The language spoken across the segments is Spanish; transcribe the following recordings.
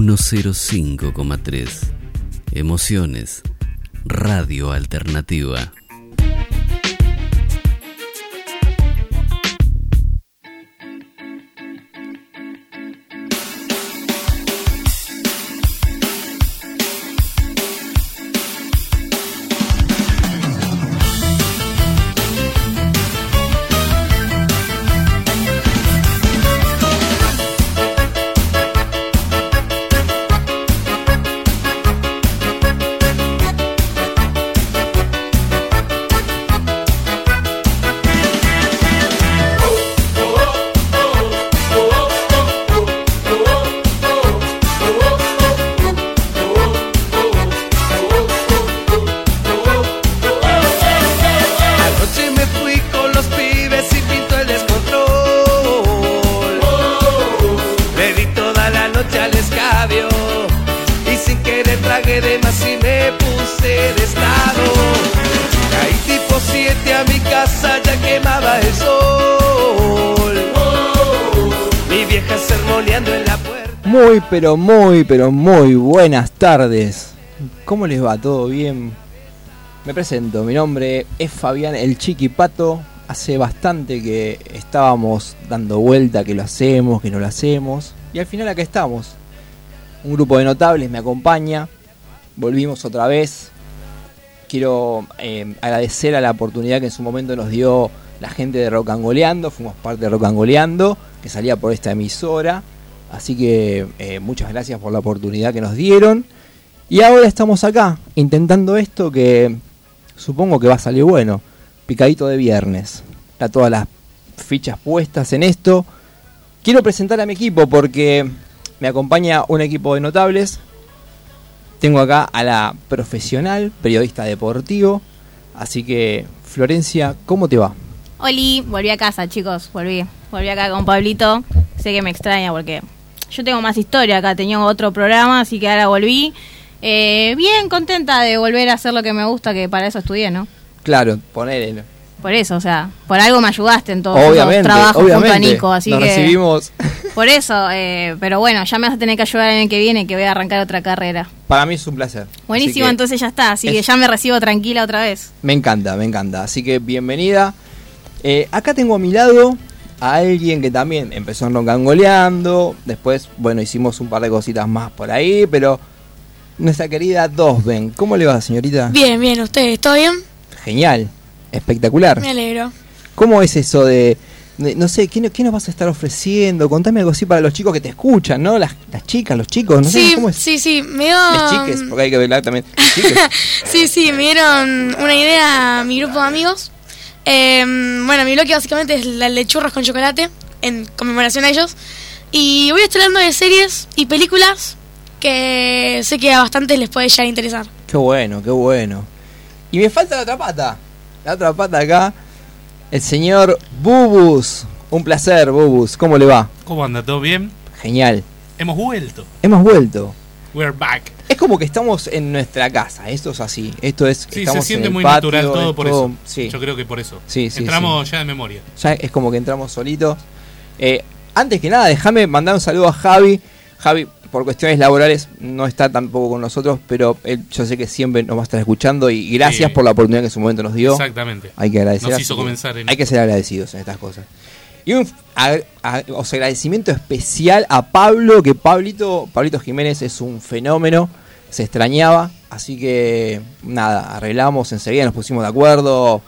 105,3. Emociones. Radio Alternativa. Pero muy, pero muy buenas tardes. ¿Cómo les va? ¿Todo bien? Me presento, mi nombre es Fabián el Chiquipato. Hace bastante que estábamos dando vuelta que lo hacemos, que no lo hacemos. Y al final acá estamos. Un grupo de notables me acompaña. Volvimos otra vez. Quiero eh, agradecer a la oportunidad que en su momento nos dio la gente de Rocangoleando. Fuimos parte de Rocangoleando, que salía por esta emisora. Así que eh, muchas gracias por la oportunidad que nos dieron. Y ahora estamos acá, intentando esto que supongo que va a salir bueno. Picadito de viernes. Está todas las fichas puestas en esto. Quiero presentar a mi equipo porque me acompaña un equipo de notables. Tengo acá a la profesional, periodista deportivo. Así que, Florencia, ¿cómo te va? Oli, volví a casa, chicos, volví. Volví acá con Pablito. Sé que me extraña porque yo tengo más historia acá, tenía otro programa, así que ahora volví. Eh, bien contenta de volver a hacer lo que me gusta, que para eso estudié, ¿no? Claro, ponele. Por eso, o sea, por algo me ayudaste en todos esos trabajos junto a Nico, así Nos que... recibimos. Por eso, eh, pero bueno, ya me vas a tener que ayudar el año que viene, que voy a arrancar otra carrera. Para mí es un placer. Buenísimo, entonces ya está, así que ya me recibo tranquila otra vez. Me encanta, me encanta. Así que bienvenida. Eh, acá tengo a mi lado a alguien que también empezó en Roncangoleando. Después, bueno, hicimos un par de cositas más por ahí, pero nuestra querida Dosben. ¿Cómo le va, señorita? Bien, bien, ¿ustedes? ¿Todo bien? Genial, espectacular. Me alegro. ¿Cómo es eso de, de- no sé, ¿qué, qué nos vas a estar ofreciendo? Contame algo así para los chicos que te escuchan, ¿no? Las, las chicas, los chicos, no sé sí, cómo es. sí, sí, me dio... Las chiques, porque hay que verla también. Sí, sí, me dieron una idea a mi grupo de amigos. Eh, bueno, mi bloque básicamente es la de churros con chocolate, en conmemoración a ellos. Y voy a estar hablando de series y películas que sé que a bastantes les puede llegar a interesar. Qué bueno, qué bueno. Y me falta la otra pata. La otra pata acá. El señor Bubus. Un placer, Bubus. ¿Cómo le va? ¿Cómo anda? ¿Todo bien? Genial. Hemos vuelto. Hemos vuelto. We're back. Es como que estamos en nuestra casa. Esto es así. Esto es. Sí, se siente muy patio, natural todo por todo- eso. Sí. Yo creo que por eso. Sí, sí, Entramos ya de memoria. Ya es como que entramos solitos. Eh, antes que nada, déjame mandar un saludo a Javi. Javi, por cuestiones laborales, no está tampoco con nosotros, pero él, yo sé que siempre nos va a estar escuchando y gracias por la oportunidad que en su momento nos dio. Exactamente. Hay que agradecer. Nos hizo comenzar en- Hay que ser agradecidos en estas cosas. Y un a- a- o sea, agradecimiento especial a Pablo, que Pablito, Pablito Jiménez es un fenómeno, se extrañaba, así que nada, arreglamos enseguida, nos pusimos de acuerdo,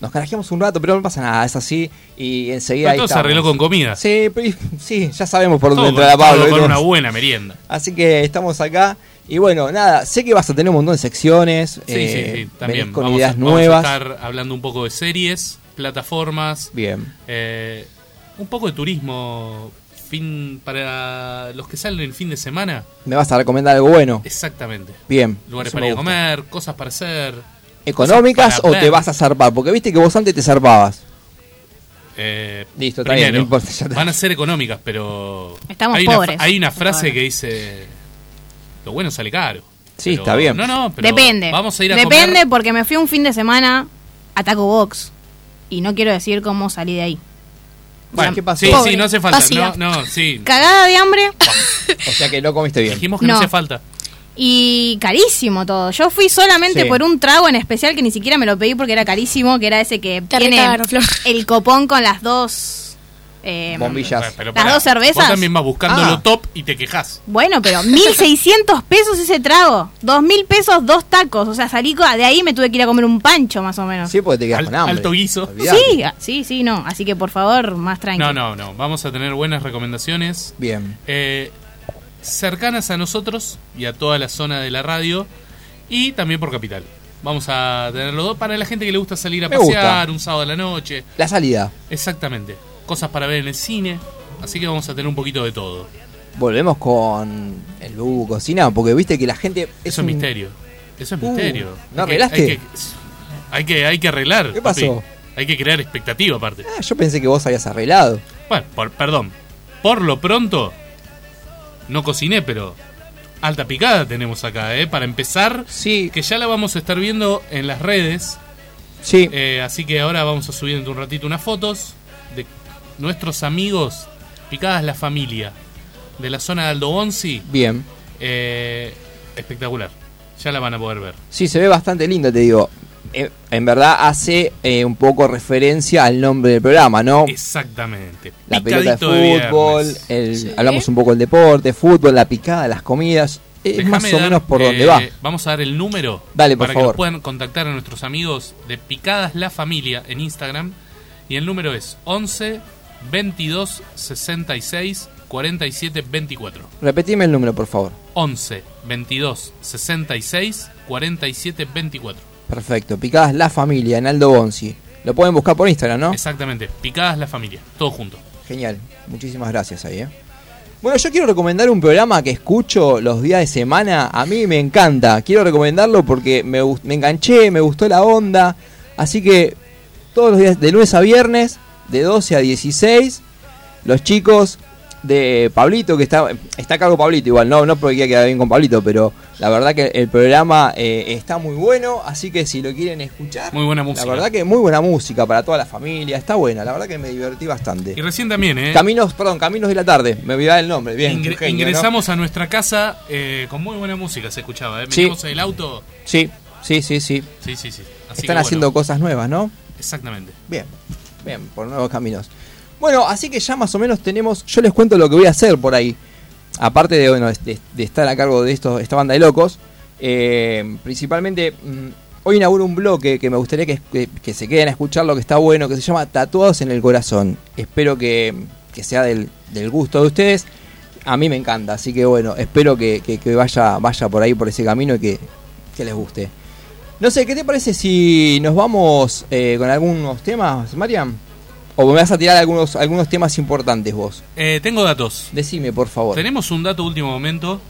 nos carajeamos un rato, pero no pasa nada, es así, y enseguida... Pero todo se arregló con comida. Sí, pero- sí, ya sabemos por Todo dónde con, entra Pablo. con una buena merienda. Así que estamos acá. Y bueno, nada, sé que vas a tener un montón de secciones. Sí, eh, sí, sí. También con vamos, ideas a, vamos nuevas. a estar hablando un poco de series, plataformas, Bien. eh, un poco de turismo fin para los que salen el fin de semana. ¿Me vas a recomendar algo bueno? Exactamente. Bien. Lugares para ir a comer, cosas para hacer. ¿Económicas para o te vas a zarpar? Porque viste que vos antes te zarpabas. Eh, Listo, está bien, primero, no importa, ya está. van a ser económicas, pero Estamos hay, una, pobres. fra- hay una frase que dice lo bueno sale caro. Sí, Pero- está bien. No, no, pero Depende. Vamos a ir a Depende comer. porque me fui un fin de semana a Taco Box y no quiero decir cómo salí de ahí. Bueno, ¿qué pasó? Sí, Pobre, sí, no hace falta. vacía. No, no, sí. Cagada de hambre, O sea que no comiste bien. Dijimos que no, No. hacía falta. Y carísimo todo. Yo fui solamente Sí. por un trago en especial que ni siquiera me lo pedí porque era carísimo, que era ese que Te tiene recagaron, Flor. el copón con las dos eh, Bombillas. Pero Las dos cervezas. Vos también vas buscando Ah. lo top y te quejas. Bueno, pero 1600 pesos ese trago. 2000 pesos dos tacos. O sea, salí de ahí me tuve que ir a comer un pancho más o menos. Sí, porque te quedas Al- con hambre. alto guiso. Olvidate. Sí, ah, sí, sí, no. Así que por favor, más tranquilo. No, no, no. Vamos a tener buenas recomendaciones. Bien. eh, cercanas a nosotros y a toda la zona de la radio y también por Capital. Vamos a tener los dos para la gente que le gusta salir a Me pasear gusta. un sábado a la noche. La salida. Exactamente. Cosas para ver en el cine. Así que vamos a tener un poquito de todo. Volvemos con el Bubu Cocina, porque viste que la gente... Es Eso es un- misterio. Eso es Uh, misterio. ¿no Hay que- arreglaste? Hay que, hay que, hay que arreglar. ¿Qué papi. pasó? Hay que crear expectativa aparte. Ah, yo pensé que vos habías arreglado. Bueno, por- perdón. Por lo pronto, no cociné, pero alta picada tenemos acá, ¿eh? Para empezar, Sí, que ya la vamos a estar viendo en las redes. sí. eh, así que ahora vamos a subir en un ratito unas fotos de nuestros amigos Picadas la Familia de la zona de Aldo Bonzi. Bien. Eh, espectacular. Ya la van a poder ver. Sí, se ve bastante lindo, te digo. Eh, en verdad hace eh, un poco referencia al nombre del programa, ¿no? Exactamente. La pelota de Picadito de fútbol, viernes. el- Sí. hablamos un poco del deporte, fútbol, la picada, las comidas. Es más o dar, menos por eh, donde va. Vamos a dar el número Dale, por para que favor. nos puedan contactar a nuestros amigos de Picadas la Familia en Instagram. Y el número es 11 22 66 47 24. Repetime el número, por favor. 11 22 66 47 24. Perfecto. Picadas La Familia en Aldo Bonzi. Lo pueden buscar por Instagram, ¿no? Exactamente. Picadas la Familia. Todo junto. Genial. Muchísimas gracias ahí, ¿eh? Bueno, yo quiero recomendar un programa que escucho los días de semana. A mí me encanta. Quiero recomendarlo porque me, me enganché, me gustó la onda. Así que todos los días, de lunes a viernes, de 12 a 16, los chicos de Pablito, que está, está a cargo Pablito, igual, no, no porque quiera quedar bien con Pablito, pero la verdad que el programa eh, está muy bueno. Así que si lo quieren escuchar, Muy buena música. la verdad que muy buena música para toda la familia. Está buena, la verdad que me divertí bastante. Y recién también, ¿eh? Caminos, perdón, Caminos de la Tarde. Me olvidaba el nombre. Bien, ingresamos a nuestra casa eh, con muy buena música, se escuchaba. ¿eh? Sí. En el auto. Sí, sí, sí, sí. Sí, sí, sí. Así Están haciendo bueno, cosas nuevas, ¿no? Exactamente. Bien, bien, por nuevos caminos. Bueno, así que ya más o menos tenemos. Yo les cuento lo que voy a hacer por ahí. Aparte de, bueno, de, estar a cargo de esto, esta banda de locos. eh, principalmente, mm, hoy inauguro un bloque que me gustaría que, que- se queden a escuchar lo que está bueno, que se llama Tatuados en el Corazón. Espero que, que sea del, del gusto de ustedes. A mí me encanta, así que bueno, espero que, vaya, vaya por ahí, por ese camino y que les guste. No sé, ¿qué te parece si nos vamos eh, con algunos temas, Mariam? ¿O me vas a tirar algunos, algunos temas importantes vos? Eh, tengo datos. Decime, por favor. Tenemos un dato último momento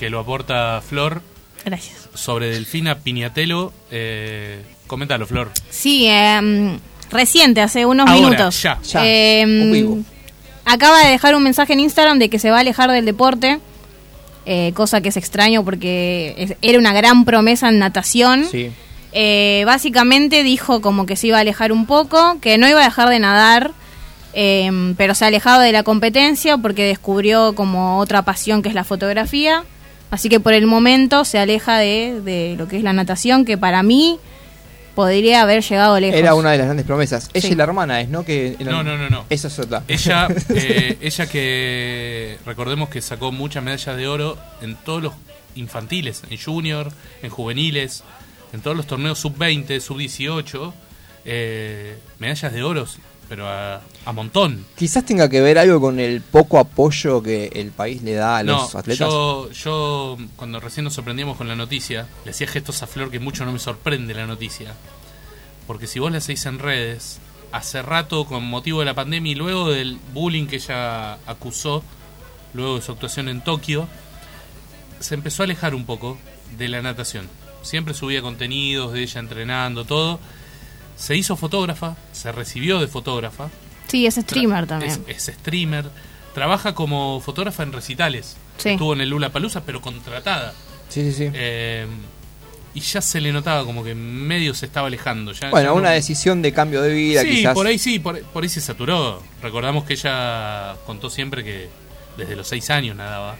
que lo aporta Flor Gracias. sobre Delfina Piñatelo. Eh, coméntalo, Flor. Sí, eh, reciente, hace unos Ahora, minutos. ya. Ya, Eh, un vivo. acaba de dejar un mensaje en Instagram de que se va a alejar del deporte, eh, cosa que es extraño porque es- era una gran promesa en natación. Sí. Eh, básicamente dijo como que se iba a alejar un poco, que no iba a dejar de nadar, eh, pero se ha alejado de la competencia porque descubrió como otra pasión que es la fotografía. Así que por el momento se aleja de, de lo que es la natación, que para mí podría haber llegado lejos. Era una de las grandes promesas. Ella Sí. y la hermana es, ¿no? Que No, no, no, no. Esa es otra. Ella, eh, ella que recordemos que sacó muchas medallas de oro en todos los infantiles, en junior, en juveniles, en todos los torneos sub-20, sub-18, eh, medallas de oro, pero a, a montón. Quizás tenga que ver algo con el poco apoyo que el país le da a los atletas. yo, yo cuando recién nos sorprendíamos con la noticia, le hacía gestos a Flor que mucho no me sorprende la noticia. Porque si vos la hacéis en redes, hace rato con motivo de la pandemia y luego del bullying que ella acusó, luego de su actuación en Tokio, se empezó a alejar un poco de la natación. Siempre subía contenidos de ella entrenando, todo. Se hizo fotógrafa, se recibió de fotógrafa, Sí, es streamer también. es, es streamer, trabaja como fotógrafa en recitales. Sí. Estuvo en el Lula Palusa, pero contratada. Sí, sí, sí. Eh, y ya se le notaba como que medio se estaba alejando. Ya, bueno, ya no- una decisión de cambio de vida, Sí, quizás. por ahí sí, por, por ahí se saturó. Recordamos que ella contó siempre que desde los seis años nadaba.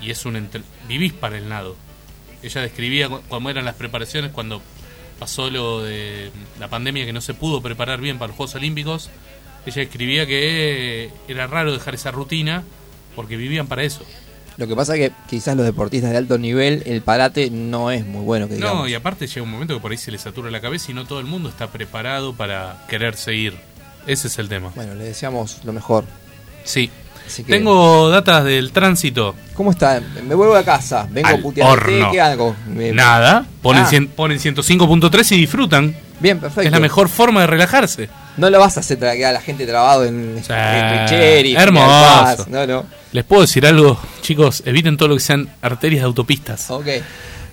y es un entre- vivís para el nado. Ella describía cu- cómo eran las preparaciones cuando pasó lo de la pandemia que no se pudo preparar bien para los Juegos Olímpicos. Ella escribía que era raro dejar esa rutina porque vivían para eso. Lo que pasa es que quizás los deportistas de alto nivel, el parate no es muy bueno que digamos. No, y aparte llega un momento que por ahí se le satura la cabeza y no todo el mundo está preparado para querer seguir. Ese es el tema. Bueno, le deseamos lo mejor. Sí. Así que- Tengo datas del tránsito. ¿Cómo está? Me vuelvo a casa, vengo puteando. ¿Qué hago? Me- Nada. Ponen, Ah. cien- ponen 105.3 y disfrutan. Bien, perfecto. Es la mejor forma de relajarse. No lo vas a hacer para que a la gente trabado en, Sí. en Cherry, Hermoso. No, no. Les puedo decir algo, chicos, eviten todo lo que sean arterias de autopistas. Ok.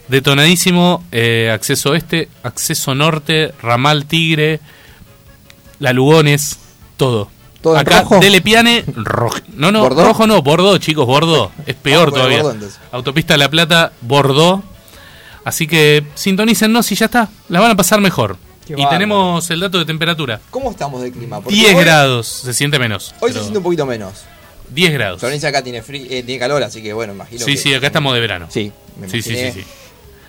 Detonadísimo, eh, acceso este, acceso norte, ramal Tigre, la Lugones, todo. ¿Todo en Acá, rojo? Dele Piane, rojo. No, no, ¿Bordeaux? rojo no, Bordeaux, chicos, Bordeaux. Es peor Vamos todavía. Bordeaux. Autopista La Plata, Bordeaux. Así que sintonícennos y ya está. La van a pasar mejor. Qué y tenemos el dato de temperatura. ¿Cómo estamos de clima? Porque 10 hoy- grados, se siente menos. Hoy se siente un poquito menos. 10 grados. Florencia acá tiene, frí- eh, tiene calor, así que bueno, imagino Sí, que- sí, acá estamos de verano. Sí, me Sí, sí, sí, sí.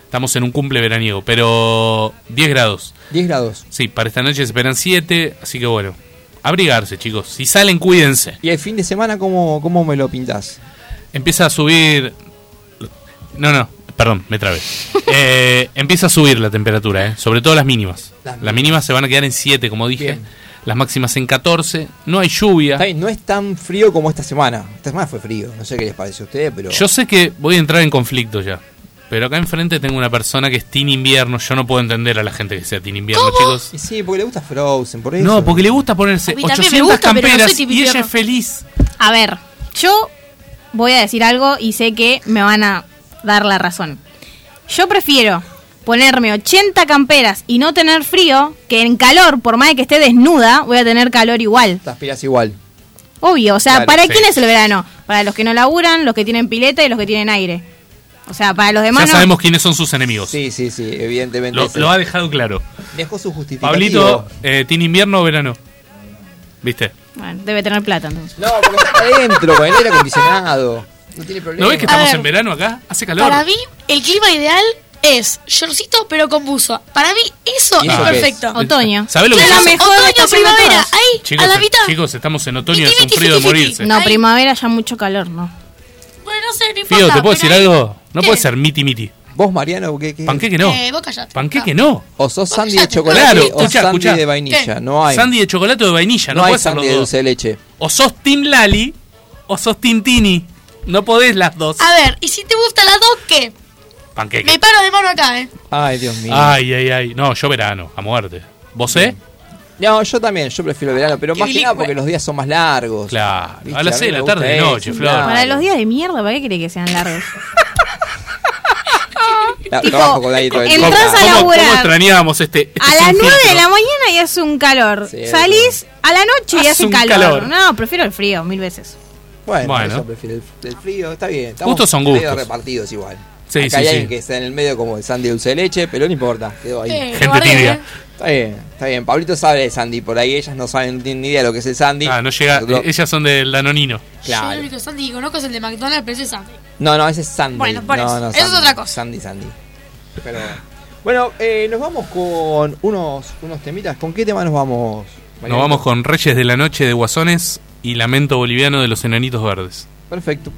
Estamos en un cumple veraniego, pero 10 grados. 10 grados. Sí, para esta noche se esperan 7, así que bueno. Abrigarse, chicos. Si salen, cuídense. ¿Y el fin de semana cómo, cómo me lo pintás? Empieza a subir... No, no, perdón, me trabé. Eh, empieza a subir la temperatura, ¿eh? sobre todo las mínimas. Las Las mínimas se van a quedar en 7, como dije. Bien. Las máximas en 14. No hay lluvia. Está bien, no es tan frío como esta semana. Esta semana fue frío. No sé qué les parece a ustedes, pero. Yo sé que voy a entrar en conflicto ya. Pero acá enfrente tengo una persona que es Team Invierno. Yo no puedo entender a la gente que sea Team Invierno, chicos. Y sí, porque le gusta Frozen, por eso. No, porque le gusta ponerse A mí también 800 me gusta, pero no camperas y ella es feliz. A ver, yo voy a decir algo y sé que me van a dar la razón. Yo prefiero ponerme 80 camperas y no tener frío que en calor, por más de que esté desnuda, voy a tener calor igual. Te aspiras igual. Obvio, o sea, Claro, ¿para sí. quién es el verano? Para los que no laburan, los que tienen pileta y los que tienen aire. O sea, para los demás Ya no. sabemos quiénes son sus enemigos. Sí, sí, sí, evidentemente. Lo, ha dejado claro. Dejó su justificativo. Pablito, eh, ¿Team Invierno o verano? ¿Viste? Bueno, debe tener plata entonces. No, porque está adentro, con el aire acondicionado. No tiene problema. ¿No ves que estamos ver. en verano acá? Hace calor. Para mí, el clima ideal es shortcito pero con buzo. Para mí, eso ¿Y es perfecto. Otoño. ¿Sabés lo que Es la pasa? mejor Otoño, primavera, ahí, Chicos, a la mitad. chicos, estamos en otoño, es un frío de morirse. No, Ahí. primavera ya mucho calor, no. No sé, no importa. Fío, ¿te puedo decir ahí- algo? No puede ser miti miti. ¿Vos, Mariano, qué? qué? Panqueque no. Eh, vos callate. Panqueque no. O sos Vos Sandy de chocolate Claro, o escuchá, Sandy escuchá. de vainilla. ¿Qué? No hay. Sandy de chocolate o de vainilla, no, no hay Sandy de dulce de leche. O sos Team Lali o sos Team Tini. No podés las dos. A ver, y si te gustan las dos, ¿qué? Panqueque. Me paro de mano acá, ¿eh? Ay, Dios mío. Ay, ay, ay. No, yo verano, a muerte. ¿Vos eh? No, yo también, yo prefiero el verano, pero más que nada porque los días son más largos. Claro. Viste, A las mí 6 de la tarde de eso, noche, Flor. Para los días de mierda, ¿para qué querés que sean largos? La- Tipo, trabajo con aire todo el entras día. a ¿Cómo, laburar. cómo extrañábamos este, este A las sin 9 de la mañana y hace un calor. Sí, Salís a la noche y Hace hace un calor. calor. No, prefiero el frío, mil veces. Bueno, Bueno. yo prefiero el, el frío, está bien. Estamos Gustos son medio gustos. repartidos igual. Sí, Acá sí, hay sí. alguien que está en el medio como el Sandy dulce de leche, pero no importa, quedó ahí. Eh, Gente tibia. Está bien, está bien. Pablito sabe de Sandy, por ahí ellas no saben, no tienen ni idea de lo que es el Sandy. Ah, no llega. Nosotros- Ellas son del Danonino. Yo Claro. el único Sandy que conozco es el de McDonald's, pero ese es Sandy. No, no, ese es Sandy. Bueno, por no, eso. no, Eso es Sandy. otra cosa. Sandy, Sandy. Pero bueno, eh, nos vamos con unos, unos temitas. ¿Con qué tema nos vamos? Nos vamos con Reyes de la Noche de Guasones y Lamento Boliviano de los Enanitos Verdes. Perfecto.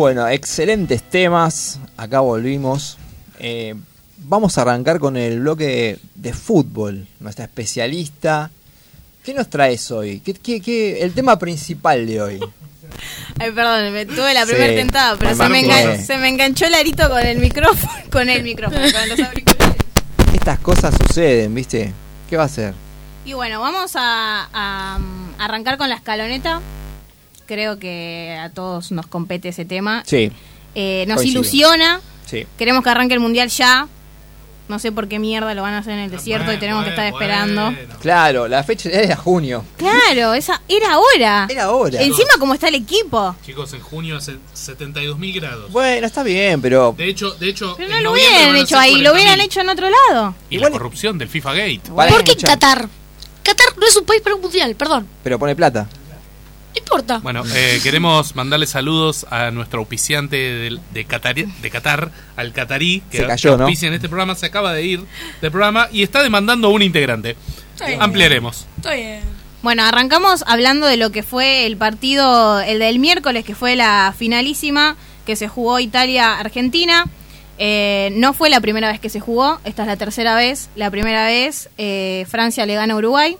Bueno, excelentes temas. Acá volvimos. Eh, vamos a arrancar con el bloque de fútbol. Nuestra especialista. ¿Qué nos traes hoy? ¿Qué, qué- qué- el tema principal de hoy? Ay, perdón, me tuve la Sí, primera tentada, pero se me, imaginé. engan- se me enganchó el arito con el micrófono, con el micrófono, con los auriculares. Estas cosas suceden, ¿viste? ¿Qué va a ser? Y bueno, vamos a, a, um, arrancar con la escaloneta. Creo que a todos nos compete ese tema. Sí, Eh, nos Coincido. ilusiona. sí. Queremos que arranque el mundial ya. No sé por qué mierda lo van a hacer en el desierto y Bueno, tenemos que estar bueno, esperando. Claro, la fecha era junio. Claro, esa era ahora. Era ahora. Encima como está el equipo. Chicos, en junio hace 72.000 grados. Bueno, está bien, pero De hecho, de hecho, Pero no lo hubieran hecho ahí, lo hubieran 40.000. hecho en otro lado. Y Igual- la corrupción del FIFA Gate. Vale, ¿Por qué Qatar? Qatar no es un país para un mundial, perdón. Pero pone plata. No importa. Bueno, eh, queremos mandarle saludos a nuestro auspiciante de, Qatar, de Qatar, al Qatarí, que, Se cayó, que ¿no? auspicia en este programa, se acaba de ir del programa y está demandando un integrante. Ampliaremos. Está bien. Bueno, arrancamos hablando de lo que fue el partido, el del miércoles, que fue la finalísima que se jugó Italia-Argentina. Eh, no fue la primera vez que se jugó, esta es la tercera vez. La primera vez eh, Francia le gana a Uruguay.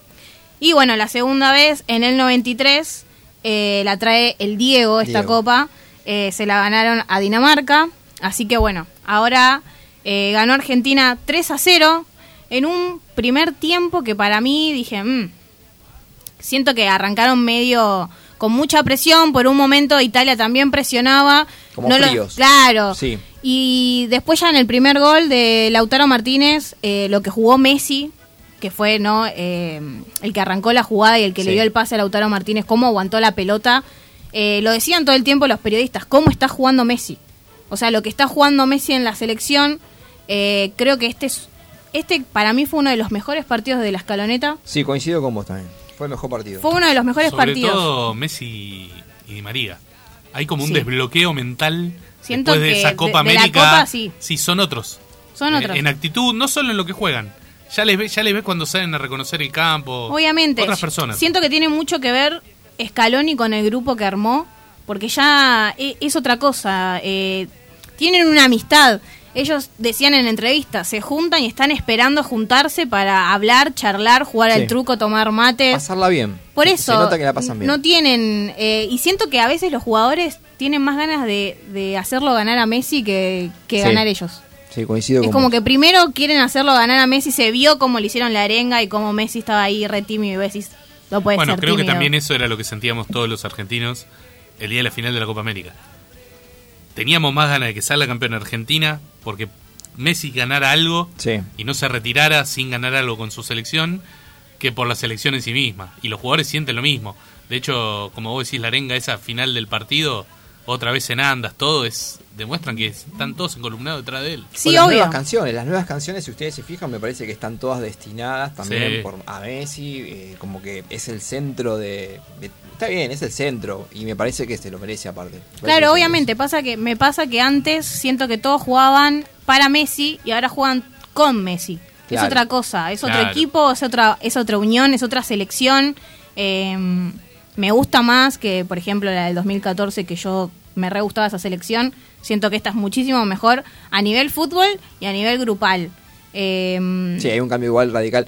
Y bueno, la segunda vez, en el 93, eh, la trae el Diego, esta Diego. copa. Eh, se la ganaron a Dinamarca. Así que bueno, ahora eh, ganó Argentina 3 a 0 en un primer tiempo que para mí dije, "Mm, siento que arrancaron medio con mucha presión, por un momento Italia también presionaba. Como lo- fríos. claro. Sí. Y después ya en el primer gol de Lautaro Martínez, eh, lo que jugó Messi, que fue no Eh, el que arrancó la jugada y el que le Sí. dio el pase a Lautaro Martínez, cómo aguantó la pelota, eh, lo decían todo el tiempo los periodistas, cómo está jugando Messi. O sea, lo que está jugando Messi en la selección, eh, creo que este es, este para mí fue uno de los mejores partidos de la escaloneta. Sí, coincido con vos también. Fue el mejor partido. Fue uno de los mejores Sobre partidos. todo Messi y Di María. Hay como un Sí. desbloqueo mental Siento después de esa de- Copa de la América. Copa, sí. son otros. Son otros. En actitud, no solo en lo que juegan. Ya les ves, ya les ves cuando salen a reconocer el campo. Obviamente. Otras personas. Siento que tiene mucho que ver Scaloni con el grupo que armó, porque ya e- es, otra cosa. eh, tienen una amistad. Ellos decían en entrevistas, se juntan y están esperando juntarse para hablar, charlar, jugar Sí. al truco, tomar mates. Pasarla bien. Por eso, Se nota que la pasan bien. no tienen, eh, y siento que a veces los jugadores tienen más ganas de, de hacerlo ganar a Messi que, que Sí. ganar ellos. Sí, coincido Es con como vos. que primero quieren hacerlo ganar a Messi, se vio cómo le hicieron la arenga y cómo Messi estaba ahí re tímido y vos decís, no puede bueno, ser creo que también eso era lo que sentíamos todos los argentinos el día de la final de la Copa América. Teníamos más ganas de que salga campeón Argentina porque Messi ganara algo Sí. y no se retirara sin ganar algo con su selección que por la selección en sí misma. Y los jugadores sienten lo mismo. De hecho, como vos decís, la arenga, esa final del partido, otra vez en andas, todo es demuestran que están todos encolumnados detrás de él. Sí, las obvio. nuevas canciones, las nuevas canciones, si ustedes se fijan, me parece que están todas destinadas también Sí. por, a Messi, eh, como que es el centro de, de- Está bien, es el centro, y me parece que se lo merece aparte. Me Claro, obviamente, pasa que me pasa que antes siento que todos jugaban para Messi y ahora juegan con Messi. Claro. Es otra cosa, es otro Claro. equipo, es otra, es otra unión, es otra selección. Eh, me gusta más que, por ejemplo, la del 2014, que yo me re gustaba esa selección. Siento que esta es muchísimo mejor a nivel fútbol y a nivel grupal. Eh, merece. Sí, hay un cambio igual radical.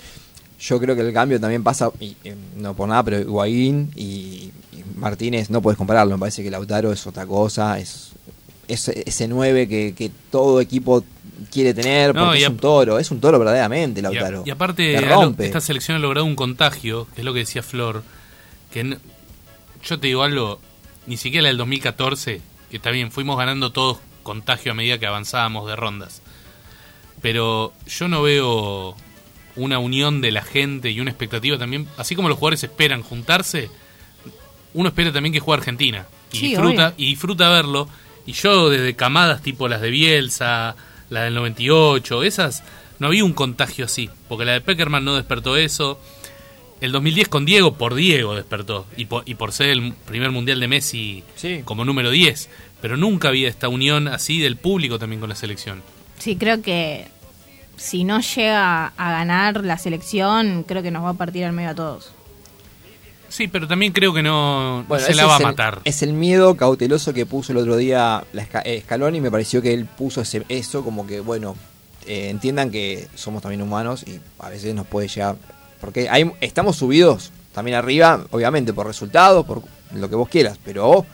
Yo creo que el cambio también pasa, y, eh, no por nada, pero Higuaín y, y Martínez no puedes compararlo. Me parece que Lautaro es otra cosa, es, es ese 9 que, que todo equipo quiere tener, No, porque es un toro, es un toro verdaderamente, Y, a- Lautaro. y aparte, rompe. esta selección ha logrado un contagio, que es lo que decía Flor, que yo te digo algo, ni siquiera el 2014, que está bien, fuimos ganando todos contagio a medida que avanzábamos de rondas. Pero yo no veo una unión de la gente y una expectativa también, así como los jugadores esperan juntarse, uno espera también que juegue Argentina y Sí, disfruta obvio. y disfruta verlo. Y yo desde camadas tipo las de Bielsa, la del 98, esas no había un contagio así, porque la de Peckerman no despertó eso. El 2010 con Diego por Diego despertó y por, y por ser el primer mundial de Messi Sí. como número 10, pero nunca había esta unión así del público también con la selección. Sí, creo que si no llega a ganar la selección, creo que nos va a partir al medio a todos. Sí, pero también creo que no, se la va a el- matar. Es el miedo cauteloso que puso el otro día la Esca- eh, Scaloni. Me pareció que él puso ese, eso como que, bueno, eh, entiendan que somos también humanos y a veces nos puede llegar. Porque hay, estamos subidos también arriba, obviamente, por resultados, por lo que vos quieras, pero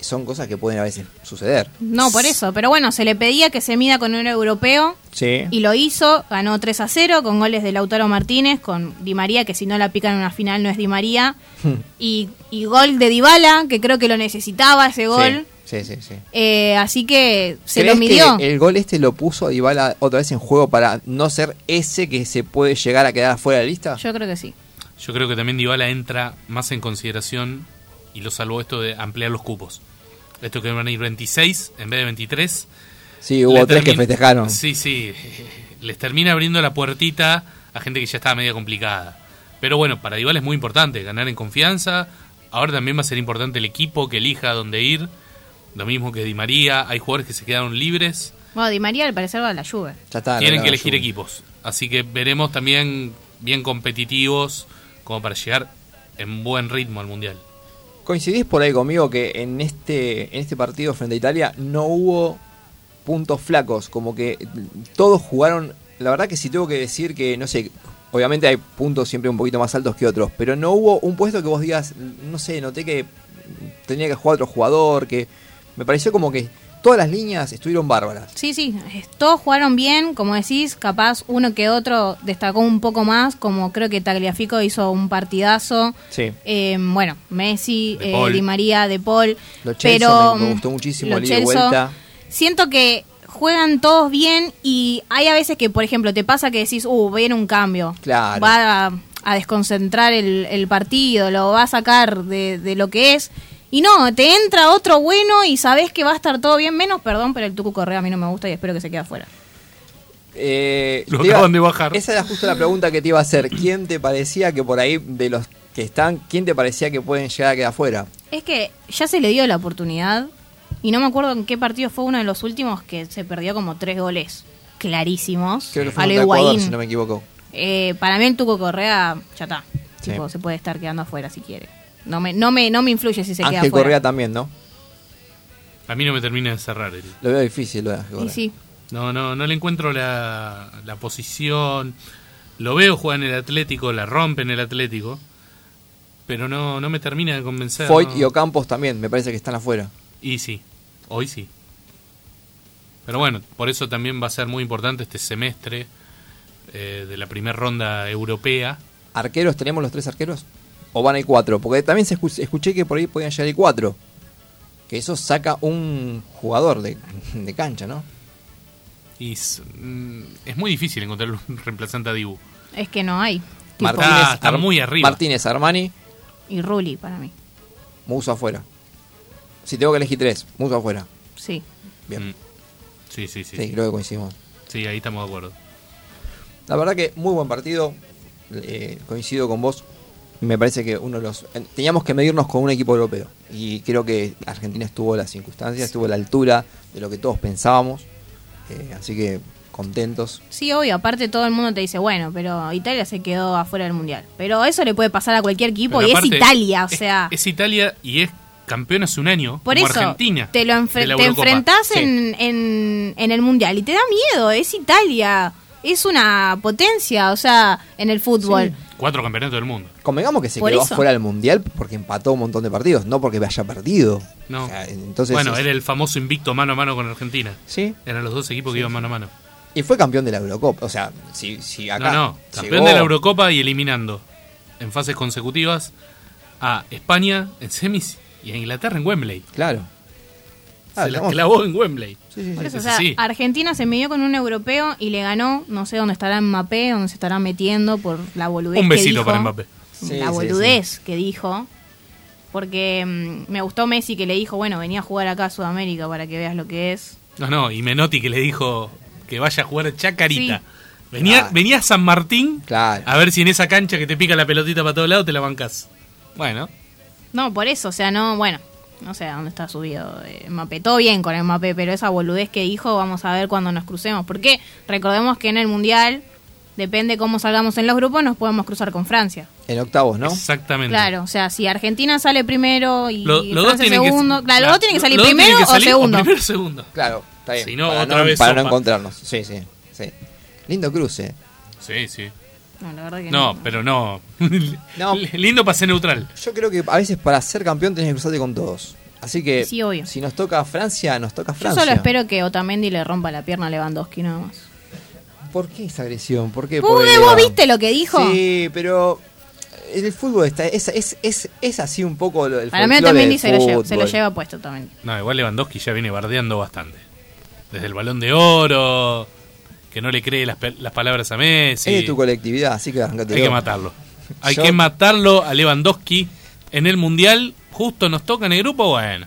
son cosas que pueden a veces suceder. No, por eso. Pero bueno, se le pedía que se mida con un europeo Sí. y lo hizo. Ganó 3 a 0 con goles de Lautaro Martínez, con Di María, que si no la pican en una final no es Di María. y, y gol de Dybala, que creo que lo necesitaba ese gol. Sí, sí, sí. sí. Eh, así que se ¿Crees lo midió. que el gol este lo puso a Dybala otra vez en juego para no ser ese que se puede llegar a quedar fuera de la lista? Yo creo que sí. Yo creo que también Dybala entra más en consideración y lo salvó esto de ampliar los cupos. Esto que van a ir 26 en vez de 23. Sí, hubo tres que festejaron. Sí, sí. Les termina abriendo la puertita a gente que ya estaba media complicada. Pero bueno, para Dybala es muy importante ganar en confianza. Ahora también va a ser importante el equipo que elija dónde ir. Lo mismo que Di María. Hay jugadores que se quedaron libres. Bueno, Di María al parecer va a la. Ya está, Tienen que elegir equipos. Así que veremos también bien competitivos como para llegar en buen ritmo al Mundial. ¿Coincidís por ahí conmigo que en este, en este partido frente a Italia no hubo puntos flacos? Como que todos jugaron. La verdad que si tengo que decir que, no sé, obviamente hay puntos siempre un poquito más altos que otros, pero no hubo un puesto que vos digas, no sé, noté que tenía que jugar otro jugador, que me pareció como que todas las líneas estuvieron bárbaras. Sí, sí, todos jugaron bien, como decís, capaz uno que otro destacó un poco más, como creo que Tagliafico hizo un partidazo. Sí. Eh, bueno, Messi, De eh. Di María, De Paul. Lo pero me- me mm, gustó muchísimo, el ida y Chelsea, vuelta. Siento que juegan todos bien y hay a veces que, por ejemplo, te pasa que decís, uh, viene un cambio. Claro. Va a, a desconcentrar el, el partido, lo va a sacar de, de lo que es. Y no, te entra otro bueno y sabes que va a estar todo bien, menos, perdón, pero el Tucu Correa a mí no me gusta y espero que se quede afuera. Eh, Lo te iba- acaban de bajar. Esa era justo la pregunta que te iba a hacer. ¿Quién te parecía que por ahí, de los que están, quién te parecía que pueden llegar a quedar afuera? Es que ya se le dio la oportunidad y no me acuerdo en qué partido fue uno de los últimos que se perdió como tres goles clarísimos Creo que fue Ecuador, si no me equivoco. Eh, para mí el Tuco Correa ya está. Sí. Se puede estar quedando afuera si quiere. No me, no me, no me influye si se queda Ángel afuera. Correa también, ¿no? A mí no me termina de cerrar. El, Lo veo difícil, lo de Ángel Y sí, no, no, no le encuentro la, la posición. Lo veo jugar en el Atlético, la rompe en el Atlético. Pero no, no me termina de convencer. Foyt no. y Ocampos también, me parece que están afuera. Y sí, hoy sí. Pero bueno, por eso también va a ser muy importante este semestre eh, de la primera ronda europea. ¿Arqueros tenemos los tres arqueros? ¿O van a ir cuatro? Porque también se escu- escuché que por ahí podían llegar ir cuatro. Que eso saca un jugador de, de cancha, ¿no? Y es, mm, es muy difícil encontrar un reemplazante a Dibu. es que no hay. Tipo, Marta- está muy arriba. Martínez Armani, Y Rulli para mí. Muso afuera. Si tengo que elegir tres, Muso afuera. Sí. Bien. Mm. Sí, sí, sí. Sí, Sí, creo que coincidimos. Sí, ahí estamos de acuerdo. La verdad que muy buen partido. Eh, coincido con vos. Me parece que uno de los. Teníamos que medirnos con un equipo europeo. Y creo que Argentina estuvo a las circunstancias, estuvo a la altura de lo que todos pensábamos. Eh, así que contentos. Sí, obvio, aparte todo el mundo te dice, bueno, pero Italia se quedó afuera del Mundial. Pero eso le puede pasar a cualquier equipo Pero y aparte, es Italia, o es- sea... Es, Italia y es campeón hace un año. Por como eso, Argentina. te lo enfre- te enfrentás Sí. en, en, en el Mundial y te da miedo, es Italia, es una potencia, o sea, en el fútbol. Cuatro campeonatos del mundo. Convengamos que se quedó eso. fuera del mundial porque empató un montón de partidos, no porque haya perdido. No. O sea, entonces, bueno, es- era el famoso invicto mano a mano con Argentina. Sí. Eran los dos equipos que iban mano a mano. Y fue campeón de la Eurocopa. O sea, si, si acá. no, no. Campeón llegó- de la Eurocopa y eliminando en fases consecutivas a España en semis y a Inglaterra en Wembley. Claro. Ah, Se la estamos- clavó en Wembley. Sí, sí, Por sí. eso, o sea, sí. Argentina se midió con un europeo y le ganó, no sé dónde estará Mbappé, dónde se estará metiendo por la boludez Un que besito dijo. para Mbappé. Sí, la sí, boludez que dijo. Porque mm, me gustó Messi que le dijo, bueno, venía a jugar acá a Sudamérica para que veas lo que es. No, no, y Menotti que le dijo que vaya a jugar Chacarita. Sí. Venía, Claro. venía a San Martín Claro. a ver si en esa cancha que te pica la pelotita para todos lados te la bancas. Bueno, No, por eso, o sea, no, bueno, no sé a dónde está subido eh, Mbappé. Todo bien con el Mbappé, pero esa boludez que dijo, vamos a ver cuando nos crucemos. Porque recordemos que en el Mundial, depende cómo salgamos en los grupos, nos podemos cruzar con Francia. En octavos, ¿no? exactamente. Claro, o sea, si Argentina sale primero y Lo- los dos Francia tienen segundo, que, claro, los dos tienen que salir primero tienen que salir o segundo. primero o segundo. Claro, está bien. Si no, para otra no, vez para no encontrarnos. Sí, sí, sí. Lindo cruce. Sí, sí. No, la verdad que No, pero no. No. Lindo pase neutral. Yo creo que a veces para ser campeón tenés que cruzarte con todos. Así que Sí, obvio. si nos toca Francia, nos toca Yo Francia. solo espero que Otamendi le rompa la pierna a Lewandowski nada más. ¿Por qué esa agresión? ¿Por qué? ¿Vos, vos viste lo que dijo? Sí, pero el fútbol está, es, es, es, es así un poco el Para mí Otamendi se lo, lleva, se lo lleva puesto también. No, igual Lewandowski ya viene bardeando bastante. Desde el balón de oro, que no le cree las, las palabras a Messi. Es de tu colectividad, así que arrancate. Hay que matarlo. Hay Yo- que matarlo a Lewandowski en el Mundial. Justo nos toca en el grupo, bueno.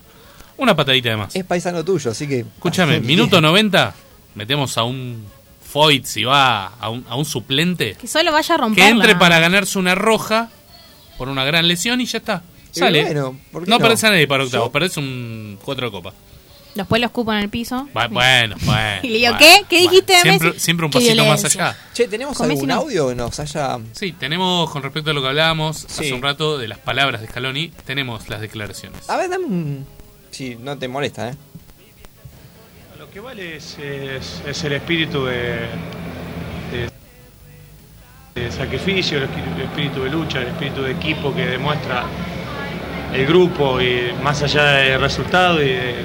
Una patadita de más. Es paisano tuyo, así que. Escúchame, minuto 90, metemos a un Foyt si va, a un, a un suplente. Que solo vaya a romper. Que entre para ganarse una roja por una gran lesión y ya está. Sale. bueno, ¿por qué no no? parece a nadie para octavos, Yo- parece un cuatro de copa. Después lo escupo en el piso. Bu- Bueno, bueno. Y le digo, bueno, ¿qué? ¿Qué bueno. dijiste de Siempre, Messi? siempre un pasito más allá. Che, ¿tenemos algún audio que nos haya. Sí, tenemos con respecto a lo que hablábamos Sí. hace un rato de las palabras de Scaloni, tenemos las declaraciones. A ver, dame un. Si no te molesta, ¿eh? Lo que vale es, es- es el espíritu de, de- de sacrificio, el espíritu de lucha, el espíritu de equipo que demuestra el grupo y más allá del resultado y de,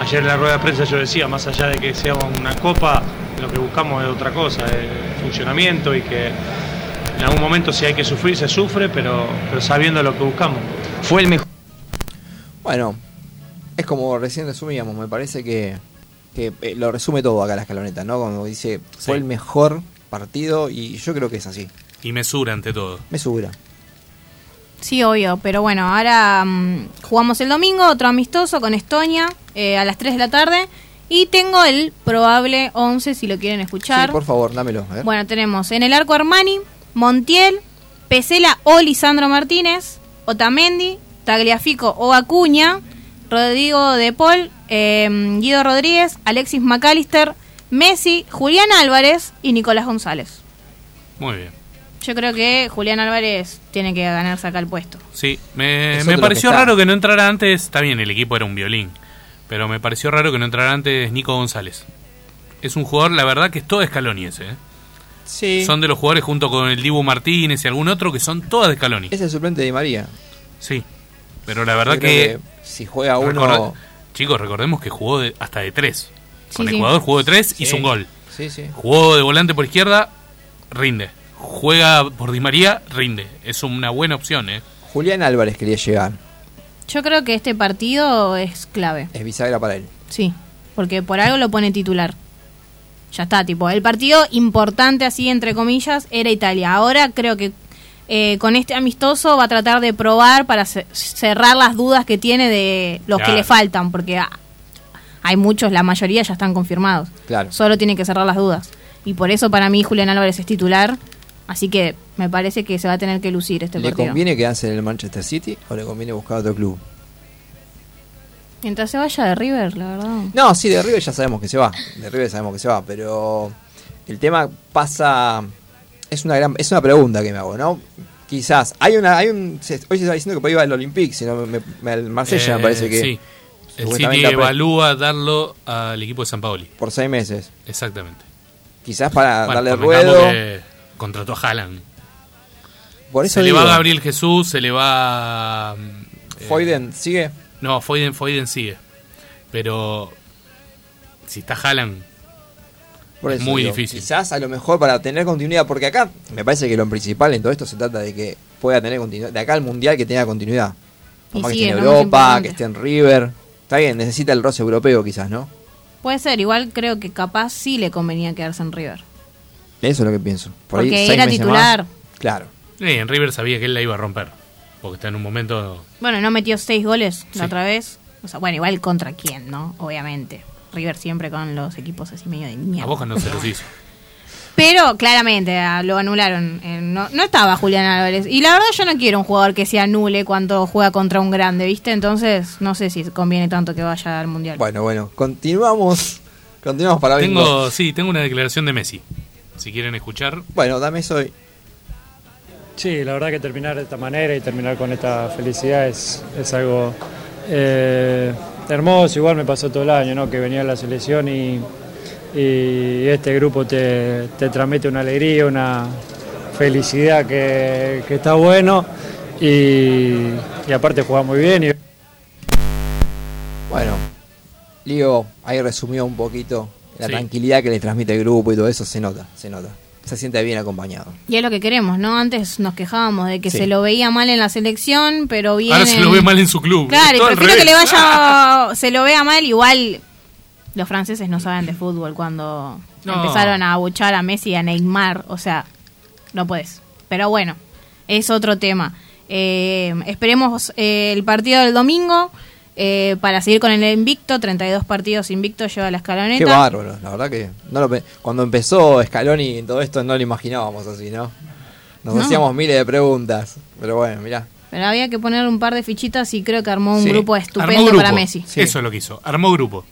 ayer en la rueda de prensa yo decía, más allá de que sea una copa, lo que buscamos es otra cosa, es funcionamiento y que en algún momento si hay que sufrir se sufre, pero, pero sabiendo lo que buscamos. Fue el mejor. Bueno, es como recién resumíamos, me parece que, que, eh, lo resume todo acá la escaloneta, ¿no? Como dice, fue Sí. el mejor partido y yo creo que es así. Y mesura ante todo. Me subirá. Sí, obvio, pero bueno, ahora mm, jugamos el domingo, otro amistoso con Estonia eh, a las 3 de la tarde. Y tengo el probable 11 si lo quieren escuchar. Sí, por favor, dámelo. A ver. Bueno, tenemos en el arco Armani, Montiel, Pesela o Lisandro Martínez, Otamendi, Tagliafico o Acuña, Rodrigo De Paul, eh, Guido Rodríguez, Alexis McAllister, Messi, Julián Álvarez y Nicolás González. Muy bien. Yo creo que Julián Álvarez tiene que ganarse acá el puesto. Sí, me, me pareció que raro que no entrara antes. Está bien, el equipo era un violín. Pero me pareció raro que no entrara antes Nico González. Es un jugador, la verdad, que es todo Scaloni ese. ¿eh? sí. Son de los jugadores junto con el Dibu Martínez y algún otro que son todas de Scaloni. Es el suplente de Di María. Sí. Pero la verdad creo que, si juega uno. recorda- Chicos, recordemos que jugó de- hasta de tres. Sí, Con sí. Ecuador jugó de tres, Sí. hizo un gol. Sí, sí. Jugó de volante por izquierda, rinde. Juega por Di María, rinde. Es una buena opción, ¿eh? Julián Álvarez quería llegar. Yo creo que este partido es clave. Es bisagra para él. Sí, porque por algo lo pone titular. Ya está, tipo, el partido importante así, entre comillas, era Italia. Ahora creo que eh, con este amistoso va a tratar de probar para ce- cerrar las dudas que tiene de los que le faltan, porque ah, hay muchos, la mayoría ya están confirmados. Claro. Solo tiene que cerrar las dudas. Y por eso para mí Julián Álvarez es titular, así que me parece que se va a tener que lucir este ¿Le partido. conviene quedarse en el Manchester City o le conviene buscar otro club? Mientras se vaya de River, la verdad. No, sí, de River ya sabemos que se va. De River sabemos que se va, pero el tema pasa. Es una gran, es una pregunta que me hago, ¿no? Quizás. Hay una, hay un. se- hoy se está diciendo que puede ir al Olympique, si no me, me- al Marsella Eh, me parece que. Sí. El City evalúa darlo al equipo de San Paoli. Por seis meses. Exactamente. Quizás para Bueno, darle ruedo. que contrató a Haaland. Por eso Se le va a Gabriel Jesús, se le va. mm, eh, Foyden, ¿sigue? No, Foyden, Foyden sigue. Pero. Si está Haaland. Por Es eso muy digo, difícil. Quizás a lo mejor para tener continuidad, porque acá me parece que lo principal en todo esto se trata de que pueda tener continuidad. De acá al mundial que tenga continuidad. Que esté en Europa, que esté en River. Está bien, necesita el roce europeo quizás, ¿no? Puede ser, igual creo que capaz sí le convenía quedarse en River. Eso es lo que pienso. Por Porque era titular. más. Claro. Sí, en River sabía que él la iba a romper. Porque está en un momento. Bueno, no metió seis goles Sí. la otra vez. O sea, bueno, igual contra quién, ¿no? Obviamente. River siempre con los equipos así medio de A mierda. Boca no se los hizo. Pero claramente lo anularon. Eh, no, no estaba Julián Álvarez. Y la verdad yo no quiero un jugador que se anule cuando juega contra un grande, ¿viste? Entonces no sé si conviene tanto que vaya al Mundial. Bueno, bueno, continuamos. Continuamos para bingo. Tengo, sí, tengo una declaración de Messi. Si quieren escuchar. Bueno, dame eso. y- Sí, la verdad que terminar de esta manera y terminar con esta felicidad es, es algo eh, hermoso. Igual me pasó todo el año, ¿no? Que venía la selección y, y este grupo te, te transmite una alegría, una felicidad que, que está bueno y, y aparte juega muy bien. Y, Bueno, Lío ahí resumió un poquito la Sí. tranquilidad que le transmite el grupo y todo eso. Se nota, se nota. Se siente bien acompañado. Y es lo que queremos, ¿no? Antes nos quejábamos de que Sí. se lo veía mal en la selección, pero bien. Ahora se lo ve mal en su club. Claro, y prefiero que le vaya, se lo vea mal, igual los franceses no saben de fútbol cuando No. empezaron a abuchar a Messi y a Neymar, o sea, no puedes. Pero bueno, es otro tema. Eh, esperemos eh, el partido del domingo eh, para seguir con el invicto, 32 partidos invictos lleva la escaloneta. Qué bárbaro, la verdad que no lo pe- cuando empezó Scaloni y todo esto no lo imaginábamos así, ¿no? Nos No. hacíamos miles de preguntas, pero bueno, mirá. Pero había que poner un par de fichitas y creo que armó un Sí. grupo Armó estupendo grupo. para Messi. Sí. Eso es lo que hizo. Armó grupo.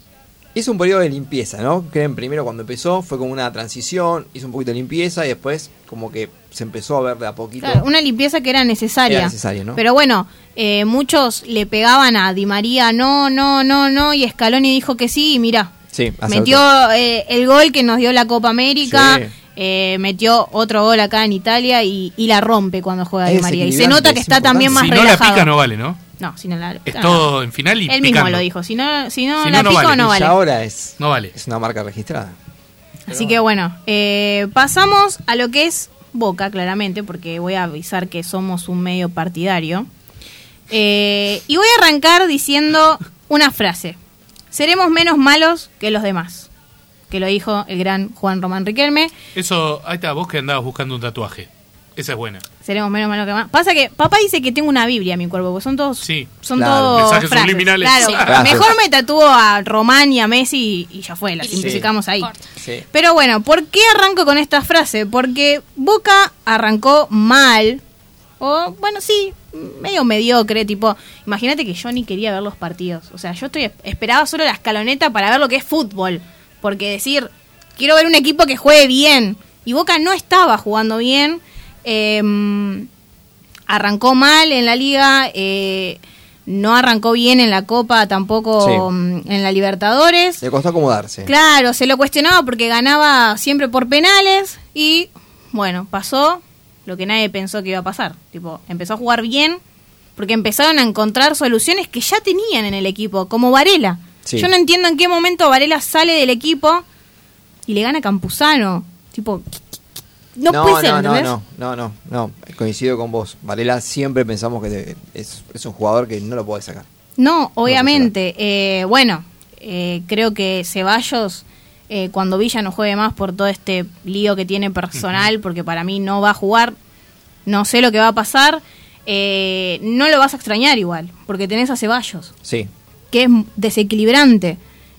Hizo un periodo de limpieza, ¿no? Creen primero cuando empezó fue como una transición, hizo un poquito de limpieza y después como que se empezó a ver de a poquito. Claro, una limpieza que era necesaria. Era necesaria, ¿no? Pero bueno, eh, muchos le pegaban a Di María, no, no, no, no, y Scaloni dijo que sí, y mira, Sí, metió eh, el gol que nos dio la Copa América, Sí. eh, metió otro gol acá en Italia y, y la rompe cuando juega Di Es María. Y se nota que es está también más Si no la relajado. pica, no vale, ¿no? No, si no la Es no, todo en final y Él mismo lo dijo. Si no, si no Si la no, no pico, vale. no Y vale. ahora es, No vale. es una marca registrada. Así que bueno, eh, pasamos a lo que es Boca, claramente, porque voy a avisar que somos un medio partidario. Eh, y voy a arrancar diciendo una frase. Seremos menos malos que los demás. Que lo dijo el gran Juan Román Riquelme. Eso, ahí está, vos que andabas buscando un tatuaje. Esa es buena. Seremos menos malos que más. Pasa que papá dice que tengo una Biblia en mi cuerpo, porque son todos, Sí. son Claro. todos Mensajes frases. subliminales. Claro, Sí. Mejor me tatúo a Román y a Messi y ya fue, la simplificamos ahí. Sí. Pero bueno, ¿por qué arranco con esta frase? Porque Boca arrancó mal, o bueno, sí, medio mediocre, tipo, imagínate que yo ni quería ver los partidos. O sea, yo estoy esperaba solo la escaloneta para ver lo que es fútbol. Porque decir, quiero ver un equipo que juegue bien. Y Boca no estaba jugando bien. eh, arrancó mal en la liga. eh, no arrancó bien en la Copa, tampoco Sí. mm, en la Libertadores. Le costó acomodarse. Claro, se lo cuestionaba porque ganaba siempre por penales y bueno, pasó lo que nadie pensó que iba a pasar. Tipo, empezó a jugar bien porque empezaron a encontrar soluciones que ya tenían en el equipo, como Varela. Sí. Yo no entiendo en qué momento Varela sale del equipo y le gana a Campuzano. Tipo, no, puede ser, no, no, ¿entendés? no, no, no, no, coincido con vos. Varela siempre pensamos que es, es un jugador que no lo puede sacar. No, obviamente. Eh, bueno, eh, creo que Ceballos, eh, cuando Villa no juegue más por todo este lío que tiene personal, porque para mí no va a jugar, no sé lo que va a pasar, eh, no lo vas a extrañar igual, porque tenés a Ceballos, Sí, que es desequilibrante.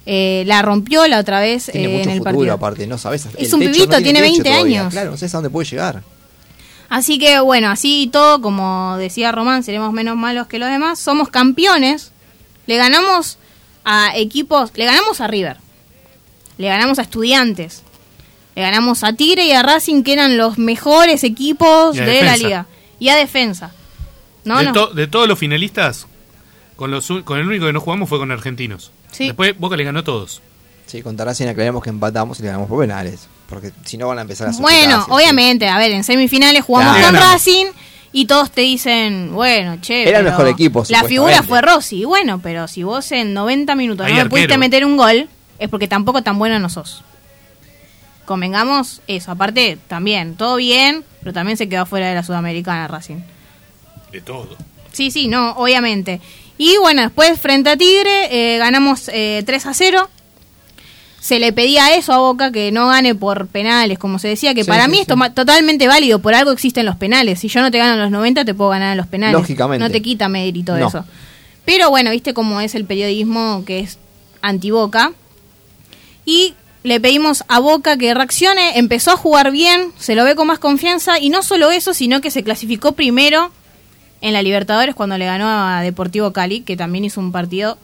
Eh, la rompió la otra vez tiene mucho en el futuro partido. aparte, no sabes. Es un pibito, no tiene techo 20 todavía. años. Claro, no sabes a dónde puede llegar. Así que bueno, así y todo, como decía Román, seremos menos malos que los demás. Somos campeones. Le ganamos a equipos, le ganamos a River. Le ganamos a Estudiantes. Le ganamos a Tigre y a Racing, que eran los mejores equipos de la liga. Y a Defensa. No, de, no. to- de todos los finalistas, con, los, con el único que no jugamos fue con Argentinos. Sí. Después Boca le ganó a todos. Sí, con Racing aclaramos que empatamos y le ganamos por penales. Porque si no van a empezar a Bueno, obviamente, a ver, en semifinales jugamos Claro. con. Racing y todos te dicen, bueno, che, Era el mejor equipo, La figura fue Rossi. Y bueno, pero si vos en 90 minutos Hay no me arquero. pudiste meter un gol, es porque tampoco tan bueno no sos. Convengamos eso. Aparte, también, todo bien, pero también se quedó fuera de la Sudamericana Racing. De todo. Sí, sí, no, obviamente. Y bueno, después frente a Tigre eh, ganamos eh, 3 a 0. Se le pedía eso a Boca, que no gane por penales, como se decía, que Sí, para sí, mí sí. es toma- totalmente válido, por algo existen los penales. Si yo no te gano en los 90, te puedo ganar en los penales. Lógicamente. No te quita mérito No. eso. Pero bueno, viste cómo es el periodismo que es anti-Boca. Y le pedimos a Boca que reaccione, empezó a jugar bien, se lo ve con más confianza, y no solo eso, sino que se clasificó primero en la Libertadores cuando le ganó a Deportivo Cali, que también hizo un partido.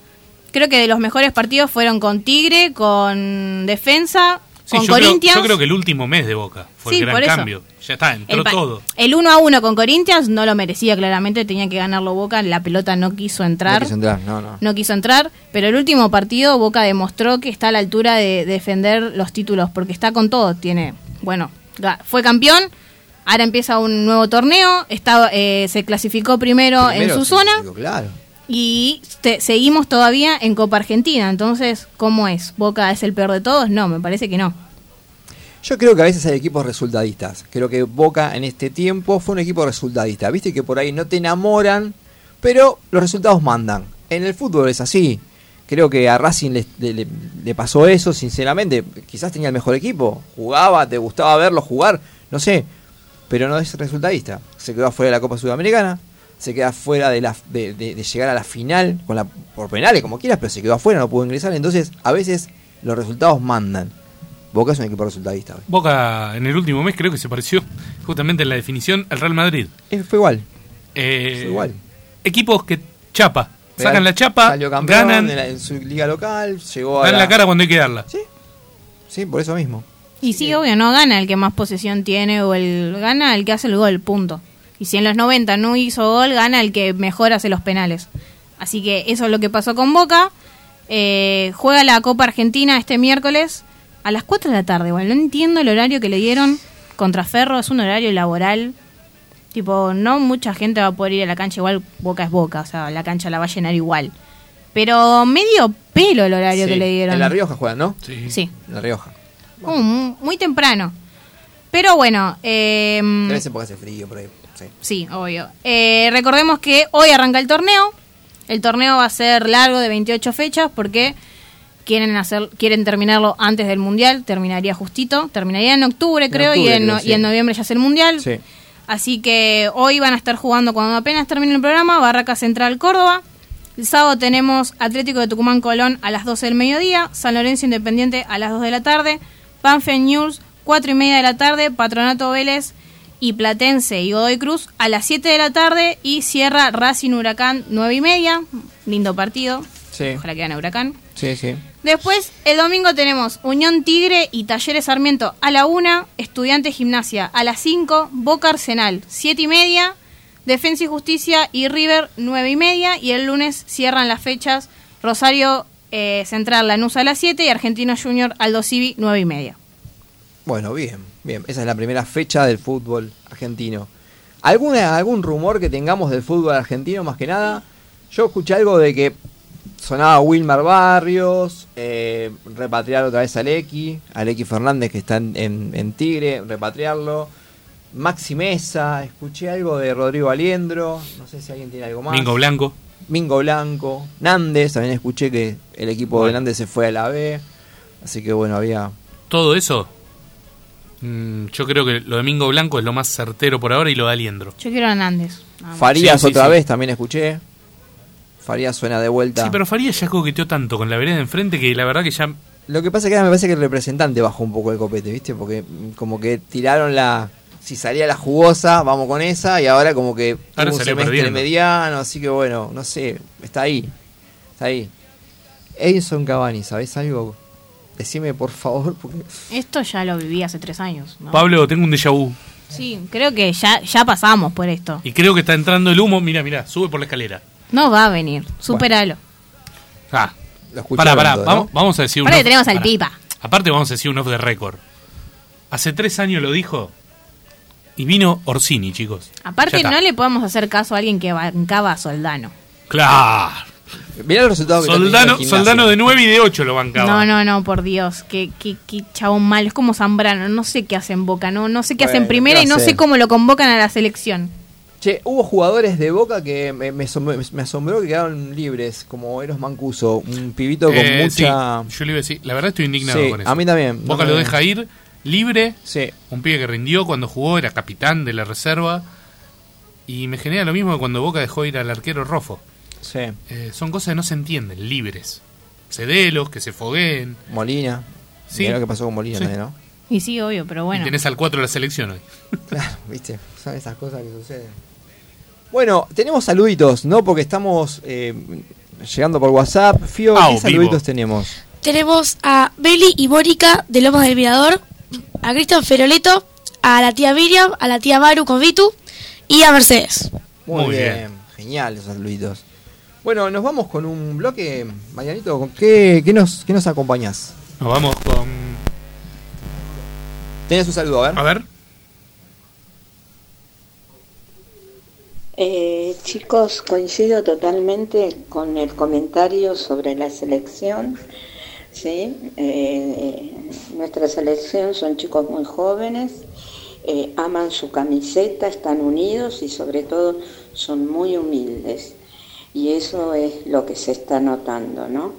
Creo que de los mejores partidos fueron con Tigre, con Defensa, Sí, con yo, creo, yo creo que el último mes de Boca fue Sí, el gran por eso. cambio. Ya está, entró el, todo. el 1 a 1 con Corinthians no lo merecía claramente, tenía que ganarlo Boca, la pelota no quiso entrar. No quiso entrar, no, no. no quiso entrar, pero el último partido Boca demostró que está a la altura de defender los títulos, porque está con todo, tiene, bueno, fue campeón, ahora empieza un nuevo torneo, está, eh, se clasificó primero, Primero, en su zona claro. Y te- seguimos todavía en Copa Argentina, entonces, ¿cómo es? ¿Boca es el peor de todos? No, me parece que no. Yo creo que a veces hay equipos resultadistas. Creo que Boca en este tiempo fue un equipo resultadista. Viste que por ahí no te enamoran, pero los resultados mandan. En el fútbol es así. Creo que a Racing le, le- le pasó eso, sinceramente. Quizás tenía el mejor equipo. Jugaba, te gustaba verlo jugar, no sé. Pero no es resultadista. Se quedó afuera de la Copa Sudamericana. Se queda fuera de, la, de, de- de llegar a la final con la, por penales, como quieras, pero se quedó afuera, no pudo ingresar. Entonces, a veces los resultados mandan. Boca es un equipo resultadista hoy. Boca en el último mes creo que se pareció justamente en la definición al Real Madrid. Eh, Fue igual. Eh, Fue igual. Equipos que chapa, Real sacan la chapa, salió campeón ganan, en, la- en su liga local, llegó a dan la cara cuando hay que darla. Sí, sí, por eso mismo. Y sí, obvio, no gana el que más posesión tiene o el gana el que hace el gol, punto. Y si en los 90 no hizo gol, gana el que mejor hace los penales. Así que eso es lo que pasó con Boca. Eh, juega la Copa Argentina este miércoles a las 4 de la tarde. Bueno, no entiendo el horario que le dieron contra Ferro, es un horario laboral Tipo, no mucha gente va a poder ir a la cancha, igual Boca es Boca, o sea, la cancha la va a llenar igual. Pero medio pelo el horario Sí, que le dieron. En La Rioja juegan, ¿no? Sí. Sí, En La Rioja. mu- muy temprano. Pero bueno, eh, Debe ser porque hace frío por ahí. Sí. Sí, obvio. Eh, recordemos que hoy arranca el torneo. El torneo va a ser largo de 28 fechas porque quieren hacer quieren terminarlo antes del mundial. Terminaría justito. Terminaría en octubre, En creo, y, en, creo, no- sí. y en noviembre ya es el mundial. Sí. Así que hoy van a estar jugando cuando apenas termine el programa. Barraca Central Córdoba. El sábado tenemos Atlético de Tucumán Colón a las 12 del mediodía. San Lorenzo Independiente a las 2 de la tarde. Panfen News 4 y media de la tarde. Patronato Vélez y Platense y Godoy Cruz a las 7 de la tarde. Y cierra Racing Huracán 9 y media. Lindo partido. Sí. Ojalá que gane Huracán. Sí, sí. Después, el domingo tenemos Unión Tigre y Talleres Sarmiento a la 1, Estudiantes Gimnasia a las 5, Boca Arsenal 7 y media, Defensa y Justicia y River 9 y media. Y el lunes cierran las fechas Rosario eh, Central Lanús a las 7 y Argentino Junior Aldo Civi 9 y media. Bueno, bien, bien. Esa es la primera fecha del fútbol argentino. ¿Alguna, ¿Algún rumor que tengamos del fútbol argentino más que nada? Yo escuché algo de que sonaba Wilmar Barrios, eh, repatriar otra vez a Aleki, Aleki Fernández que está en, en- en Tigre, repatriarlo. Maxi Mesa, escuché algo de Rodrigo Aliendro, no sé si alguien tiene algo más. Mingo Blanco. Mingo Blanco, Nández, también escuché que el equipo de. Nández se fue a la B, así que bueno, había... Todo eso. Mm, yo creo que lo de Mingo Blanco es lo más certero por ahora y lo de Aliendro. Yo quiero a Nández. nada más. Farías Sí, otra sí. vez también escuché. Farías suena de vuelta. Sí, pero Farías ya coqueteó tanto con la vereda de enfrente que la verdad que ya. Lo que pasa es que ahora me parece que el representante bajó un poco el copete, ¿viste? Porque mm, como que tiraron la... Si salía la jugosa, vamos con esa, y ahora como que Ahora un salió semestre perdiendo. mediano, así que bueno, no sé, está ahí. Está ahí. Edison Cavani, ¿sabés algo? Decime por favor, porque... Esto ya lo viví hace tres años. ¿no? Pablo, tengo un déjà vu. Sí, creo que ya, ya pasamos por esto. Y creo que está entrando el humo. Mira, mira, sube por la escalera. No va a venir. Superalo. Ah, pará, pará. todo, ¿no? Vamos, vamos a decir un Aparte off- tenemos al pará. Pipa. Aparte, vamos a decir un off de récord. Hace tres años lo dijo. Y vino Orsini, chicos. Aparte, no le podemos hacer caso a alguien que bancaba a Soldano. Claro. Mirá los resultados que Soldano, soldano de 9 y de 8 lo bancaba. No, no, no, por Dios. Qué, qué, qué chabón malo. Es como Zambrano. No sé qué hace en Boca. No, no sé qué hace en Bueno, primera ¿qué y no sé cómo lo convocan a la selección. Che, hubo jugadores de Boca que me, me asombró, me asombró que quedaron libres, como Eros Mancuso, un pibito con Eh, mucha... sí, yo le iba a decir, la verdad estoy indignado Sí, con eso. a mí también. Boca No lo me- deja ir libre, Sí, un pibe que rindió cuando jugó, era capitán de la reserva. Y me genera lo mismo que cuando Boca dejó ir al arquero Rofo. Sí. Eh, son cosas que no se entienden, libres. Cedelos, que se fogueen. Molina. Sí. Mirá lo que pasó con Molina Sí. ¿no? Y sí, obvio, pero bueno. Y tenés al 4 de la selección hoy. Claro, viste, son esas cosas que suceden. Bueno, tenemos saluditos, ¿no? Porque estamos eh, llegando por WhatsApp. Fío, Ah, ¿qué vivo. saluditos tenemos? Tenemos a Beli y Mónica de Lomas del Mirador, a Cristian Feroleto, a la tía Miriam, a la tía Maru con Vitu y a Mercedes. Muy, Muy bien. bien. genial esos saluditos. Bueno, nos vamos con un bloque, Marianito, ¿con qué, qué nos, qué nos acompañás? Nos vamos con. Tenés un saludo, a ver. A ver. Eh, chicos, coincido totalmente con el comentario sobre la selección. ¿sí? Eh, nuestra selección son chicos muy jóvenes, eh, aman su camiseta, están unidos y sobre todo son muy humildes. Y eso es lo que se está notando, ¿no?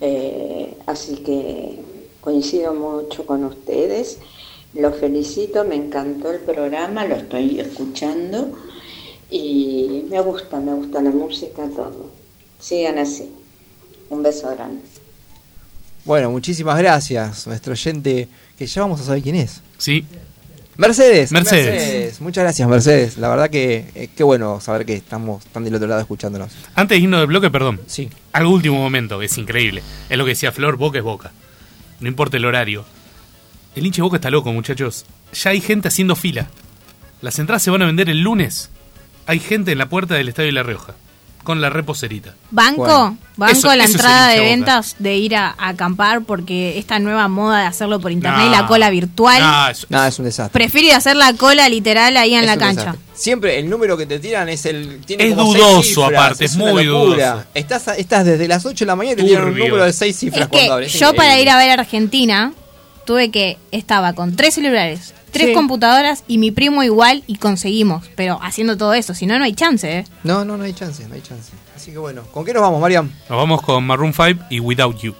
Eh, así que coincido mucho con ustedes. Los felicito, me encantó el programa, lo estoy escuchando y me gusta, me gusta la música, todo. Sigan así. Un beso grande. Bueno, muchísimas gracias, nuestro oyente, que ya vamos a saber quién es. Sí. Mercedes. Mercedes. Muchas gracias, Mercedes. La verdad que eh, qué bueno saber que estamos tan del otro lado escuchándonos. Antes de irnos del bloque, perdón. Sí. Algo último momento, es increíble. Es lo que decía Flor, Boca es Boca. No importa el horario. El hinche Boca está loco, muchachos. Ya hay gente haciendo fila. Las entradas se van a vender el lunes. Hay gente en la puerta del Estadio de La Rioja. Con la reposerita. Banco, Bueno. banco Eso- la eso entrada de ventas de ir a, a acampar porque esta nueva moda de hacerlo por internet y la cola virtual. No, es- un desastre. Prefiero ir a hacer la cola literal ahí en Es la cancha. desastre. Siempre el número que te tiran es el. Tiene Es como seis dudoso, cifras, aparte, es muy locura. dudoso. Estás, estás desde las 8 de la mañana y te tiran un número de 6 cifras Es cuando que abres. yo para ir a ver Argentina tuve que estaba con tres celulares, tres Sí. computadoras y mi primo igual y conseguimos, pero haciendo todo eso, si no no hay chance, ¿eh? No, no, no hay chance, no hay chance. Así que bueno, ¿con qué nos vamos, Mariam? Nos vamos con Maroon 5 y Without You.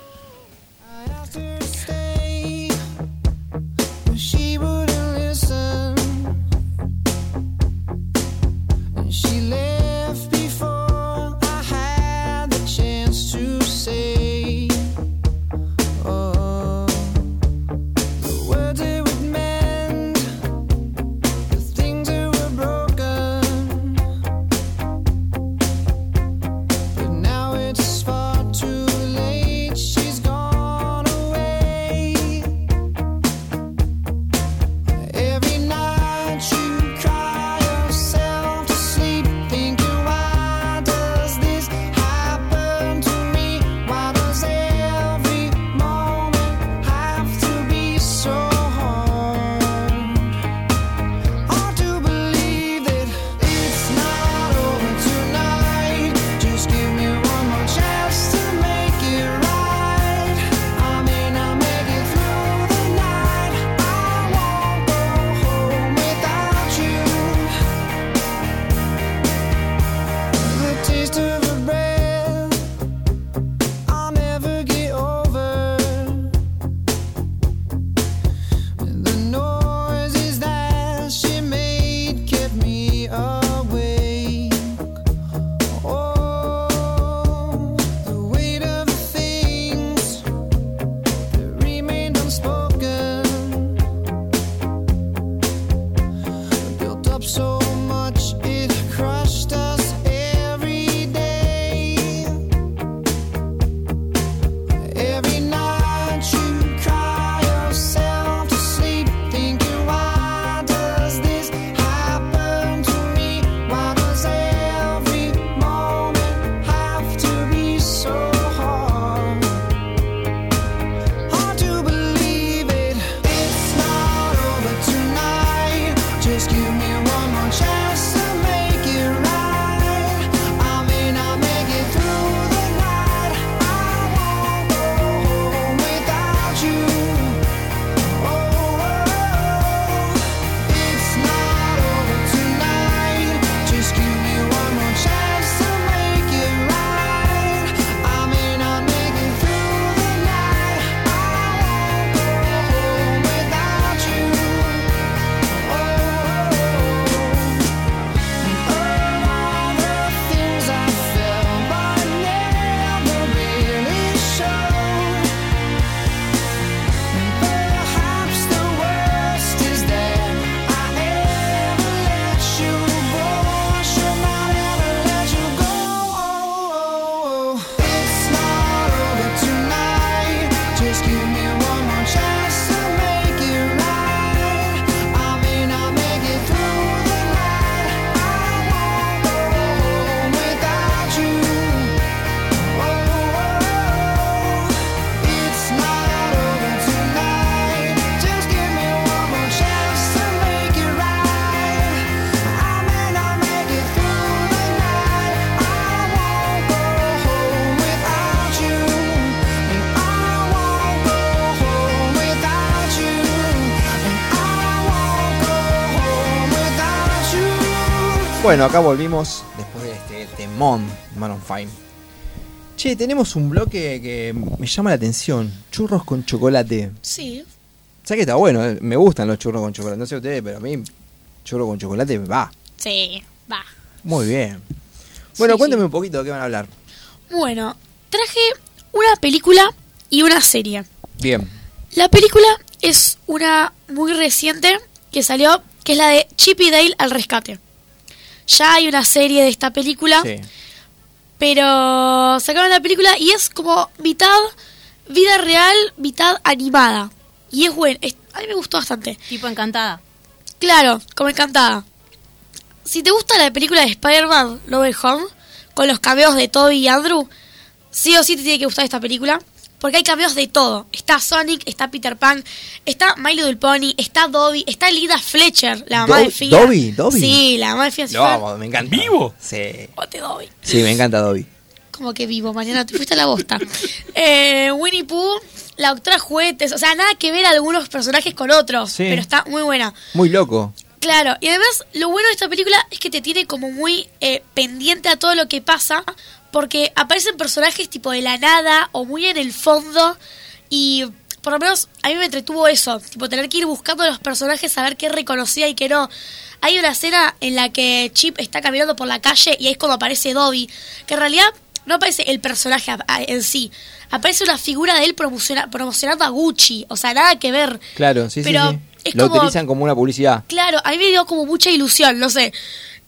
Bueno, acá volvimos después de este temón Maroon 5. Che, tenemos un bloque que me llama la atención. Churros con chocolate. Sí. ¿Sabes que está bueno? eh? Me gustan los churros con chocolate. No sé ustedes, pero a mí churro con chocolate va. Sí, va. Muy bien. Bueno, Sí, cuéntame un poquito de qué van a hablar. Bueno, traje una película y una serie. Bien. La película es una muy reciente que salió, que es la de Chip y Dale al rescate. Ya hay una serie de esta película, Sí. pero sacaron la película y es como mitad vida real, mitad animada. Y es bueno, es- a mí me gustó bastante. Tipo encantada. Claro, como encantada. Si te gusta la película de Spider-Man, No Way Home, con los cameos de Toby y Andrew, sí o sí te tiene que gustar esta película. Porque hay cameos de todo. Está Sonic, está Peter Pan, está My Little Pony, está Dobby, está Lida Fletcher, la mamá Do- de Fia. ¿Dobby? ¿Dobby? Sí, la mamá de Fia. Lo amo, me encanta. ¿Vivo? Sí. Bote Dobby. Sí, me encanta Dobby. Como que vivo, mañana te fuiste a la bosta. eh, Winnie Pooh, la doctora Juguetes, o sea, nada que ver algunos personajes con otros, Sí. pero está muy buena. Muy loco. Claro, y además lo bueno de esta película es que te tiene como muy eh, pendiente a todo lo que pasa, porque aparecen personajes tipo de la nada o muy en el fondo, y por lo menos a mí me entretuvo eso, tipo tener que ir buscando a los personajes a ver qué reconocía y qué no. Hay una escena en la que Chip está caminando por la calle y ahí es cuando aparece Dobby, que en realidad no aparece el personaje en sí, aparece una figura de él promociona- promocionando a Gucci, o sea, nada que ver. Claro, sí, sí, Pero sí. es Lo como- utilizan como una publicidad. Claro, a mí me dio como mucha ilusión, no sé.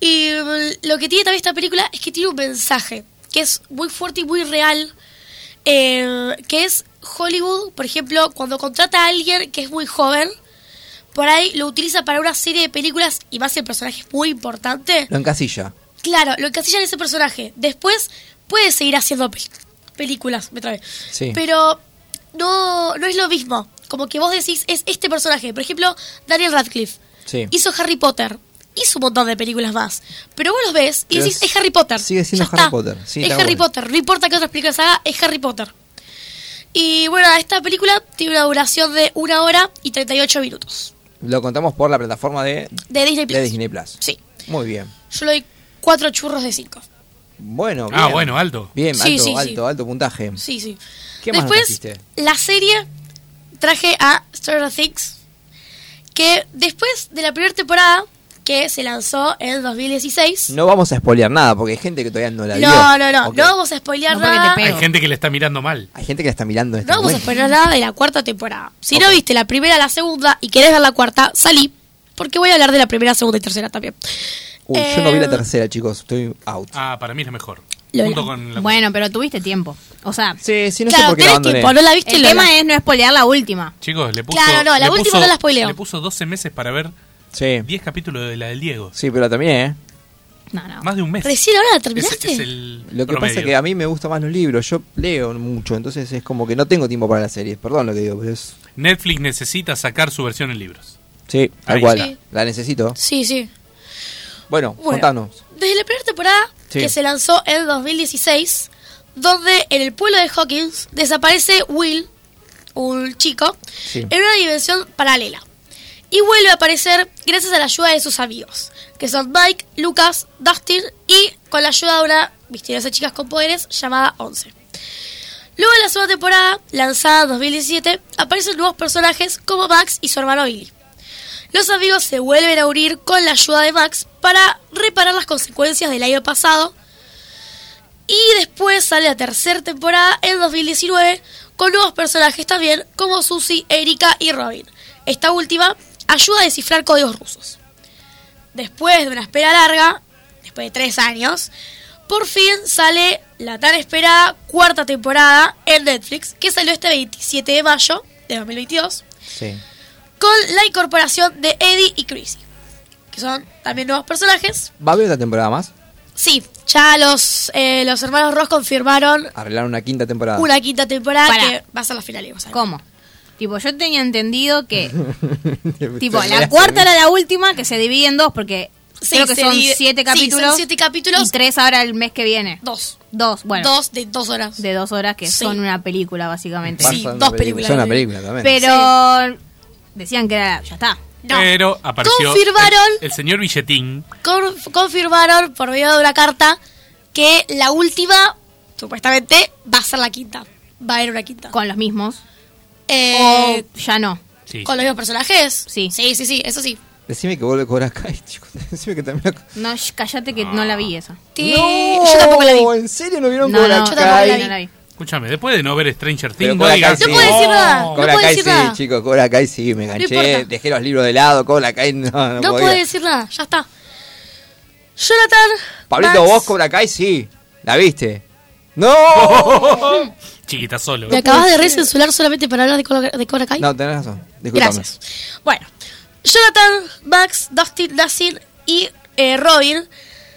Y mm, lo que tiene también esta película es que tiene un mensaje que es muy fuerte y muy real. eh, que es Hollywood, por ejemplo, cuando contrata a alguien que es muy joven, por ahí lo utiliza para una serie de películas y más el personaje es muy importante. Lo encasilla. Claro, lo encasillan en ese personaje. Después puede seguir haciendo pel- películas, me trae. Sí. Pero no, no es lo mismo. Como que vos decís, es este personaje. Por ejemplo, Daniel Radcliffe. Sí. Hizo Harry Potter. Hizo un montón de películas más. Pero vos los ves y Pero decís, es- es Harry Potter. sigue siendo Ya Harry está. Potter. Sí, es Harry bueno. Potter. No importa qué otras películas haga, es Harry Potter. Y bueno, esta película tiene una duración de una hora y 38 minutos. Lo contamos por la plataforma de, De Disney Plus. de Disney Plus. Sí. Muy bien. Yo le doy cuatro churros de cinco. Bueno, Ah, bien. bueno, alto. Bien, Sí, alto, sí, sí. alto, alto puntaje. Sí, sí. ¿Qué más Después, trajiste? la serie traje a Stranger Things, que después de la primera temporada, que se lanzó en 2016, No vamos a spoilear nada porque hay gente que todavía no la vio. no, no, no, no vamos a spoilear No, nada. Hay gente que le está mirando mal. Hay gente que la está mirando este No vamos a spoilear nada de la cuarta temporada. Si no viste la primera, la segunda y querés ver la cuarta, salí, porque voy a hablar de la primera, segunda y tercera también. Uy, yo no vi la Eh, tercera, chicos. Estoy out. Ah, para mí es la mejor. Lola. Junto con la Bueno, pero tuviste tiempo. O sea, Sí, sí, no sé claro, por qué tenés tiempo, no la viste el Lola. tema es no spoilear la última. Chicos, le puso. Claro, no, la última puso- no la spoileo. Le puso 12 meses para ver Sí, 10 capítulos de la del Diego. sí, pero terminé, ¿eh? No, no. Más de un mes. Recién ahora la terminaste. es el Lo que promedio. pasa es que a mí me gustan más los libros. Yo leo mucho, entonces es como que no tengo tiempo para las series. Perdón lo que digo, pero es... Netflix necesita sacar su versión en libros. Sí, tal Ahí cual. está. La necesito. Sí, sí. Bueno, Bueno. contanos. Desde la primera temporada, Sí. que se lanzó en 2016, donde en el pueblo de Hawkins desaparece Will, un chico, Sí. en una dimensión paralela. Y vuelve a aparecer gracias a la ayuda de sus amigos, que son Mike, Lucas, Dustin y con la ayuda de una misteriosa chica con poderes llamada Once. Luego en la segunda temporada, lanzada en 2017, aparecen nuevos personajes como Max y su hermano Billy. Los amigos se vuelven a unir con la ayuda de Max para reparar las consecuencias del año pasado. Y después sale la tercera temporada en 2019 con nuevos personajes también como Susie, Erika y Robin. Esta última ayuda a descifrar códigos rusos. Después de una espera larga, después de tres años, por fin sale la tan esperada cuarta temporada en Netflix, que salió este 27 de mayo de 2022 Sí. con la incorporación de Eddie y Chrissy, que son también nuevos personajes. ¿Va a haber otra temporada más? Sí, ya los, eh, los hermanos Ross confirmaron Arreglaron una quinta temporada. una quinta temporada Pará. que va a ser la final. ¿Cómo? Tipo, yo tenía entendido que, tipo, la cuarta era la última, que se divide en dos, porque Sí, creo que son divide- siete sí, capítulos. son siete capítulos. Y tres ahora el mes que viene. Dos. Dos, bueno. Dos de dos horas. De dos horas, que Sí. son una película, básicamente. Sí, dos película. películas. Son una película también. Pero decían que era, ya está. No. Pero apareció. Confirmaron. El, el señor Billetín. Con- confirmaron por medio de una carta que la última, supuestamente, va a ser la quinta. Va a haber una quinta. Con los mismos. Eh, o ya no. Sí. ¿Con los mismos personajes? Sí. Sí, sí, sí, eso sí. Decime que vuelve Cobra Kai, chicos. Decime que también la... No, sh, cállate que no la vi esa. Sí, No, yo tampoco la vi. ¿En serio no vieron No, Cobra no, yo tampoco Kai? la vi. no la vi. Escúchame, después de no ver Stranger Things, Cobra no digas. Kai sí. No puedo decir nada. No Cobra puedo Kai decir sí, nada. chicos. Cobra Kai sí, me enganché. importa. dejé los libros de lado. Cobra Kai no, no, No podía. puedo decir nada, ya está. Jonathan. Pablito, Max, vos Cobra Kai sí. ¿La viste? ¡No! Chiquita solo. Me acabas de recensurar solamente para hablar de Cobra, de Cobra Kai. No, tenés razón. Disculpame. Gracias. Bueno, Jonathan, Max, Dustin, Dustin y eh, Robin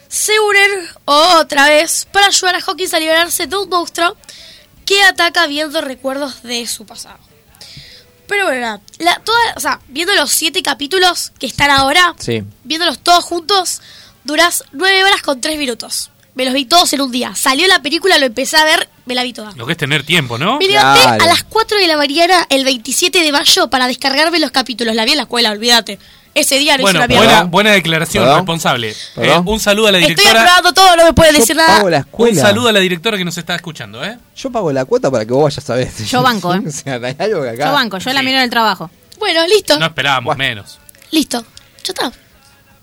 se unen otra vez para ayudar a Hawkins a liberarse de un monstruo que ataca viendo recuerdos de su pasado. Pero bueno, nada, la, toda, o sea, viendo los siete capítulos que están ahora, Sí. viéndolos todos juntos, duras nueve horas con tres minutos. Me los vi todos en un día. Salió la película, lo empecé a ver, me la vi toda. Lo que es tener tiempo, ¿no? Me levanté Claro. a las 4 de la mañana el 27 de mayo para descargarme los capítulos. La vi en la escuela, olvídate. Ese día no Bueno, hice una mierda. buena, buena declaración, ¿Perdón? responsable. ¿Perdón? Eh, un saludo a la Estoy directora. aprobando todo, no me pueden Yo decir nada. pago la Un escuela. saludo a la directora que nos está escuchando, ¿eh? Yo pago la cuota para que vos vayas a ver. Yo banco, ¿eh? o sea, hay algo que acá. Yo banco, yo la Sí. miro en el trabajo. Bueno, listo. No esperábamos menos. Listo. Ya está.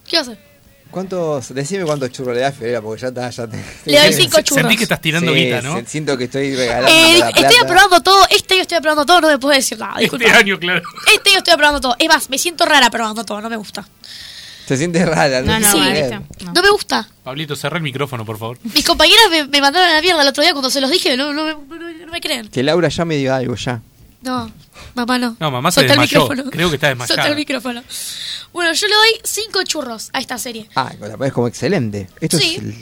¿Qué vas a hacer? ¿Cuántos? Decime cuántos churros le das, Fiorella, porque ya está. Ya te, Le doy cinco churros. Sentí que estás tirando Sí, guita, ¿no? Siento que estoy regalando. Eh, la estoy plata. aprobando todo. Este año estoy aprobando todo, no me puedes decir nada. Disculpa. Este año, claro. Este año estoy aprobando todo. Es más, me siento rara aprobando todo, no me gusta. Se siente rara, No, no, Sí. No, no. me gusta. Pablito, cerrá el micrófono, por favor. Mis compañeras me, me mandaron a la mierda el otro día cuando se los dije, no, no, me- no, no- no me creen. Que Laura ya me diga algo ya. No, mamá no. No, mamá se Soltá el desmayó. micrófono. Creo que está desmayada. Soltá el micrófono. Bueno, yo le doy cinco churros a esta serie. Ah, pones como excelente. Esto Sí. es el-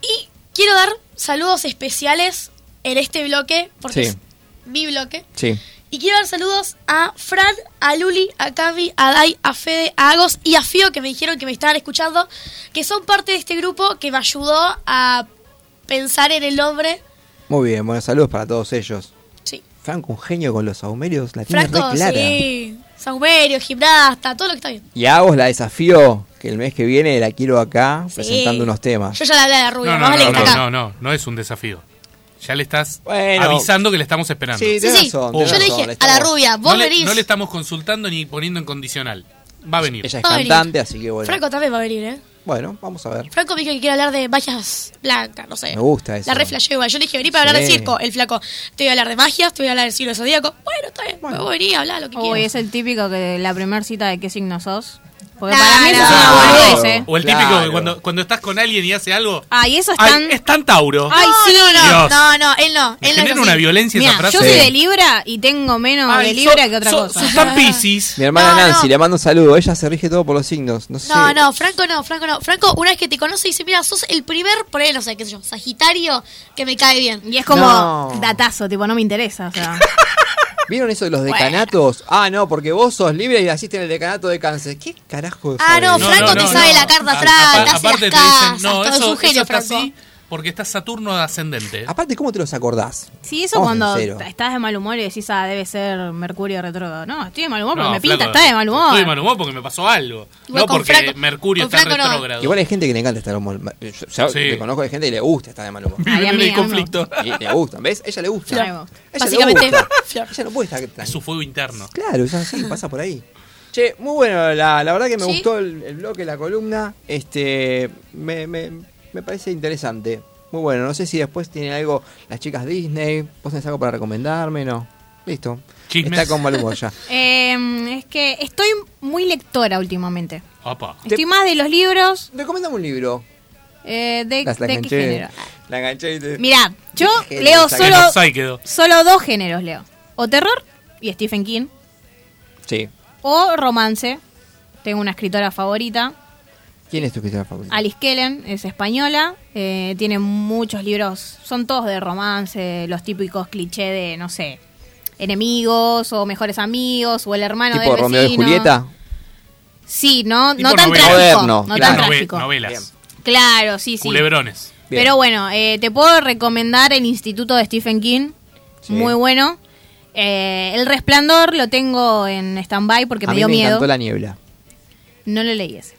Y quiero dar saludos especiales en este bloque, porque Sí. es mi bloque. Sí. Y quiero dar saludos a Fran, a Luli, a Cami, a Dai, a Fede, a Agos y a Fío que me dijeron que me estaban escuchando, que son parte de este grupo que me ayudó a pensar en el nombre. Muy bien, bueno, saludos para todos ellos. Franco, un genio con los saumerios, la tiene Franco, re clara. sí. Saumerio, gimnasta, todo lo que está bien. Y a vos la desafío que el mes que viene la quiero acá presentando unos temas. Yo ya le hablé a la rubia, No, más no, vale no, que está no, acá. no, no, no es un desafío. Ya le estás Bueno. avisando que le estamos esperando. Sí, Sí, tenés sí. razón, Yo le razón, dije a estamos- la rubia, vos no, le, venís. no le estamos consultando ni poniendo en condicional. Va a venir. Ella es Va a venir. cantante, así que bueno. Franco también va a venir, ¿eh? Bueno, vamos a ver. Franco me dijo que quiere hablar de magias blancas, no sé. Me gusta eso. La re flasheo igual. Yo le dije, vení para hablar de circo. El flaco, te voy a hablar de magias, te voy a hablar del siglo zodíaco. Bueno, está bien. Bueno. Vení a hablar lo que Uy, quieras. es el típico que la primera cita de qué signo sos. Porque para mí eso no. es una boludez, ¿eh? O el típico Claro. que cuando, cuando estás con alguien y hace algo. Ay, eso es Ay, tan... es tan Tauro. Ay, sí. no, no, Dios. no, no, él no. Me Él no así. una violencia Mira, esa frase. yo soy de Libra y tengo menos Ay, de Libra so- que otra so- cosa. sos tan Piscis. Mi hermana No, Nancy, no. le mando un saludo. Ella se rige todo por los signos. No sé. No, no, Franco no, Franco no. Franco, una vez que te conoce, dice, mira, sos el primer, por ahí, no sé, qué sé yo, Sagitario, que me cae bien. Y es como No. datazo, tipo, no me interesa. O sea, ¿Vieron eso de los decanatos? Ah, no, porque vos sos libre y naciste en el decanato de cáncer. ¿Qué carajo? Ah, no? Franco te sabe la carta hace aparte las te dicen, no, eso, un genio, eso está Franco. así porque está Saturno ascendente. Aparte, ¿cómo te los acordás? sí, eso Vamos cuando estás de mal humor y decís, ah, debe ser Mercurio retrógrado. No, estoy de mal humor porque No, me pinta, flaco, está de mal humor. Estoy de mal humor porque me pasó algo. Igual no con porque Mercurio con está Franco no. retrógrado. Igual hay gente que le encanta estar de mal humor. Yo, yo Sí. te conozco de gente que le gusta estar de mal humor. Ay, a mí, mí conflicto. Y le gusta, ¿ves? Ella le gusta. Ella Básicamente, le gusta. Flor. Ella no puede estar Es su fuego interno. Claro, es así, pasa por ahí. Che, muy bueno, la, la verdad que me Sí. gustó el, el bloque, la columna. Este, me, me, me parece interesante. Muy bueno, no sé si después tienen algo las chicas Disney. ¿Vos tenés algo para recomendarme? No. Listo. Chismes. Está con mal humor ya. Eh, es que estoy muy lectora últimamente. Opa. Estoy más de los libros. Recomendame un libro. Eh, de, Las- la ¿de qué enganché. género? La enganché y te- Mirá, yo leo solo, solo dos géneros, leo. O terror y Stephen King. Sí. O romance. Tengo una escritora favorita. ¿Quién es tu escritora favorita? Alice Kellen, es española. eh, tiene muchos libros. Son todos de romance. Los típicos clichés de, no sé, enemigos o mejores amigos o el hermano ¿Tipo del Romeo y. Julieta? Sí, no, no tan novela. trágico. Moderno, no claro. tan trágico. novelas. Claro, sí, sí. Culebrones. Bien. Pero bueno, eh, te puedo recomendar el Instituto de Stephen King. Sí. Muy bueno. Eh, el Resplandor lo tengo en stand-by porque a me mí dio me miedo. encantó La Niebla. No lo leí ese.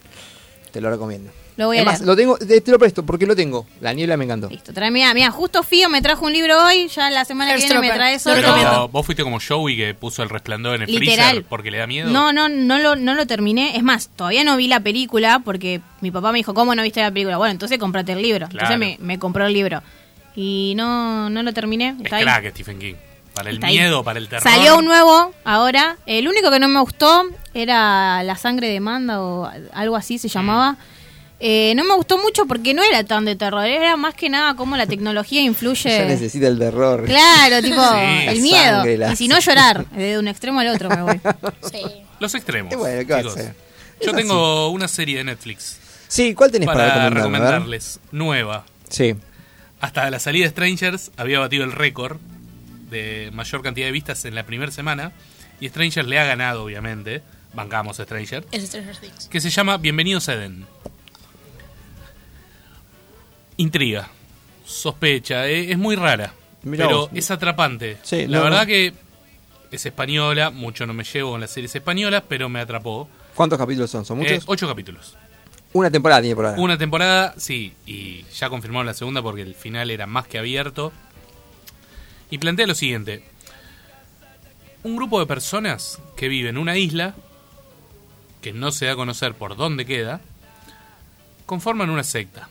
Te lo recomiendo. Lo voy a Es más, leer. lo tengo, te, te lo presto porque lo tengo. La Niebla me encantó. Listo, trae, mira, mira, justo Fío me trajo un libro hoy, ya la semana que viene me Heartstopper. trae Lo solo. recomiendo. Pero vos fuiste como Joey que puso el resplandor en el Literal. freezer porque le da miedo. No, no, no lo, no lo terminé. Es más, todavía no vi la película porque mi papá me dijo, ¿cómo no viste la película? Bueno, entonces comprate el libro. Claro. Entonces me, me compró el libro. Y no, no lo terminé. Es Está ahí. crack Stephen King. Para el Está ahí. miedo, para el terror. Salió un nuevo ahora. El único que no me gustó era La sangre de Manda o algo así se llamaba. Eh, no me gustó mucho porque no era tan de terror, era más que nada cómo la tecnología Ya influye. necesita el terror. Claro, tipo Sí. el La miedo. sangre, la- Y si no llorar, de un extremo al otro me voy. Sí. Los extremos. Bueno, ¿qué va a chicos. hacer? Yo tengo una serie de Netflix Sí, ¿cuál tenés para, para recomendarles. Nueva. Sí. Hasta la salida de Strangers había batido el récord de mayor cantidad de vistas en la primera semana. Y Strangers le ha ganado, obviamente. Bancamos Stranger. Es Stranger Things. Que se llama Bienvenidos a Eden. Intriga. Sospecha. eh, es muy rara. Mirá pero vos. es atrapante. Sí, la no, verdad no. que es española. Mucho no me llevo con las series españolas, pero me atrapó. ¿Cuántos capítulos son? ¿Son muchos? Eh, ocho capítulos. Una temporada tiene por ahora. Una temporada, sí, y ya confirmaron la segunda porque el final era más que abierto. Y plantea lo siguiente. Un grupo de personas que viven en una isla, que no se da a conocer por dónde queda, conforman una secta.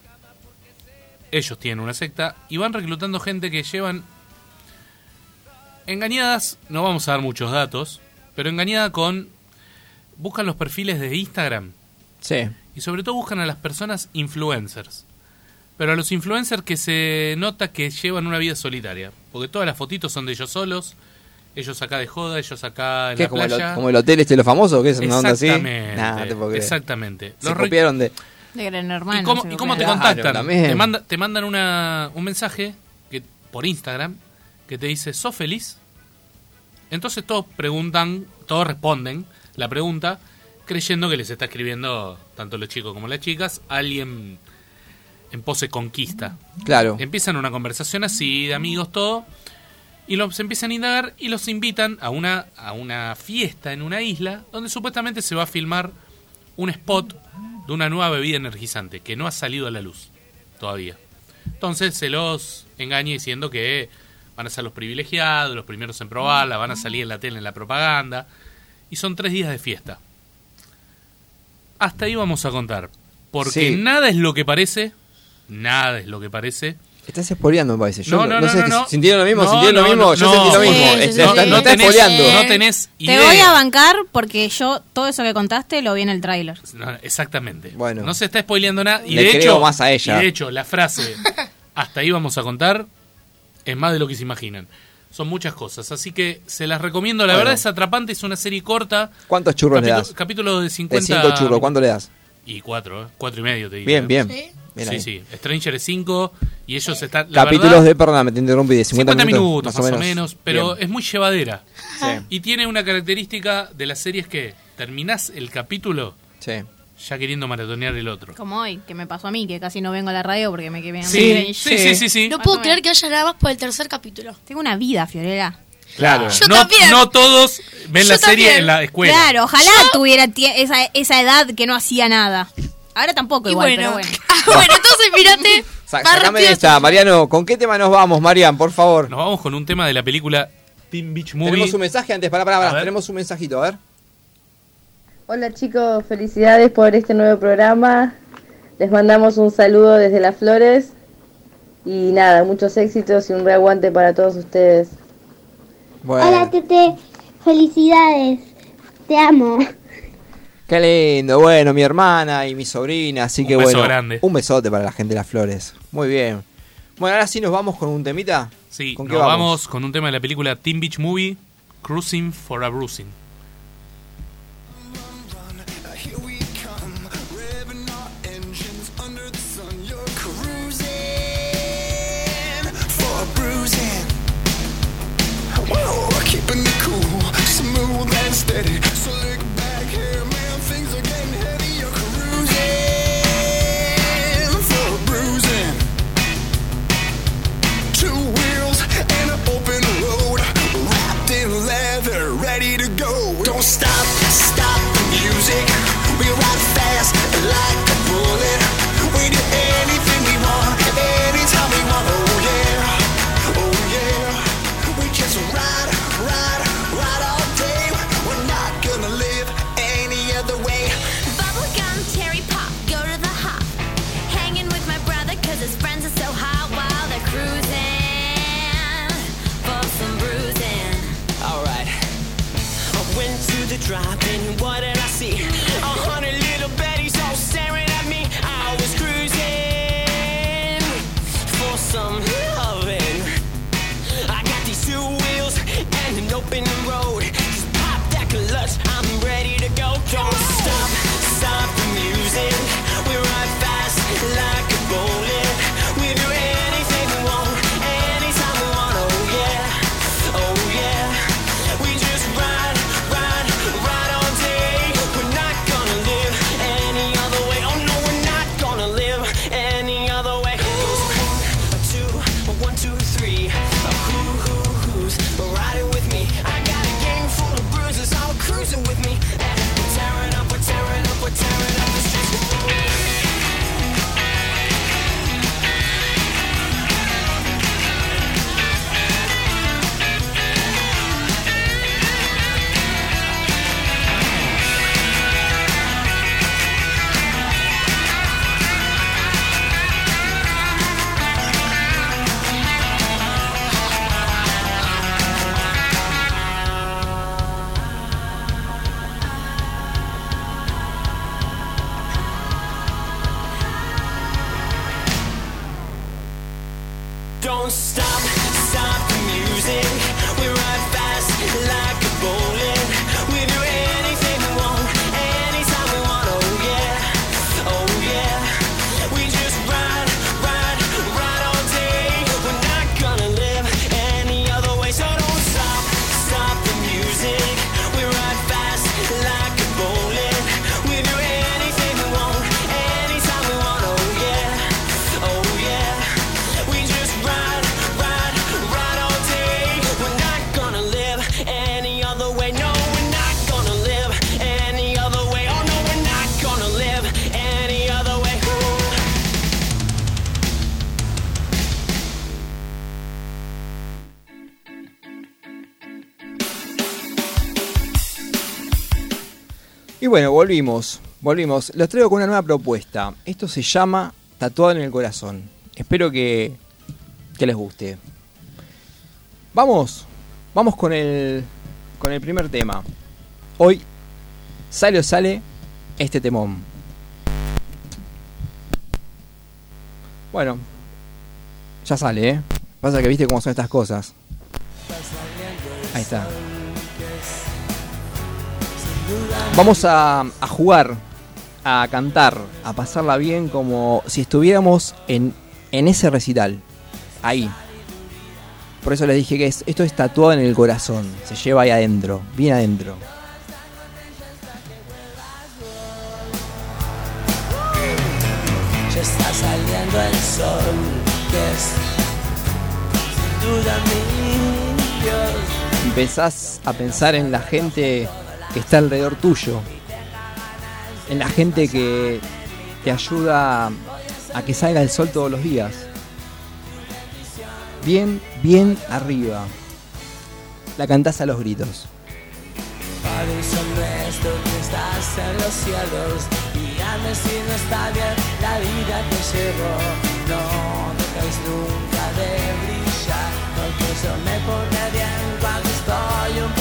Ellos tienen una secta y van reclutando gente que llevan engañadas, no vamos a dar muchos datos, pero engañada con... Buscan los perfiles de Instagram Sí. y sobre todo buscan a las personas influencers. Pero a los influencers que se nota que llevan una vida solitaria. Porque todas las fotitos son de ellos solos. Ellos acá de joda, ellos acá en ¿Qué la es como el, playa. como el hotel este de los famosos? ¿Qué es una onda así? Exactamente. Nah, no te puedo creer. Exactamente. Se Los copiaron de... De Gran Hermano. ¿Y cómo, se y cómo te. Claro, contactan? Te, manda- te mandan una, un mensaje que por Instagram que te dice, ¿sos feliz? Entonces todos preguntan, todos responden la pregunta creyendo que les está escribiendo tanto los chicos como las chicas alguien en pose conquista. Claro. Empiezan una conversación así, de amigos, todo, y los empiezan a indagar y los invitan a una, a una fiesta en una isla donde supuestamente se va a filmar un spot de una nueva bebida energizante que no ha salido a la luz todavía. Entonces se los engaña diciendo que van a ser los privilegiados, los primeros en probarla, van a salir en la tele en la propaganda, y son tres días de fiesta. Hasta ahí vamos a contar, porque Sí. nada es lo que parece, nada es lo que parece. Estás espoleando, me parece. Yo No, no, no, sé no, si no. ¿Sintieron lo mismo? No, ¿Sintieron lo mismo? no, Yo no. sentí lo mismo. sí, sí. no, tenés, espoleando. no tenés Te voy a bancar porque yo todo eso que contaste lo vi en el tráiler. No, exactamente. Bueno. No se está spoileando nada. Y Le de creo hecho, más a ella. Y de hecho, la frase hasta ahí vamos a contar es más de lo que se imaginan. Son muchas cosas. Así que se las recomiendo. La Bueno. verdad es atrapante. Es una serie corta. ¿Cuántos churros le das? Capítulo de De 50. 5 churros, ¿cuánto le das? Y cuatro, ¿eh? Cuatro y medio, te diría. Bien, bien. Sí. Bien sí, ahí. sí. Stranger es 5 y ellos están. la Capítulos verdad, de, perdóname, te interrumpí, de 50, 50 minutos, más o menos, pero Bien. es muy llevadera. Sí, Y tiene una característica de las series que terminás el capítulo sí. ya queriendo maratonear el otro. Como hoy, que me pasó a mí, que casi no vengo a la radio porque me quedé Sí, sí, sí, sí, sí. No puedo creer que haya nada más por el tercer capítulo. Tengo una vida, Fiorella. Claro. Yo no, también. no todos ven Yo la serie también. en la escuela. Claro, ojalá tuviera esa, esa edad que no hacía nada. Ahora tampoco Y igual, bueno, pero bueno. bueno, entonces mirate. Sa- Sacame rápido esta, Mariano. ¿Con qué tema nos vamos, Marian, por favor? Nos vamos con un tema de la película Teen Beach Movie. Tenemos un mensaje antes, pará, pará, A pará. Tenemos un mensajito, a ver. Hola chicos, felicidades por este nuevo programa. Les mandamos un saludo desde Las Flores. Y nada, muchos éxitos y un reaguante para todos ustedes. Bueno, Hola Tete, felicidades, te amo. Qué lindo. Bueno, mi hermana y mi sobrina, así que Un beso bueno. grande. Un besote para la gente de Las Flores. Muy bien. Bueno, ahora sí nos vamos con un temita. Sí, ¿Con nos qué vamos? vamos? con un tema de la película Teen Beach Movie, Cruising for a Bruising. Here Stop, stop bueno, volvimos, volvimos. Los traigo con una nueva propuesta. Esto se llama Tatuado en el Corazón. Espero que, que les guste. Vamos, vamos con el, con el primer tema. Hoy sale o sale este temón. Bueno, ya sale, ¿eh? Pasa que viste cómo son estas cosas. Ahí está. Vamos a, a jugar, a cantar, a pasarla bien como si estuviéramos en, en ese recital. Ahí. Por eso les dije que es- esto es tatuado en el corazón. Se lleva ahí adentro, bien adentro. Ya está saliendo el sol, que es sin duda mi Dios. Empezás a pensar en la gente está alrededor tuyo. En la gente que te ayuda a que salga el sol todos los días. Bien, bien arriba. La cantás a los gritos. Me bien cuando estoy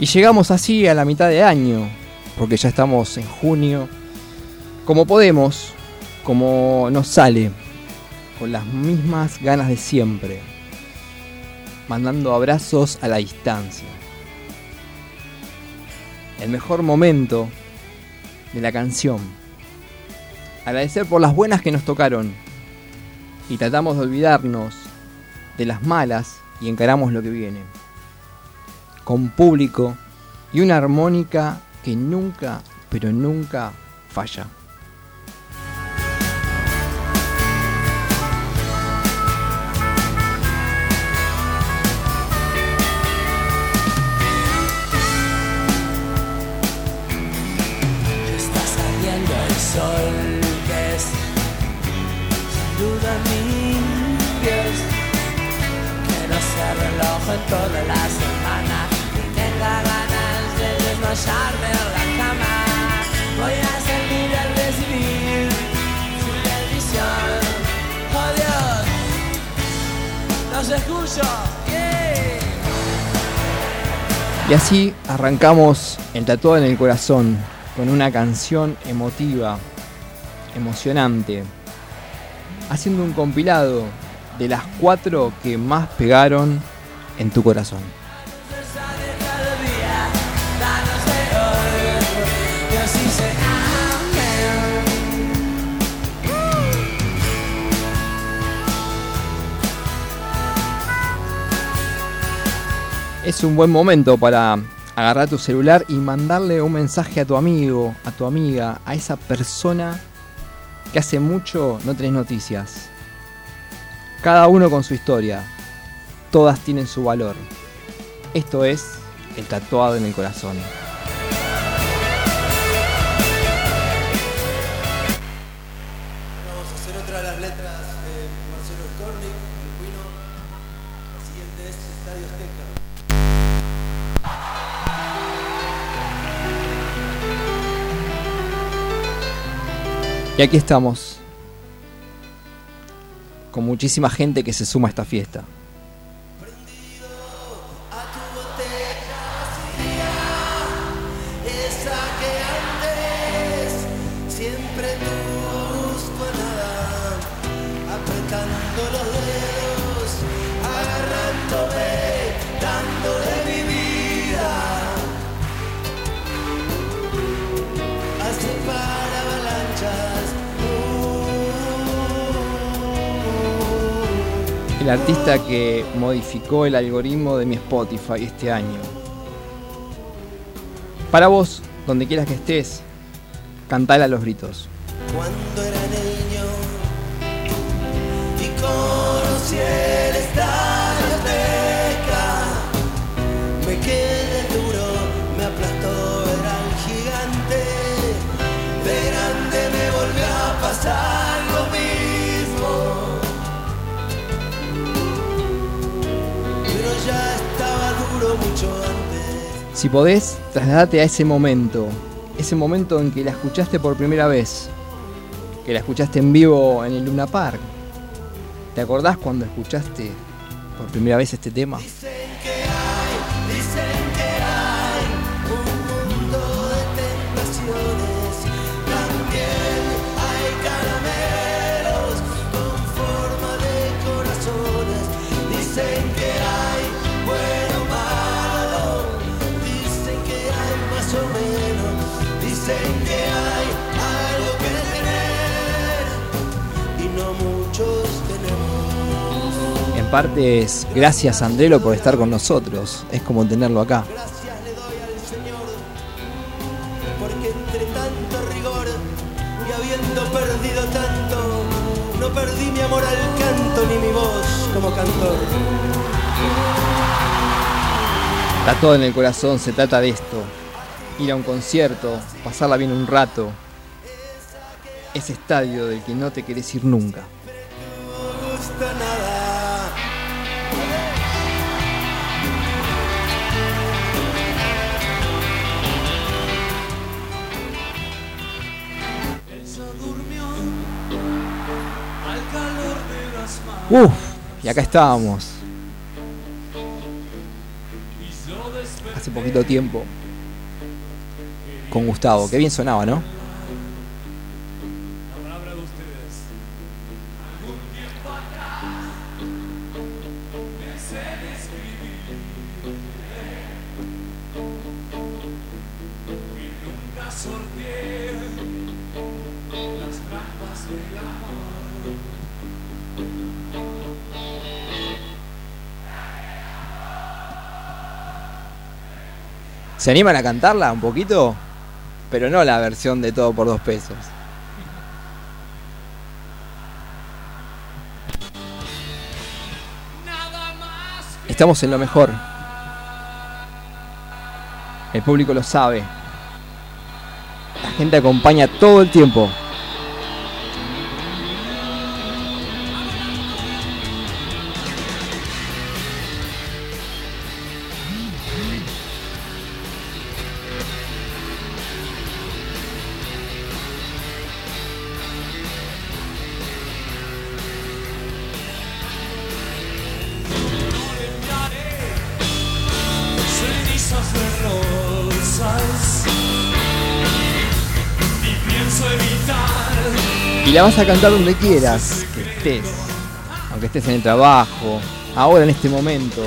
Y llegamos así a la mitad de año, porque ya estamos en junio. Como podemos, como nos sale, con las mismas ganas de siempre, mandando abrazos a la distancia. El mejor momento de la canción. Agradecer por las buenas que nos tocaron y tratamos de olvidarnos de las malas y encaramos lo que viene con público y una armónica que nunca, pero nunca falla. En toda la semana y tenga ganas de desmayarme en la cama. Voy a ser libre al recibir su bendición. Oh Dios, los escucho. Yeah. Y así arrancamos el tatuado en el corazón con una canción emotiva, emocionante, haciendo un compilado de las cuatro que más pegaron en tu corazón. Es un buen momento para agarrar tu celular y mandarle un mensaje a tu amigo, a tu amiga, a esa persona que hace mucho no tenés noticias. Cada uno con su historia. Todas tienen su valor. Esto es el tatuado en el corazón. Vamos a hacer otra de las letras de Marcelo Skornik, el Cuino. La siguiente es Estadio Azteca. Y aquí estamos. Con muchísima gente que se suma a esta fiesta. El artista que modificó el algoritmo de mi Spotify este año. Para vos, donde quieras que estés, cantala a los gritos. Cuando era niño y Si podés, trasladate a ese momento, ese momento en que la escuchaste por primera vez, que la escuchaste en vivo en el Luna Park. ¿Te acordás cuando escuchaste por primera vez este tema? En parte es gracias Andrelo por estar con nosotros, es como tenerlo acá. Gracias le doy al Señor, porque entre tanto rigor y habiendo perdido tanto, no perdí mi amor al canto ni mi voz como cantor. Está todo en el corazón, se trata de esto. Ir a un concierto, pasarla bien un rato. Ese estadio del que no te querés ir nunca. Uf, y acá estábamos. Hace poquito tiempo. Con Gustavo, qué bien sonaba, ¿no? ¿Se animan a cantarla un poquito? Pero no la versión de todo por dos pesos. Estamos en lo mejor. El público lo sabe. La gente acompaña todo el tiempo. La vas a cantar donde quieras que estés. Aunque estés en el trabajo, ahora en este momento.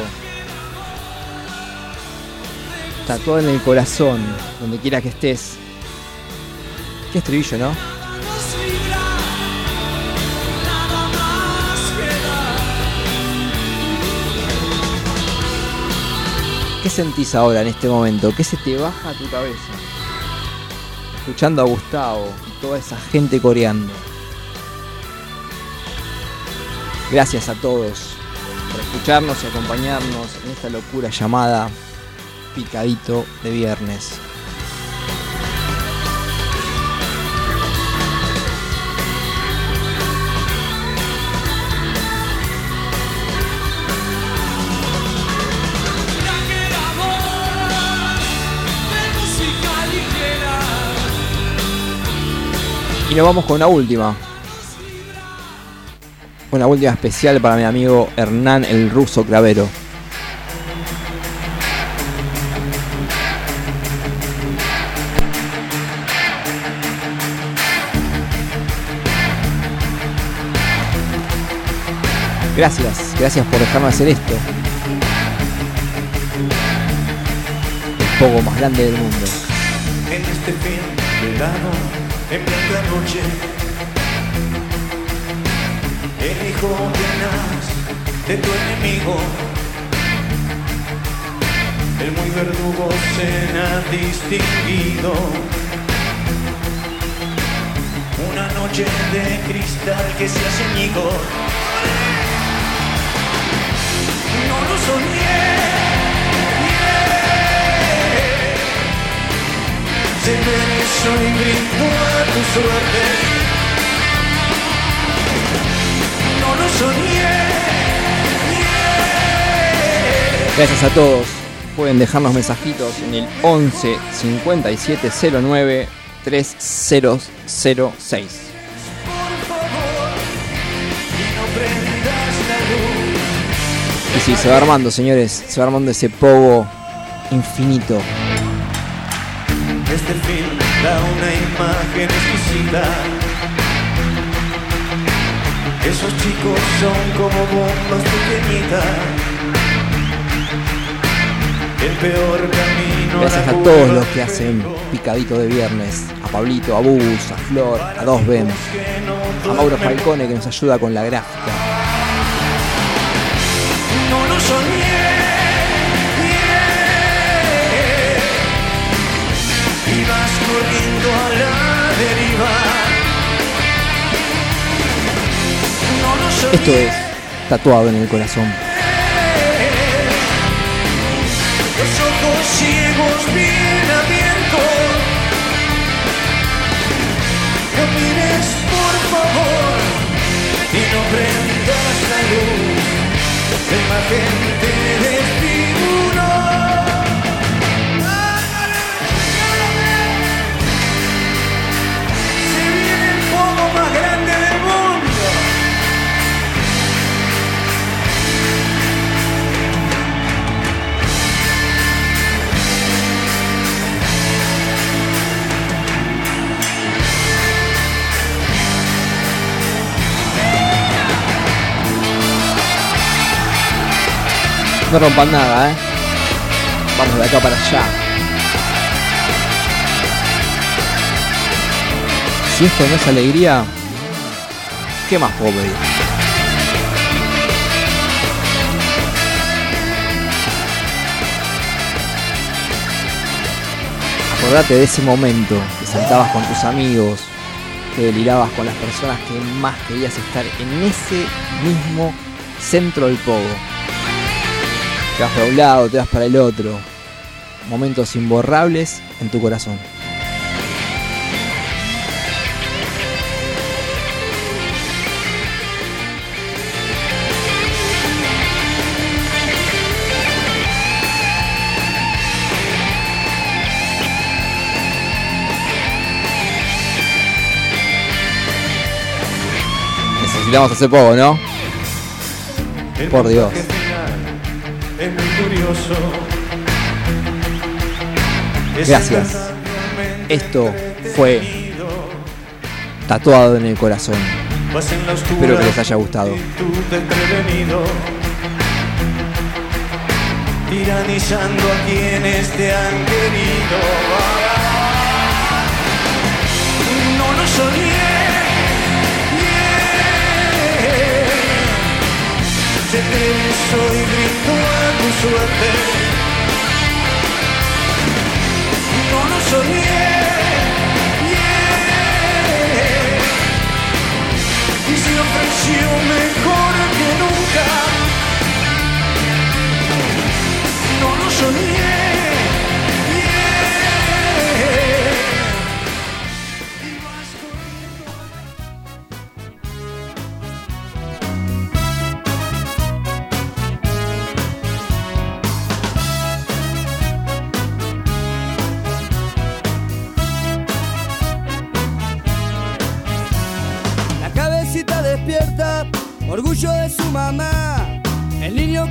Todo en el corazón, donde quiera que estés. Qué estribillo, ¿no? ¿Qué sentís ahora en este momento? ¿Qué se te baja a tu cabeza? Escuchando a Gustavo y toda esa gente coreando. Gracias a todos por escucharnos y acompañarnos en esta locura llamada Picadito de Viernes. Y nos vamos con una última. Una última especial para mi amigo Hernán el ruso Cravero. Gracias, gracias por dejarme hacer esto. El poco más grande del mundo. este llenas de tu enemigo. El muy verdugo cena distinguido. Una noche de cristal que se hace añicos. No lo soñé. Se merezó y brindó a tu suerte. Gracias a todos. Pueden dejarnos mensajitos en el 11 57 09 3006. Y sí, se va armando, señores. Se va armando ese pogo infinito. Este film da una imagen exquisita. Esos chicos son como bombas pequeñitas. El peor camino Gracias a todos los que hacen picadito de viernes. A Pablito, a Bus, a Flor, a Dos Ben. A Mauro Falcone que nos ayuda con la gráfica. no Esto es tatuado en el corazón. Los ojos ciegos bien abiertos. No mires por favor y no prendas la luz. La imagen te No rompan nada, ¿eh? Vamos de acá para allá. Si esto no es alegría, ¿qué más puedo pedir? Acordate de ese momento que saltabas con tus amigos, que delirabas con las personas que más querías estar en ese mismo centro del pogo. Te vas para un lado, te vas para el otro. Momentos imborrables en tu corazón. Necesitamos hacer poco, ¿no? Por Dios. Curioso. Gracias. Esto fue tatuado en el corazón. Espero que les haya gustado. Tiranizando a quienes te han querido. No lo Besó y gritó a tu suerte. No lo soñé. yeah. Y se ofreció mejor que nunca. No lo soñé.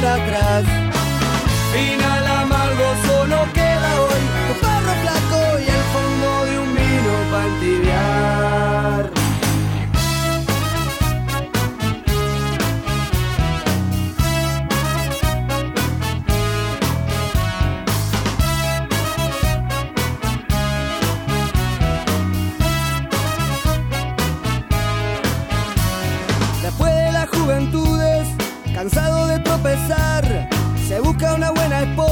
Mirar atrás. Final amargo solo queda hoy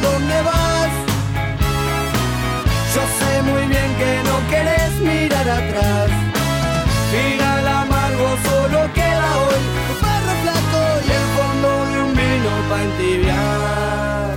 ¿Dónde vas? Yo sé muy bien que no querés mirar atrás. Final amargo solo queda hoy tu perro flaco y el fondo de un vino para entibiar.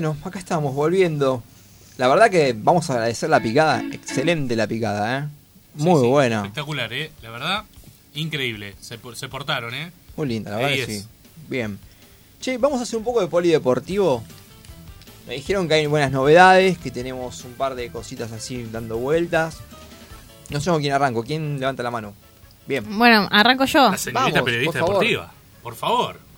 Bueno, acá estamos volviendo. La verdad que vamos a agradecer la picada. Excelente la picada, ¿eh? Muy buena. Espectacular, ¿eh? La verdad, increíble. Se, por- se portaron, ¿eh? Muy linda, la verdad De que 10. sí. Bien. Che, vamos a hacer un poco de polideportivo. Me dijeron que hay buenas novedades, que tenemos un par de cositas así dando vueltas. No sé con quién arranco, quién levanta la mano. Bien. Bueno, arranco yo. La señorita Vamos, periodista por favor. deportiva. Por favor.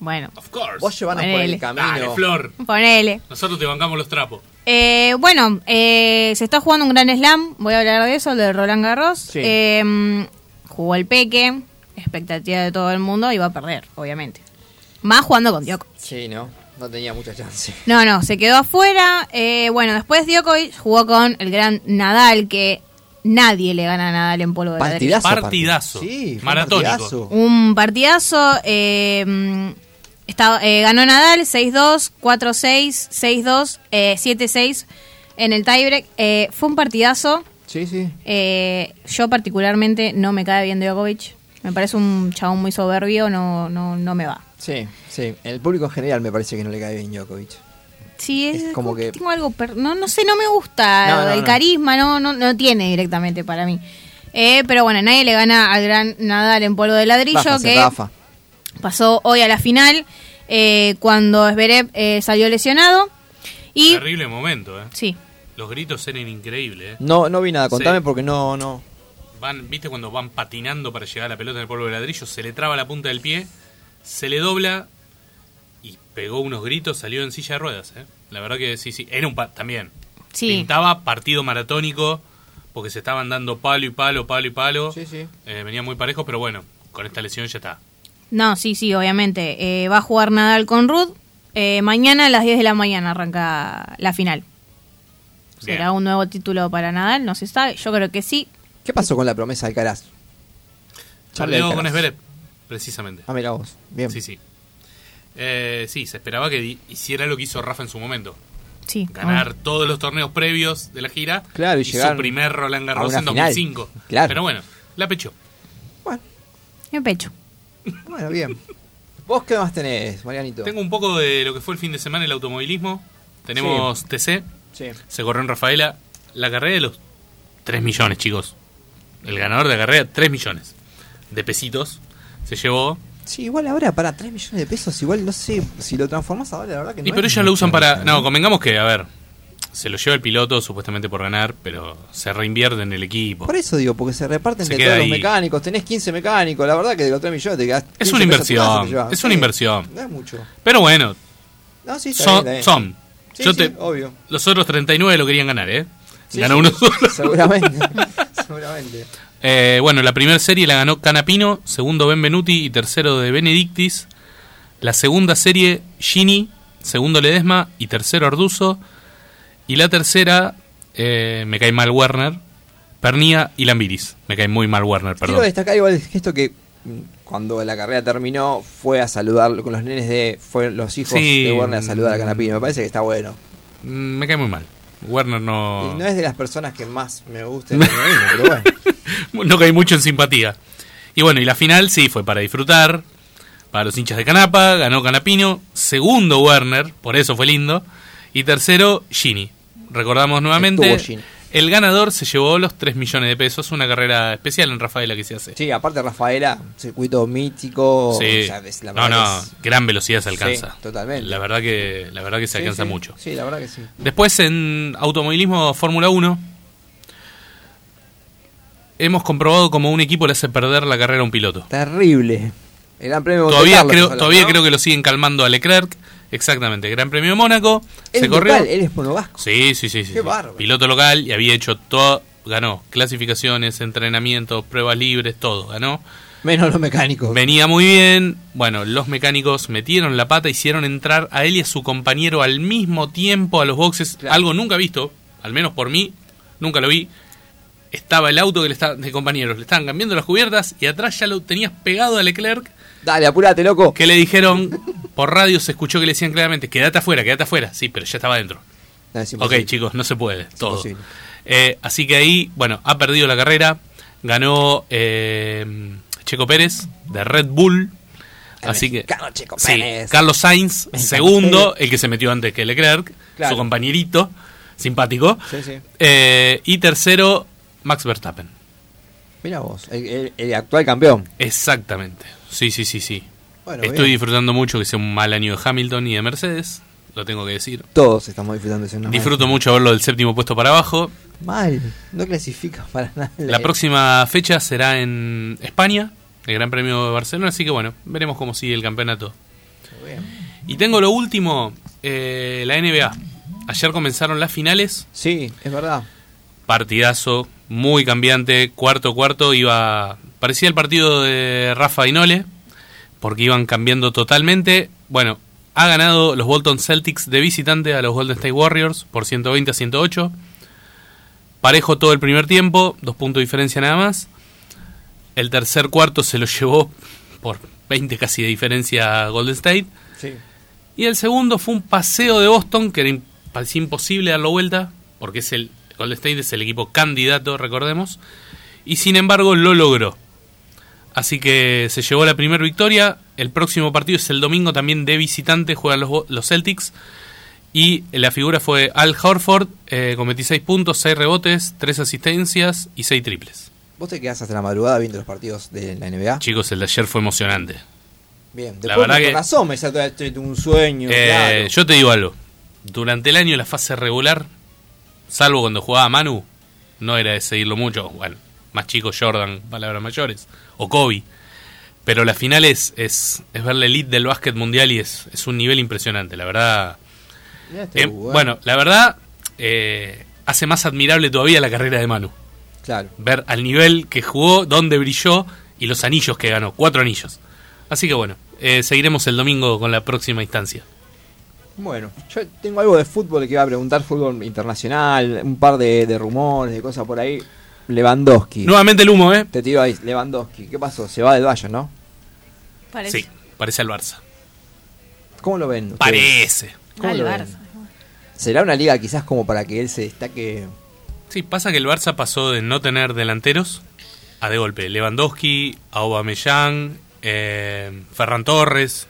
Bueno, Of course. Vos llevanos por el camino. Dale, Flor. ponele. Nosotros te bancamos los trapos. Eh, bueno, eh, se está jugando un gran slam. Voy a hablar de eso, el de Roland Garros. Sí. Eh, jugó el Peque, expectativa de todo el mundo, y va a perder, obviamente. Más jugando con Djokovic. Sí, no, no tenía mucha chance. No, no, se quedó afuera. Eh, bueno, después Djokovic jugó con el gran Nadal, que nadie le gana a Nadal en polvo de ladrillo. Partidazo. Partidazo. Sí, fue un Maratónico. partidazo. Un partidazo. Estaba- eh, ganó Nadal 6-2, 4-6, 6-2, eh, 7-6 en el tiebreak. Eh, fue un partidazo. Sí, sí. Eh, yo particularmente no me cae bien Djokovic. Me parece un chabón muy soberbio, no, no, no me va. Sí, sí. El público en general me parece que no le cae bien Djokovic. Sí, es, Es como que- tengo algo, per- no, no sé, no me gusta No, no, el no. carisma, no, no, no tiene directamente para mí. Eh, pero bueno, nadie le gana al gran Nadal en polvo de ladrillo Rafa, que Rafa. Pasó hoy a la final eh, cuando Zverev eh, salió lesionado y Terrible momento, ¿eh? sí, Los gritos eran increíbles, ¿eh? No, no vi nada, contame Sí. porque no, no. Van, ¿Viste cuando van patinando para llegar a la pelota en el polvo de ladrillo? Se le traba la punta del pie, se le dobla y pegó unos gritos, salió en silla de ruedas, ¿eh? La verdad que sí, sí. Era un pa- también. sí. Pintaba partido maratónico porque se estaban dando palo y palo, palo y palo. Sí, sí. Eh, venía muy parejo, pero bueno, con esta lesión ya está. No, sí, sí, obviamente. Eh, va a jugar Nadal con Ruth. Eh, mañana a las 10 de la mañana arranca la final. Bien. ¿Será un nuevo título para Nadal? No se sabe. Yo creo que sí. ¿Qué pasó con la promesa de Caraz? Charlie Perdió con Alcaraz. Zverev, precisamente. Ah, mira vos. Bien. Sí, sí. Eh, sí, se esperaba que hiciera lo que hizo Rafa en su momento. Sí. Ganar todos los torneos previos de la gira. Claro, y su llegar primer Roland Garros en final. 2005. Claro. Pero bueno, la pechó. En pecho. Bueno, bien. ¿Vos qué más tenés, Marianito? Tengo un poco de lo que fue el fin de semana el automovilismo. Tenemos TC. Sí. Se corrió en Rafaela. La carrera de los 3 millones, chicos. El ganador de la carrera, 3 millones de pesitos. Se llevó. Sí, igual ahora para 3 millones de pesos, igual no sé si lo transformás ahora, la verdad que no Y pero ellos lo usan para. No, convengamos que, a ver. Se lo lleva el piloto supuestamente por ganar, pero se reinvierte en el equipo. Por eso digo, porque se reparten Se de todos los mecánicos. Tenés 15 mecánicos. La verdad que de los 3 millones te quedás. Es 15 una inversión, es una Sí, inversión. No es mucho. Pero bueno, No, sí, está son. bien, son. Sí, Yo sí, te- obvio. Los otros 39 lo querían ganar, ¿eh? Ganó uno solo. Seguramente. seguramente. Eh, bueno, la primera serie la ganó Canapino, segundo Benvenuti y tercero de Benedictis. La segunda serie Gini, segundo Ledesma y tercero Arduzo. Y la tercera, eh, me cae mal Werner, Pernía y Lambiris. Me cae muy mal Werner, Quiero perdón. destacar igual el gesto que mm, cuando la carrera terminó fue a saludar con los nenes de. Fue los hijos Sí. de Warner a saludar a Canapino. Me parece que está bueno. Mm, Me cae muy mal. Werner no... No es de las personas que más me gusta pero bueno. no caí mucho en simpatía. Y bueno, y la final sí fue para disfrutar, para los hinchas de Canapa, ganó Canapino, segundo Werner, por eso fue lindo, y tercero Gini. Recordamos nuevamente, el ganador se llevó los 3 millones de pesos, una carrera especial en Rafaela que se hace. Sí, aparte Rafaela, circuito mítico. Sí. o sea, es- la no, no, es- gran velocidad se alcanza. Sí, totalmente. La verdad que, la verdad que se Sí, alcanza mucho. Sí, la verdad que sí. Después en automovilismo Fórmula 1 hemos comprobado como un equipo le hace perder la carrera a un piloto. Terrible. El Gran Premio Todavía creo, todavía creo que lo siguen calmando a Leclerc. Exactamente, Gran Premio de Mónaco. Se corrió. local, él es monovasco. Sí, sí, sí. sí, Qué sí. Piloto local y había hecho todo. Ganó clasificaciones, entrenamientos, pruebas libres, todo. Ganó. Menos los mecánicos. Venía muy bien. Bueno, los mecánicos metieron la pata, hicieron entrar a él y a su compañero al mismo tiempo a los boxes. Algo nunca visto, al menos por mí, nunca lo vi. Estaba el auto que le está, de compañeros, le estaban cambiando las cubiertas y atrás ya lo tenías pegado a Leclerc. Dale, apúrate, loco. Que le dijeron, por radio se escuchó que le decían claramente, quédate afuera, quédate afuera. Sí, pero ya estaba adentro. No, es Ok, chicos, no se puede, todo. Eh, así que ahí, bueno, ha perdido la carrera. Ganó eh, Checo Pérez de Red Bull. Así que. Checo Sí, Pérez. Carlos Sainz, segundo, el que se metió antes que Leclerc, Claro. su compañerito, simpático. Sí, sí. Eh, y tercero, Max Verstappen. Mira vos, el, el- el actual campeón. Exactamente. Sí, sí, sí, sí. Bueno, Estoy bien. disfrutando mucho que sea un mal año de Hamilton y de Mercedes, lo tengo que decir. Todos estamos disfrutando de ese nombre. Disfruto mucho verlo del séptimo puesto para abajo. Mal, no clasifica para nada. La próxima fecha será en España, el Gran Premio de Barcelona, así que bueno, veremos cómo sigue el campeonato. Y tengo lo último, eh, la NBA. Ayer comenzaron las finales. Sí, es verdad. Partidazo, muy cambiante, cuarto cuarto, iba parecía el partido de Rafa y Nole, porque iban cambiando totalmente. Bueno, ha ganado los Bolton Celtics de visitante a los Golden State Warriors por 120 a 108. Parejo todo el primer tiempo, dos puntos de diferencia nada más. El tercer cuarto se lo llevó por 20 casi de diferencia a Golden State. Sí. Y el segundo fue un paseo de Boston que era parecía imposible darlo vuelta, porque es el Golden State es el equipo candidato, recordemos, y sin embargo lo logró. Así que se llevó la primera victoria. El próximo partido es el domingo también de visitante, juegan los, los Celtics. Y la figura fue Al Horford, eh, con 26 puntos, 6 rebotes, 3 asistencias y 6 triples. ¿Vos te quedás hasta la madrugada viendo los partidos de la NBA? Chicos, el de ayer fue emocionante. Bien, La después verdad con que- razón me un sueño. Eh, claro. Yo te digo algo. Durante el año, la fase regular, salvo cuando jugaba Manu, no era de seguirlo mucho. Bueno, más chico Jordan, palabras mayores, o Kobe. Pero la final es, es, es ver la elite del básquet mundial y es, es un nivel impresionante, la verdad. Este ¿eh? bueno, la verdad eh, hace más admirable todavía la carrera de Manu. Claro. Ver al nivel que jugó, dónde brilló y los anillos que ganó, cuatro anillos. Así que bueno, eh, seguiremos el domingo con la próxima instancia. Bueno, yo tengo algo de fútbol que iba a preguntar, fútbol internacional, un par de, de rumores, de cosas por ahí. Lewandowski. Nuevamente el humo, ¿eh? Te tiro ahí, Lewandowski. ¿Qué pasó? Se va del Bayern, ¿no? Parece. Sí, parece al Barça. ¿Cómo lo ven? ustedes? Parece. ¿Cómo Al lo ven? Barça. ¿Será una liga quizás como para que él se destaque? Sí, pasa que el Barça pasó de no tener delanteros a de golpe Lewandowski, a Aubameyang, eh, Ferran Torres.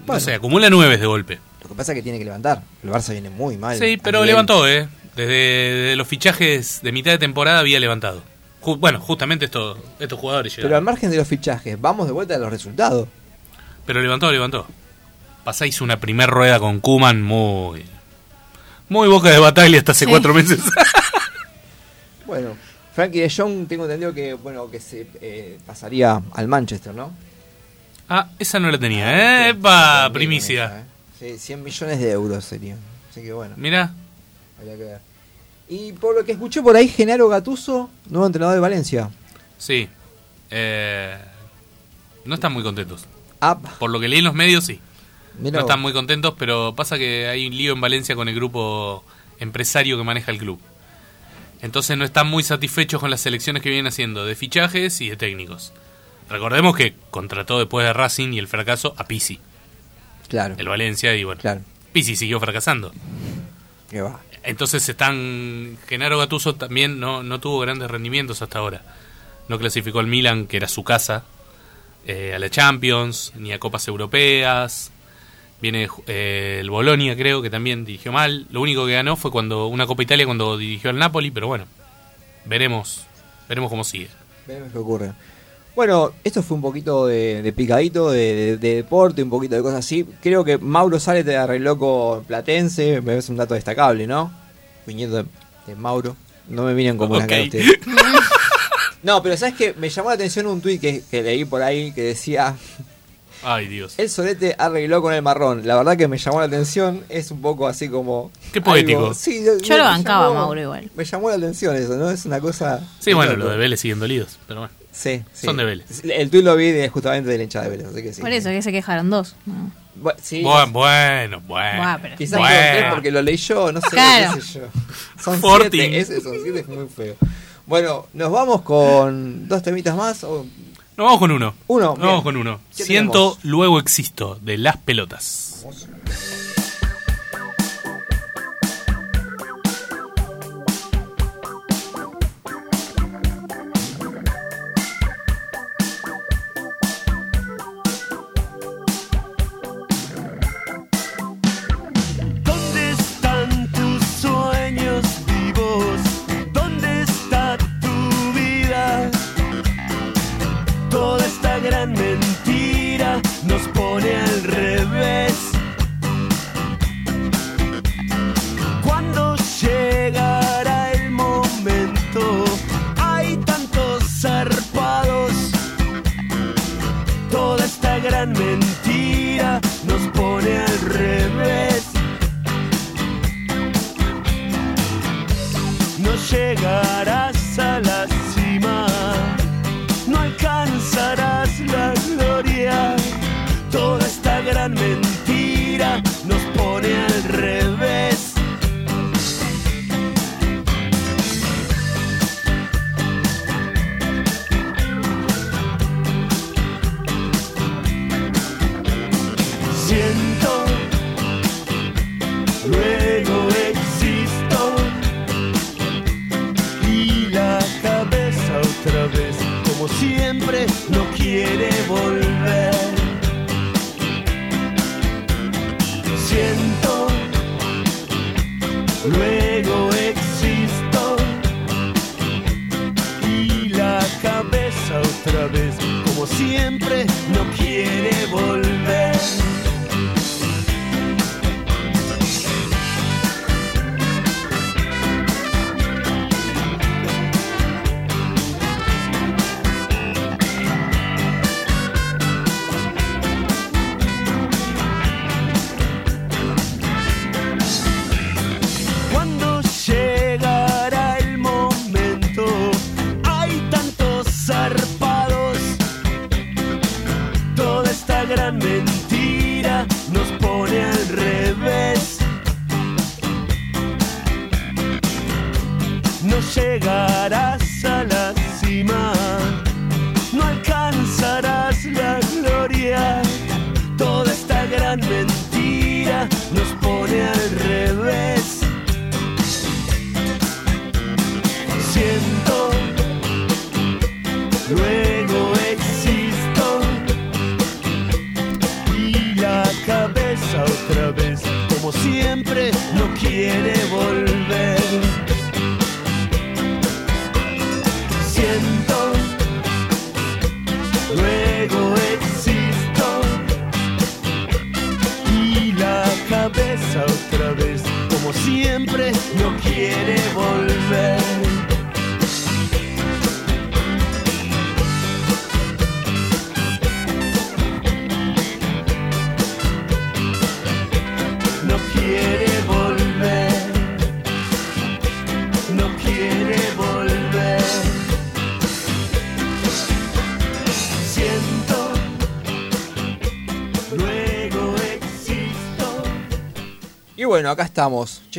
Bueno. No sé, acumula nueve de golpe. Lo que pasa es que tiene que levantar. El Barça viene muy mal. Sí, pero nivel- levantó, ¿eh? Desde, desde los fichajes de mitad de temporada había levantado. Ju- bueno, justamente estos, estos jugadores Pero al llegaron. margen de los fichajes, vamos de vuelta a los resultados. Pero levantó, levantó. Pasáis una primer rueda con Kuman muy, Muy boca de batalla hasta hace Sí. cuatro meses. Bueno, Frankie de Jong tengo entendido que bueno que se eh, pasaría al Manchester, ¿no? ah, esa no la tenía, ¿eh? Epa, primicia. Sí, 100 millones de euros serían. Así que bueno. Mirá. Habría que ver. Y por lo que escuché por ahí, Genaro Gatuso, nuevo entrenador de Valencia. Sí. Eh, no están muy contentos. Ah. Por lo que leí en los medios, sí. Mirá no vos. están muy contentos, pero pasa que hay un lío en Valencia con el grupo empresario que maneja el club. Entonces no están muy satisfechos con las selecciones que vienen haciendo de fichajes y de técnicos. Recordemos que contrató después de Racing y el fracaso a Pisi, Claro. el Valencia, y bueno, Claro. Pisi siguió fracasando. Que va. Entonces están. Genaro Gatuso también no, no tuvo grandes rendimientos hasta ahora. No clasificó al Milan, que era su casa, eh, a la Champions, ni a Copas Europeas. Viene eh, el Bolonia, creo, que también dirigió mal. Lo único que ganó fue cuando una Copa Italia cuando dirigió al Napoli, pero bueno, veremos, veremos cómo sigue. Veremos qué ocurre. Bueno, esto fue un poquito de, de picadito, de, de- de deporte, un poquito de cosas así. Creo que Mauro Sales te arregló con Platense, me parece un dato destacable, ¿no? Viniendo de, de Mauro. No me miren como una Ok. cara ustedes. No, pero ¿sabes qué? Me llamó la atención un tuit que, que leí por ahí que decía... Ay, Dios. El solete arregló con el marrón. La verdad que me llamó la atención. Es un poco así como... Qué poético. algo- sí, Yo me- lo bancaba llamó- Mauro igual. Me llamó la atención eso, ¿no? Es una cosa... Sí, bueno, lo de Vélez siguen dolidos, pero bueno. Sí, sí. Son de Vélez. El tuit lo vi de, justamente de la hinchada de Vélez, así que sí. Por eso que se quejaron dos. No. Bu- sí, Bueno, bueno, bueno. Buah, pero- Quizás Bueno. porque lo leí yo, no sé, Claro. qué sé yo. Son Fortín. siete, ese son siete, es muy feo. Bueno, nos vamos con dos temitas más. o- Nos vamos con uno. Uno, Nos bien. vamos con uno. ¿Qué Siento, tenemos? luego existo, de las pelotas. ¿Dónde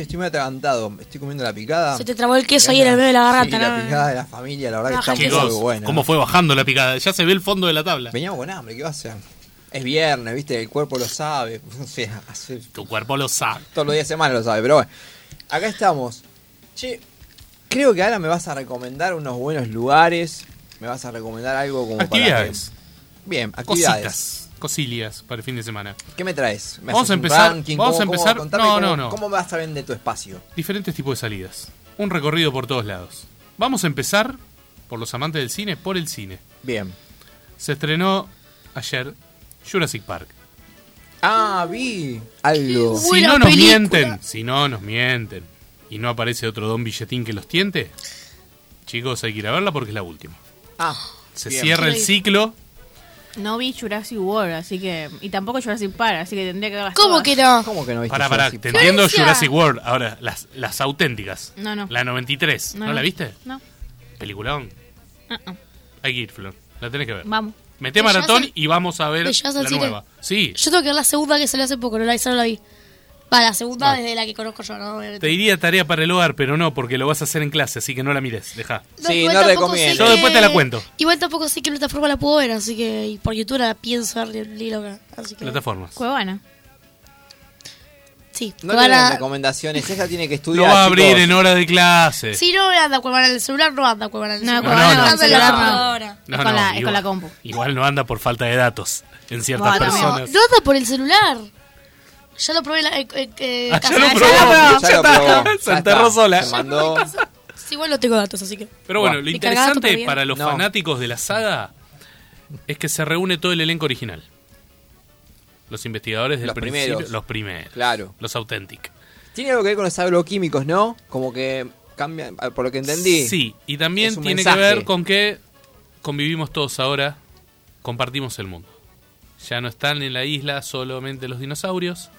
Che, estoy muy atragantado. Estoy comiendo la picada. Se te trabó el queso ahí en el medio de la garganta, Sí, la picada de la familia, la verdad que está muy buena. ¿cómo fue bajando la picada? Ya se ve el fondo de la tabla. Veníamos con hambre, ¿qué va a hacer? Es viernes, viste, el cuerpo lo sabe. No sé, hace Tu cuerpo lo sabe. todos los días de semana lo sabe, pero bueno. Acá estamos. Che, creo que ahora me vas a recomendar unos buenos lugares. Me vas a recomendar algo como Actividades. para. que- Bien, actividades. Cositas, cosillas para el fin de semana. ¿Qué me traes? ¿Me Vamos a empezar- ranking? vamos ¿Cómo- a cómo- empezar- contame no, cómo- no, no. ¿Cómo vas a de tu espacio? Diferentes tipos de salidas. Un recorrido por todos lados. Vamos a empezar, por los amantes del cine, por el cine. Bien. Se estrenó ayer Jurassic Park. Ah, vi algo. Si no nos mienten, si no nos mienten, y no aparece otro don billetín que los tiente, chicos, hay que ir a verla porque es la última. Ah, Se bien. cierra el ciclo. No vi Jurassic World, así que. Y tampoco Jurassic Park, así que tendría que verlas ¿Cómo todas. que no? ¿Cómo que no viste Para, para, Jurassic te Park? entiendo Florencia. Jurassic World. Ahora, las, las auténticas. No, no. La 93. ¿No, No, la no. viste? No. Peliculón. Uh-uh. Hay que ir, Flor. La tenés que ver. Vamos. Mete ¿Me llevas maratón y vamos a ver ¿Me llevas la cine? nueva. Sí, Yo tengo que ver la segunda que salió hace poco, no la, esa no la vi. Va, la segunda desde la que conozco yo, ¿no? Obviamente. te diría tarea para el hogar, pero no, porque lo vas a hacer en clase, así que no la mires. Deja. Sí, igual no recomiendo. Yo que- después te la cuento. Igual tampoco sé qué plataforma la puedo ver, así que y por YouTube la pienso ver ni loca. Así que Plataformas. Cuevana. sí, No Cuevana- tienen recomendaciones, ella tiene que Lo estudiar. va a abrir chicos. en hora de clase. Si no anda Cuevana en el celular, no anda Cuevana en el No. Cuevana no, con no. anda en la no. computadora. No, es con, no, la, es igual- con la compu. Igual no anda por falta de datos en ciertas Bueno. No, personas. no anda por el celular. Ya lo probé la, eh, eh, eh, Ah, ya lo ya probó. Ya lo probó. Se Ya enterró sola. Se mandó. Sí, igual no tengo datos, así que. Pero bueno, lo interesante para los No. fanáticos de la saga es que se reúne todo el elenco original. Los investigadores del Los principio, primeros. los primeros, Claro. los auténticos. Tiene algo que ver con los agroquímicos, ¿no? Como que cambia, por lo que entendí. Sí, y también tiene mensaje. que ver con que convivimos todos ahora, compartimos el mundo. Ya no están en la isla solamente los dinosaurios,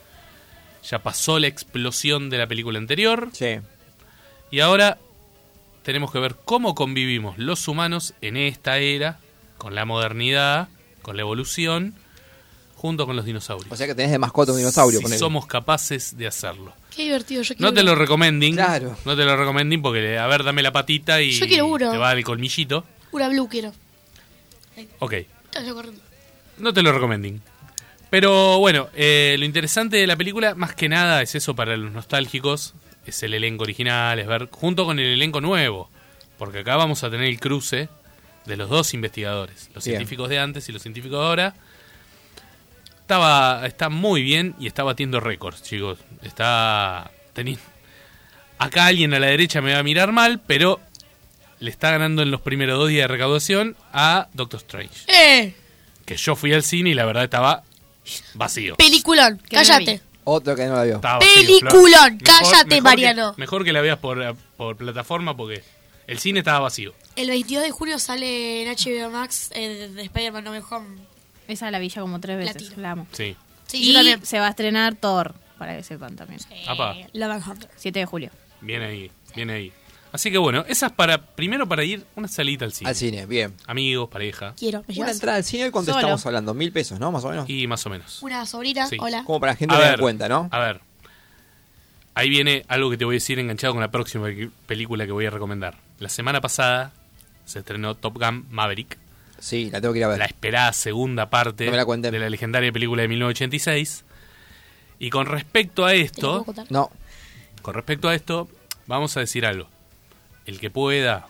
ya pasó la explosión de la película anterior Sí. y ahora tenemos que ver cómo convivimos los humanos en esta era, con la modernidad, con la evolución, junto con los dinosaurios. O sea que tenés de mascota un dinosaurio. si ponele. somos capaces de hacerlo. Qué divertido, yo quiero No te lo recomending. Claro. No te lo recomending porque, a ver, dame la patita y Yo quiero uno. te va el colmillito. Una blue quiero. Ok. Corriendo. No te lo recomending. Pero bueno, eh, lo interesante de la película, más que nada, es eso para los nostálgicos. Es el elenco original, es ver junto con el elenco nuevo. Porque acá vamos a tener el cruce de los dos investigadores. Los Bien. científicos de antes y los científicos de ahora. Estaba, está muy bien y está batiendo récords, chicos. Está teniendo... Acá alguien a la derecha me va a mirar mal, pero le está ganando en los primeros dos días de recaudación a Doctor Strange. ¡Eh! Que yo fui al cine y la verdad estaba vacío. Peliculón, cállate. Otro que no la vio. Vacío, Peliculón, Flor. cállate, que- Mariano. mejor que la veas por, por plataforma porque el cine estaba vacío. El 22 de junio sale en HBO Max eh, de, de Spider-Man No Way Home. Esa la vi ya como tres veces. Latino. La amo. Sí. Sí, y yo también. se va a estrenar Thor, para que sepan también. Apa. Love and Thunder. 7 de julio. Viene ahí, viene ahí. Así que bueno, esa es para, primero para ir una salita al cine. Al cine, bien. Amigos, pareja. Quiero, ¿me Una llevas? entrada al cine, ¿cuánto Solo. estamos hablando? Mil pesos, ¿no? Más o menos. Y más o menos. Una sobrina, Sí. hola. Como para la gente A que ver, cuenta, ¿no? A ver. Ahí viene algo que te voy a decir enganchado con la próxima pe- película que voy a recomendar. La semana pasada se estrenó Top Gun Maverick. Sí, la tengo que ir a ver. la esperada segunda parte No me la cuenten. de la legendaria película de 1986. Y con respecto a ¿Te lo esto, puedo contar? No, con respecto a esto, vamos a decir algo. El que pueda,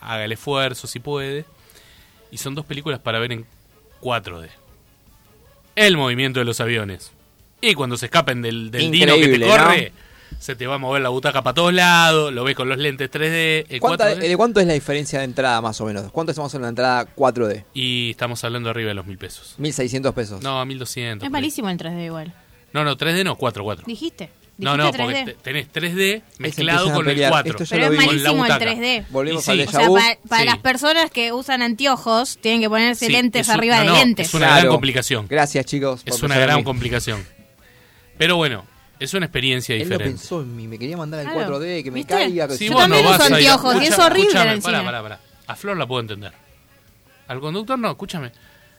haga el esfuerzo si puede. Y son dos películas para ver en 4D. El movimiento de los aviones. Y cuando se escapen del, del dino que te corre, se te va a mover la butaca para todos lados, lo ves con los lentes 3D, el ¿Cuánta- 4D. ¿De cuánto es la diferencia de entrada más o menos? ¿Cuánto estamos en la entrada 4D? Y estamos hablando arriba de los mil pesos. 1600 pesos. No, 1200. Es malísimo el 3D igual. No, no, 3D no, 4, 4. ¿Dijiste? No, ¿Dijiste no, 3D? porque te- tenés 3D mezclado con el pelear. 4. Esto ya Pero es malísimo el butaca. 3D. Volvimos Y al sí. O sea, para, para Sí. las personas que usan anteojos, tienen que ponerse Sí, lentes un- arriba no, de no, lentes. Es una Claro. gran complicación. Gracias, chicos. Es una gran mí. complicación. Pero bueno, es una experiencia Él lo diferente. pensó en mí, me quería mandar al Claro. 4D, que me ¿Viste? caiga. Que Sí, Yo vos también no uso anteojos y es horrible el pará, pará, pará. A Flor la puedo entender. Al conductor no, escúchame.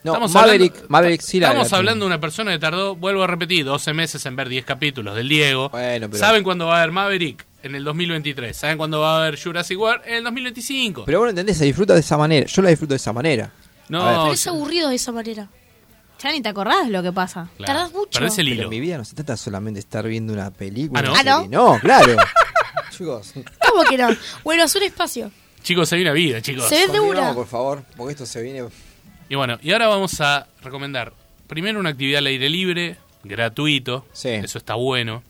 No, Maverick- Maverick sí la- Estamos la hablando de una persona que tardó, vuelvo a repetir, 12 meses en ver 10 capítulos del Diego. Bueno, pero- ¿Saben cuándo va a haber Maverick? En el 2023. ¿Saben cuándo va a haber Jurassic World? En el 2025. Pero vos no entendés, se disfruta de esa manera. Yo la disfruto de esa manera. No, Pero es aburrido de esa manera. Ya ni te acordás lo que pasa. Claro. Tardás mucho. Perdés el Pero hilo. en mi vida no se trata solamente de estar viendo una película. Ah, ¿no? Ah, ¿no? No, claro. Chicos, ¿Cómo que no? Bueno, es un espacio. Chicos, hay una vida, chicos. Se ve de una. por favor, porque esto se viene. Y bueno, y ahora vamos a recomendar primero una actividad al aire libre, gratuito. Eso está bueno.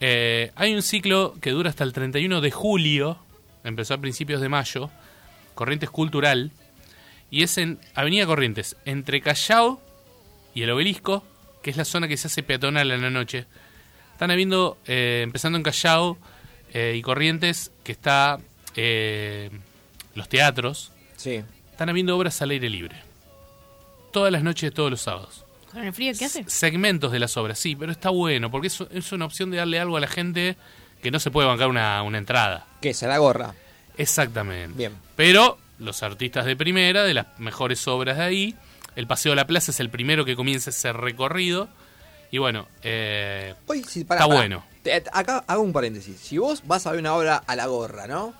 Eh, hay un ciclo que dura hasta el 31 de julio, empezó a principios de mayo, Corrientes Cultural, y es en Avenida Corrientes, entre Callao y el Obelisco, que es la zona que se hace peatonal en la noche. Están habiendo, eh, empezando en Callao eh, y Corrientes, que está eh, los teatros. Sí. Están habiendo obras al aire libre. Todas las noches, todos los sábados. ¿Con el frío qué hace? Segmentos de las obras, sí, pero está bueno, porque es, es una opción de darle algo a la gente que no se puede bancar una, una entrada. ¿Qué? ¿Se la gorra? Exactamente. Bien. Pero los artistas de primera, de las mejores obras de ahí, el Paseo a la Plaza es el primero que comienza ese recorrido. Y bueno, eh, Hoy, sí, está pará. bueno. Te- acá hago un paréntesis. Si vos vas a ver una obra a la gorra, ¿no?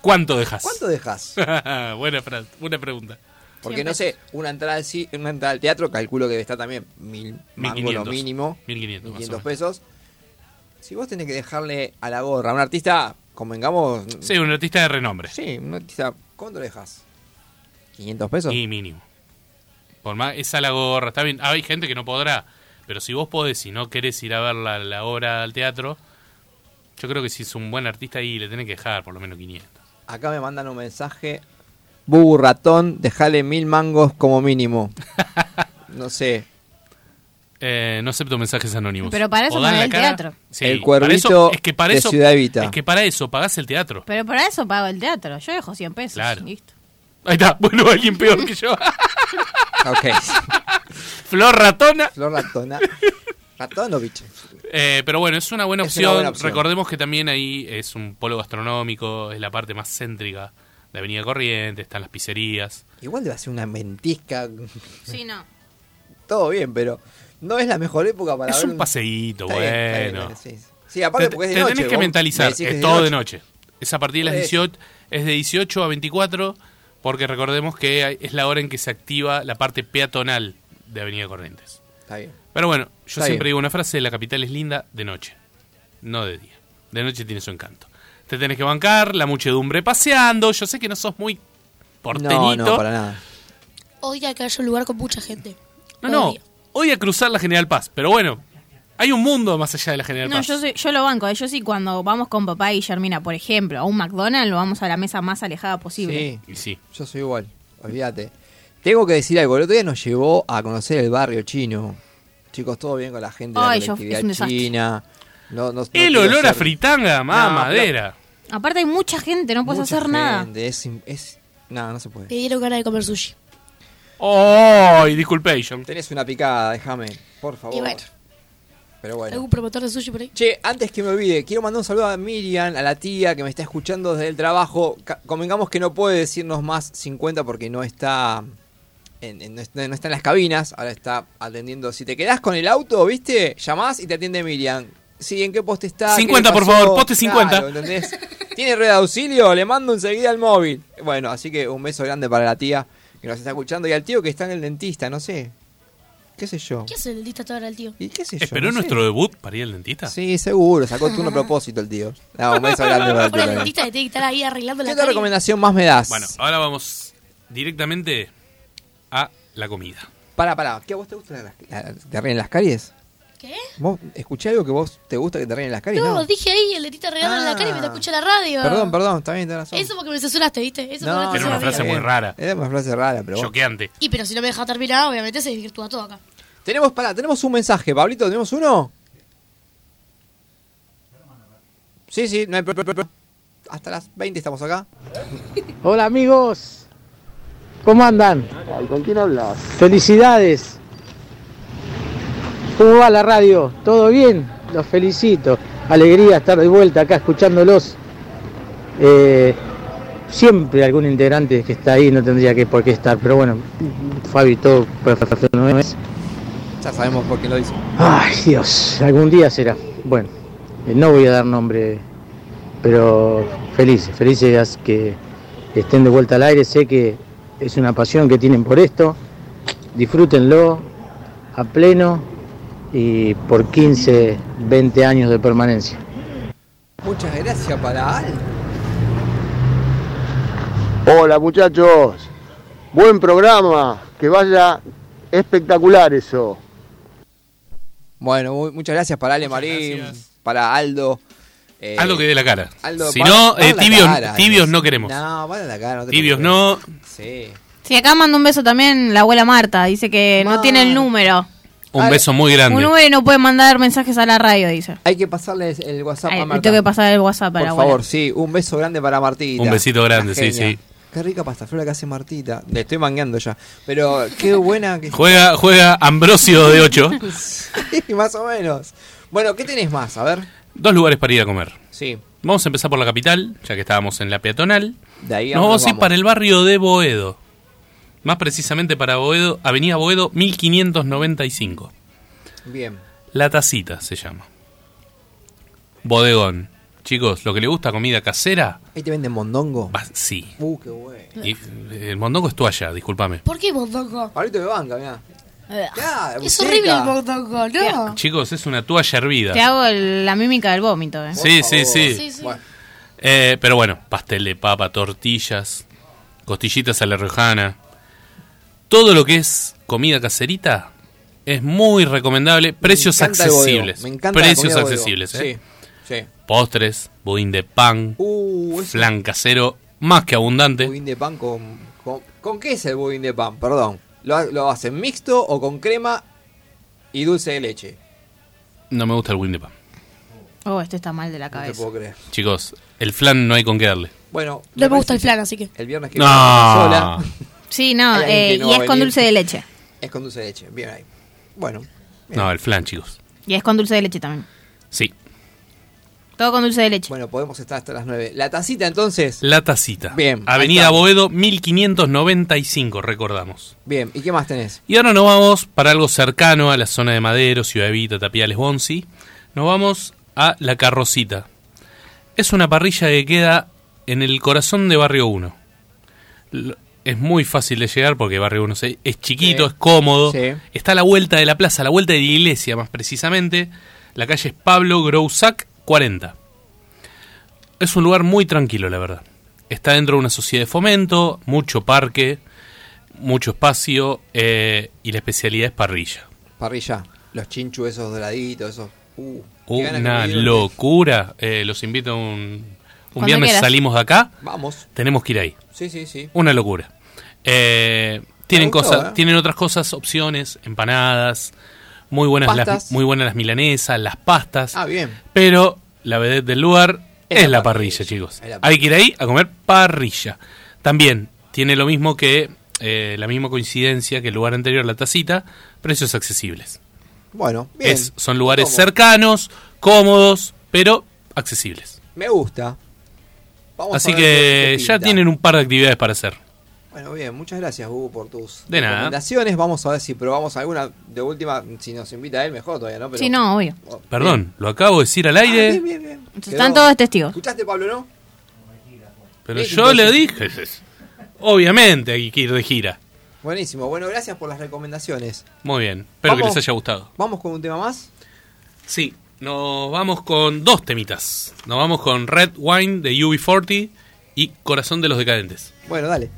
¿Cuánto dejas? ¿Cuánto dejas? buena, pregunta. Porque no sé, una entrada, al una entrada al teatro calculo que debe estar también mil mangos lo 1500. mínimo. 1500 más o 500 menos. pesos. Si vos tenés que dejarle a la gorra a un artista, convengamos. Sí, un artista de renombre. Sí, un artista. ¿Cuánto le dejas? ¿500 pesos? Y mínimo. Por más, esa la gorra, está bien. Hay gente que no podrá, pero si vos podés y no querés ir a ver la, la obra al teatro, yo creo que si es un buen artista ahí le tenés que dejar por lo menos 500. Acá me mandan un mensaje. Bubu ratón, dejale mil mangos como mínimo. no sé. Eh, no acepto mensajes anónimos. Pero para eso la el cara. teatro. Sí, El para cuervito eso- es que para de eso, Ciudad Evita. Es que para eso pagás el teatro. Pero para eso pago el teatro. Yo dejo 100 pesos. Claro. Listo. Ahí está, bueno, alguien peor que yo. Ok. Flor ratona. Flor ratona. Ratonovich. Eh, pero bueno, es una buena, Es una opción. buena opción. Recordemos que también ahí es un polo gastronómico, es la parte más céntrica de Avenida Corriente, están las pizzerías. Igual debe ser una ventisca. Sí, no. Todo bien, pero no es la mejor época para Es ver un paseíto, Está bien, bien, bueno. sí. Sí, aparte Te- porque es de te noche. tenés que vos mentalizar, me decís que es es de todo de noche. noche. Es a partir de las Por eso. 18, es de 18 a 24, porque recordemos que hay- es la hora en que se activa la parte peatonal de Avenida Corrientes. Está bien. Pero bueno, yo Está siempre bien. digo una frase, la capital es linda de noche, no de día. De noche tiene su encanto. Te tenés que bancar, la muchedumbre paseando, yo sé que no sos muy porteñito. No, no, para nada. Odia que haya un lugar con mucha gente. No, no, odia cruzar la General Paz, pero bueno, hay un mundo más allá de la General No, Paz. yo, soy- yo lo banco. eh. Yo sí, cuando vamos con papá y Germina, por ejemplo, a un McDonald's, lo vamos a la mesa más alejada posible. Sí. Y sí. Yo soy igual, olvídate. Tengo que decir algo, el otro día nos llevó a conocer el barrio chino. Chicos, todo bien con la gente de Ay, la yo- colectividad es un desastre. china. No, no- no El quiero olor a ser- fritanga, más No, madera. Aparte hay mucha gente, no puedes mucha hacer nada. gente, Es, im- es- no, no se puede. Me dieron ganas de comer sushi. ¡Ay, disculpation! Tenés una picada, déjame, por favor. Y bueno. Pero bueno. ¿Algún promotor de sushi por ahí? Che, antes que me olvide, quiero mandar un saludo a Miriam, a la tía que me está escuchando desde el trabajo. Ca- Convengamos que no puede decirnos más 50 porque no está, en- en- no está no está en las cabinas, ahora está atendiendo. Si te quedás con el auto, ¿viste? Llamás y te atiende Miriam. Sí, ¿en qué poste está? ¿Qué 50, le por favor, poste 50. Claro, ¿entendés? ¿Tiene rueda de auxilio? Le mando enseguida al móvil. Bueno, así que un beso grande para la tía que nos está escuchando y al tío que está en el dentista, no sé. ¿Qué sé yo? ¿Qué hace el dentista ahora el tío? ¿Y qué sé yo? ¿Esperó no sé. nuestro debut para ir al dentista? Sí, seguro, sacó tú un a propósito el tío. No, un beso grande para el dentista le tiene que estar ahí arreglando ¿Qué la cara. recomendación más me das? Bueno, ahora vamos directamente a la comida. Pará, pará. ¿Qué a vos te gusta la- la- que te ríen las caries? ¿Qué? ¿Vos escuché algo que vos te gusta que te ríen las caries? No, No. dije ahí, el dentista arreglando la cara y me te escucha la radio. Perdón, perdón, está bien, tenés razón. Eso porque me censuraste, ¿viste? Eso No, porque me Era una frase muy rara. Era una frase rara, pero. Choqueante. Y pero si no me deja terminar, obviamente se desvirtúa todo acá. Tenemos, pará, tenemos un mensaje. Pablito, ¿tenemos uno? Sí, sí, no hay Hasta las 20 estamos acá. Hola amigos, ¿cómo andan? ¿Con quién hablas? Felicidades. ¿Cómo va la radio? ¿Todo bien? Los felicito. Alegría estar de vuelta acá escuchándolos. Eh, siempre algún integrante que está ahí no tendría que por qué estar, pero bueno, Fabi todo perfecto no es. Ya sabemos por qué lo hizo. Ay Dios, algún día será. Bueno, eh, no voy a dar nombre, pero felices, felices que estén de vuelta al aire. Sé que es una pasión que tienen por esto. Disfrútenlo a pleno y por 15, 20 años de permanencia. Muchas gracias para Al. Hola muchachos, buen programa, que vaya espectacular eso. Bueno, mu- muchas gracias para Ale Marín, para Aldo. Eh, Aldo que dé la cara. Aldo, si va- no, va a eh, tibios, cara, tibios no queremos. No, vale la cara, no te tibios no. Sí. Sí, acá manda un beso también la abuela Marta. Dice que no tiene el número. Un beso muy grande. Un número y no puede mandar mensajes a la radio, dice. Hay que pasarles el WhatsApp Ay, a Marta. tengo que pasar el WhatsApp a Por la abuela. favor, sí, un beso grande para Martita. Un besito grande, sí, sí. Qué rica pasta flora que hace Martita. Le estoy mangueando ya. Pero qué buena que Juega, juega Ambrosio de 8. Sí, más o menos. Bueno, ¿qué tenés más? A ver. Dos lugares para ir a comer. Sí. Vamos a empezar por la capital, ya que estábamos en la peatonal. De ahí a Nos vamos a ir para el barrio de Boedo. Más precisamente para Boedo, Avenida Boedo 1595. Bien. La Tacita se llama. Bodegón. Chicos, lo que le gusta comida casera, Ahí te venden mondongo. va- sí. Uh, qué bueno. Y, eh, el mondongo es toalla, discúlpame. ¿Por qué mondongo? Ahorita me banca, mirá. Ya, Es horrible el ¿no? Chicos, es una toalla hervida. Te hago el- la mímica del vómito. eh. Sí, sí, sí. Sí, sí. Eh, pero bueno, pastel de papa, tortillas, costillitas a la riojana. Todo lo que es comida caserita es muy recomendable. Precios Me encanta el bodego, accesibles. Me encanta Precios accesibles, ¿eh? Sí, sí. Postres, budín de pan, Uh, flan casero, más que abundante. Budín de pan con, con... ¿Con qué es el budín de pan? Perdón. ¿Lo, lo hacen mixto o con crema y dulce de leche? No me gusta el de pan. Oh, este está mal de la No te cabeza. puedo creer. Chicos, el flan no hay con qué darle. Bueno, No me gusta el flan, así que. el viernes que No. viene sola. Sí, no, eh, no y es con dulce de leche. Es con dulce de leche. Bien ahí. Bueno, No, el flan, chicos. Y es con dulce de leche también. Sí. Todo con dulce de leche. bueno, podemos estar hasta las 9. La tacita entonces. La tacita. Bien, Avenida. Boedo 1595, recordamos. Bien, ¿y qué más tenés? Y ahora nos vamos para algo cercano a la zona de Madero, Ciudad Evita, Tapiales, Bonzi. Nos vamos a La Carrocita. Es una parrilla que queda en el corazón de Barrio 1. Lo- Es muy fácil de llegar porque Barrio 1 se- es chiquito, Sí. es cómodo. Sí. Está a la vuelta de la plaza, a la vuelta de la iglesia más precisamente. La calle es Pablo Grousac 40. Es un lugar muy tranquilo, la verdad. Está dentro de una sociedad de fomento, mucho parque, mucho espacio eh, y la especialidad es parrilla. Parrilla. Los chinchus esos doraditos, esos. Uh, Una locura. Eh, los invito a un, un viernes quieras. salimos de acá. Vamos. Tenemos que ir ahí. Sí, sí, sí. Una locura. Eh, tienen gustó, cosas, eh. tienen otras cosas, opciones, empanadas, muy buenas las, muy buenas las milanesas, las pastas. Ah, bien. Pero la vedette del lugar Es es, la la parrilla. parrilla, chicos. Hay que ir ahí a comer parrilla. También tiene lo mismo que eh, la misma coincidencia que el lugar anterior, la tacita, precios accesibles. Bueno, bien. Es, son lugares cercanos, cómodos, pero accesibles. Me gusta. Vamos Así a ver qué- que ya tienen un par de actividades para hacer. Bueno, bien, muchas gracias, Hugo, por tus De nada. recomendaciones. Vamos a ver si probamos alguna de última. Si nos invita él, mejor todavía, ¿no? Pero- Sí, no, obvio. Oh, Perdón, lo acabo de decir al Ah, aire, bien, bien, bien. Están todos testigos. ¿Escuchaste, Pablo, no? pero yo le dije, obviamente hay que ir de gira. Buenísimo. Bueno, gracias por las recomendaciones. Muy bien, espero que les haya gustado. ¿Vamos con un tema más? Sí, nos vamos con dos temitas. Nos vamos con Red Wine de UB40 y Corazón de los Decadentes. Bueno, dale.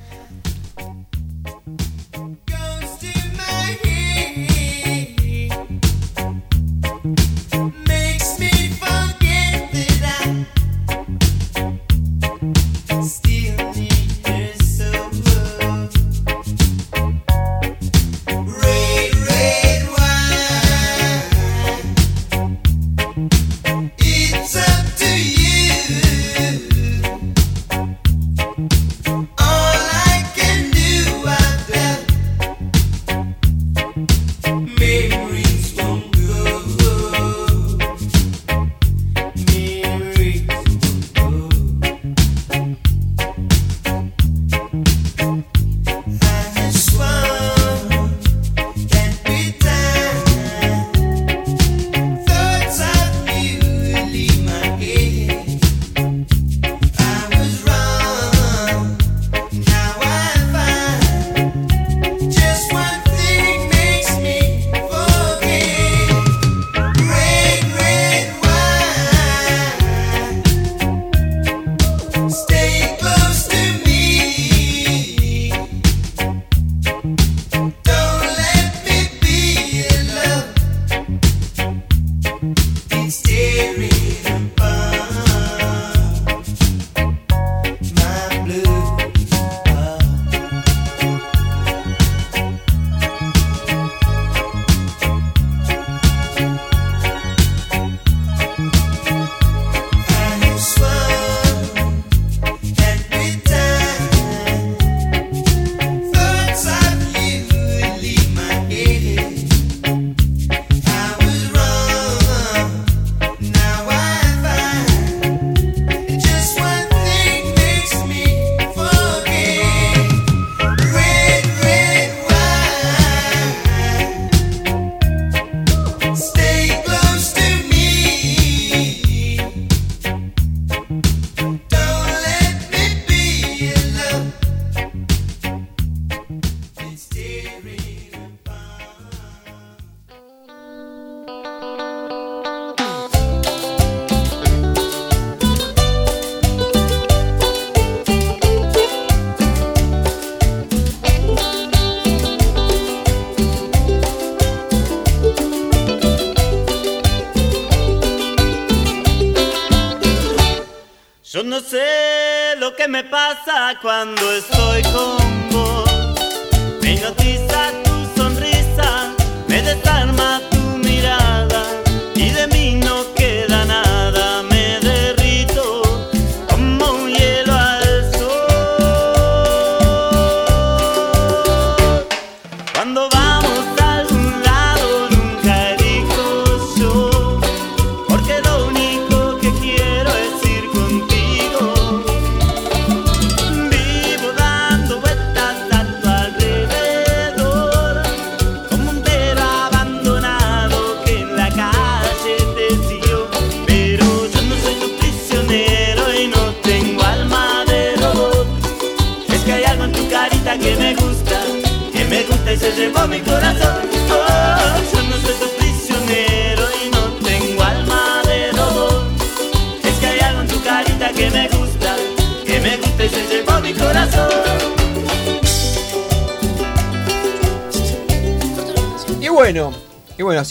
Cuando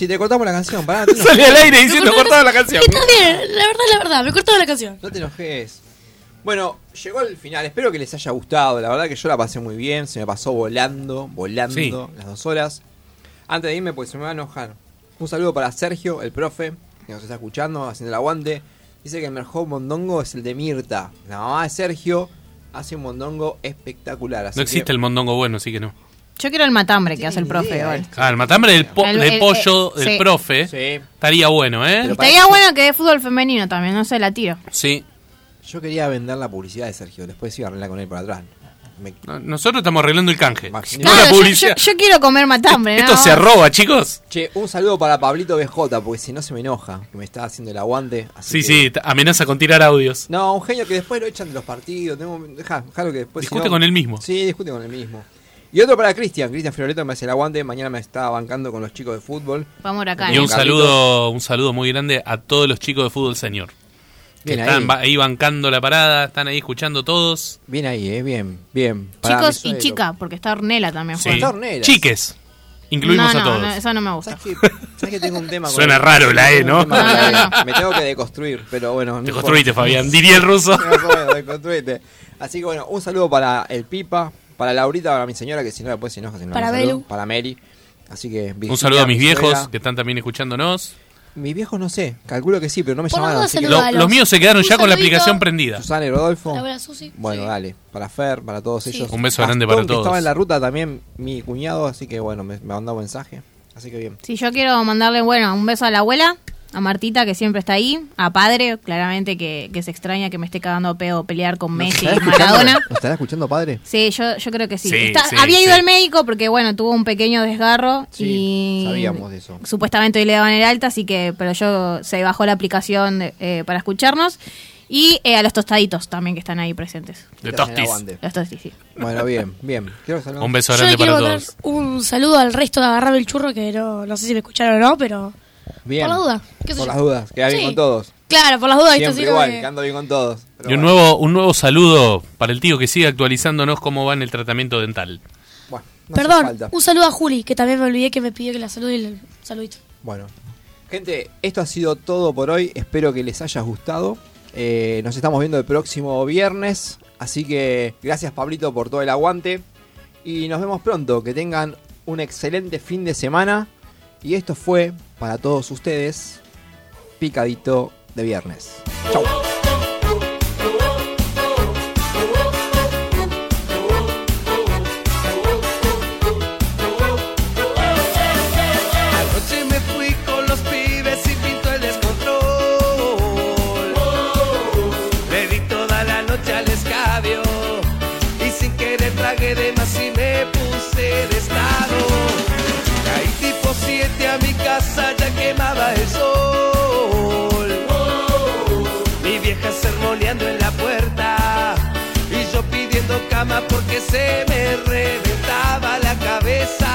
si te cortamos la canción, pará. no Salí al aire diciendo cortaba la canción. Está bien, la verdad, la verdad, me cortaba la canción. No te enojes. Bueno, llegó el final. Espero que les haya gustado. La verdad que yo la pasé muy bien. Se me pasó volando, volando Sí. las dos horas. Antes de irme, pues se me va a enojar. Un saludo para Sergio, el profe, que nos está escuchando, haciendo el aguante. Dice que el mejor mondongo es el de Mirta. La mamá de Sergio hace un mondongo espectacular. Así No existe el mondongo bueno, así que no. Yo quiero el matambre que hace el profe igual. Ah, el matambre del, po- El- de el- pollo eh, del sí. profe estaría bueno, ¿eh? Estaría bueno que de fútbol femenino también, no sé, la tiro. Sí. Yo quería vender la publicidad de Sergio. Después iba a arreglar con él por atrás. Me- Nosotros estamos arreglando el canje. No Claro, la yo, publicidad. yo- yo quiero comer matambre, Esto ¿no? se roba, chicos. Che, un saludo para Pablito BJ, porque si no se me enoja, que me está haciendo el aguante. Así Sí, que- sí, amenaza con tirar audios. No, un genio que después lo echan de los partidos. Tengo, deja, que después. Discute si no- con él mismo. Sí, discute con él mismo. Y otro para Cristian. Cristian Fioreto me hace el aguante. Mañana me está bancando con los chicos de fútbol. Vamos acá. Y un saludo, un saludo muy grande a todos los chicos de fútbol señor. Que Bien están ahí. ba- ahí bancando la parada, están ahí escuchando todos. Bien ahí, eh, bien, bien. Chicos y suegro. chica, porque está Ornela también. Sí. juega. Chiques. Incluimos no, a todos. No, eso no me gusta. ¿Sabes que tengo un tema con Suena el- raro la E, un ¿no? la E. Me tengo que deconstruir, pero bueno. no Deconstruite, importa. Fabián, diría el ruso. Bueno, deconstruite. Así que bueno, un saludo para el Pipa, para Laurita, para mi señora, que si no después se enoja. si no Para Belu. Para Mary. Así que Un saludo a mis mi viejos suegra. que están también escuchándonos. Mis viejos no sé, calculo que sí, pero no me Por llamaron. así que-. Lo- los míos se quedaron Un ya con la aplicación prendida. Susana y Rodolfo. Susi. Bueno, dale. Para Fer, para todos ellos. Un beso grande para que todos. estaba en la ruta también mi cuñado, así que bueno, me, me mandó un mensaje. Así que bien. Sí, yo quiero mandarle, bueno, un beso a la abuela, a Martita, que siempre está ahí, a padre, claramente que, que se extraña que me esté cagando a pedo pelear con Messi y ¿Estará escuchando- Maradona. ¿Estará escuchando padre? Sí, yo, yo creo que sí. Sí, Está- sí, había ido sí. al médico porque, bueno, tuvo un pequeño desgarro y Sabíamos de eso. supuestamente hoy le daban el alta, así que, pero yo se bajó la aplicación de- eh, para escucharnos. Y eh, a los tostaditos también que están ahí presentes. De tostis. Los tostis, sí. Bueno, bien, bien. Quiero saludar- Un beso grande para todos. un saludo al resto de agarrarme el churro, que no, no sé si me escucharon o no, pero. Bien. Por la duda. ¿Qué sé Por yo? las dudas, queda bien Sí. con todos. Claro, por las dudas, ¿viste? Siempre Así como igual, que- que ando bien con todos. Pero Y un bueno. nuevo, un nuevo saludo para el tío que sigue actualizándonos cómo va en el tratamiento dental. Bueno, no hace Perdón, falta. un saludo a Juli, que también me olvidé que me pidió que la salude y el saludito. Bueno, gente, esto ha sido todo por hoy. Espero que les haya gustado. Eh, nos estamos viendo el próximo viernes. Así que gracias, Pablito, por todo el aguante. Y nos vemos pronto. Que tengan un excelente fin de semana. Y esto fue para todos ustedes Picadito de Viernes. Chau. El sol. Mi vieja sermoneando en la puerta y yo pidiendo cama porque se me reventaba la cabeza.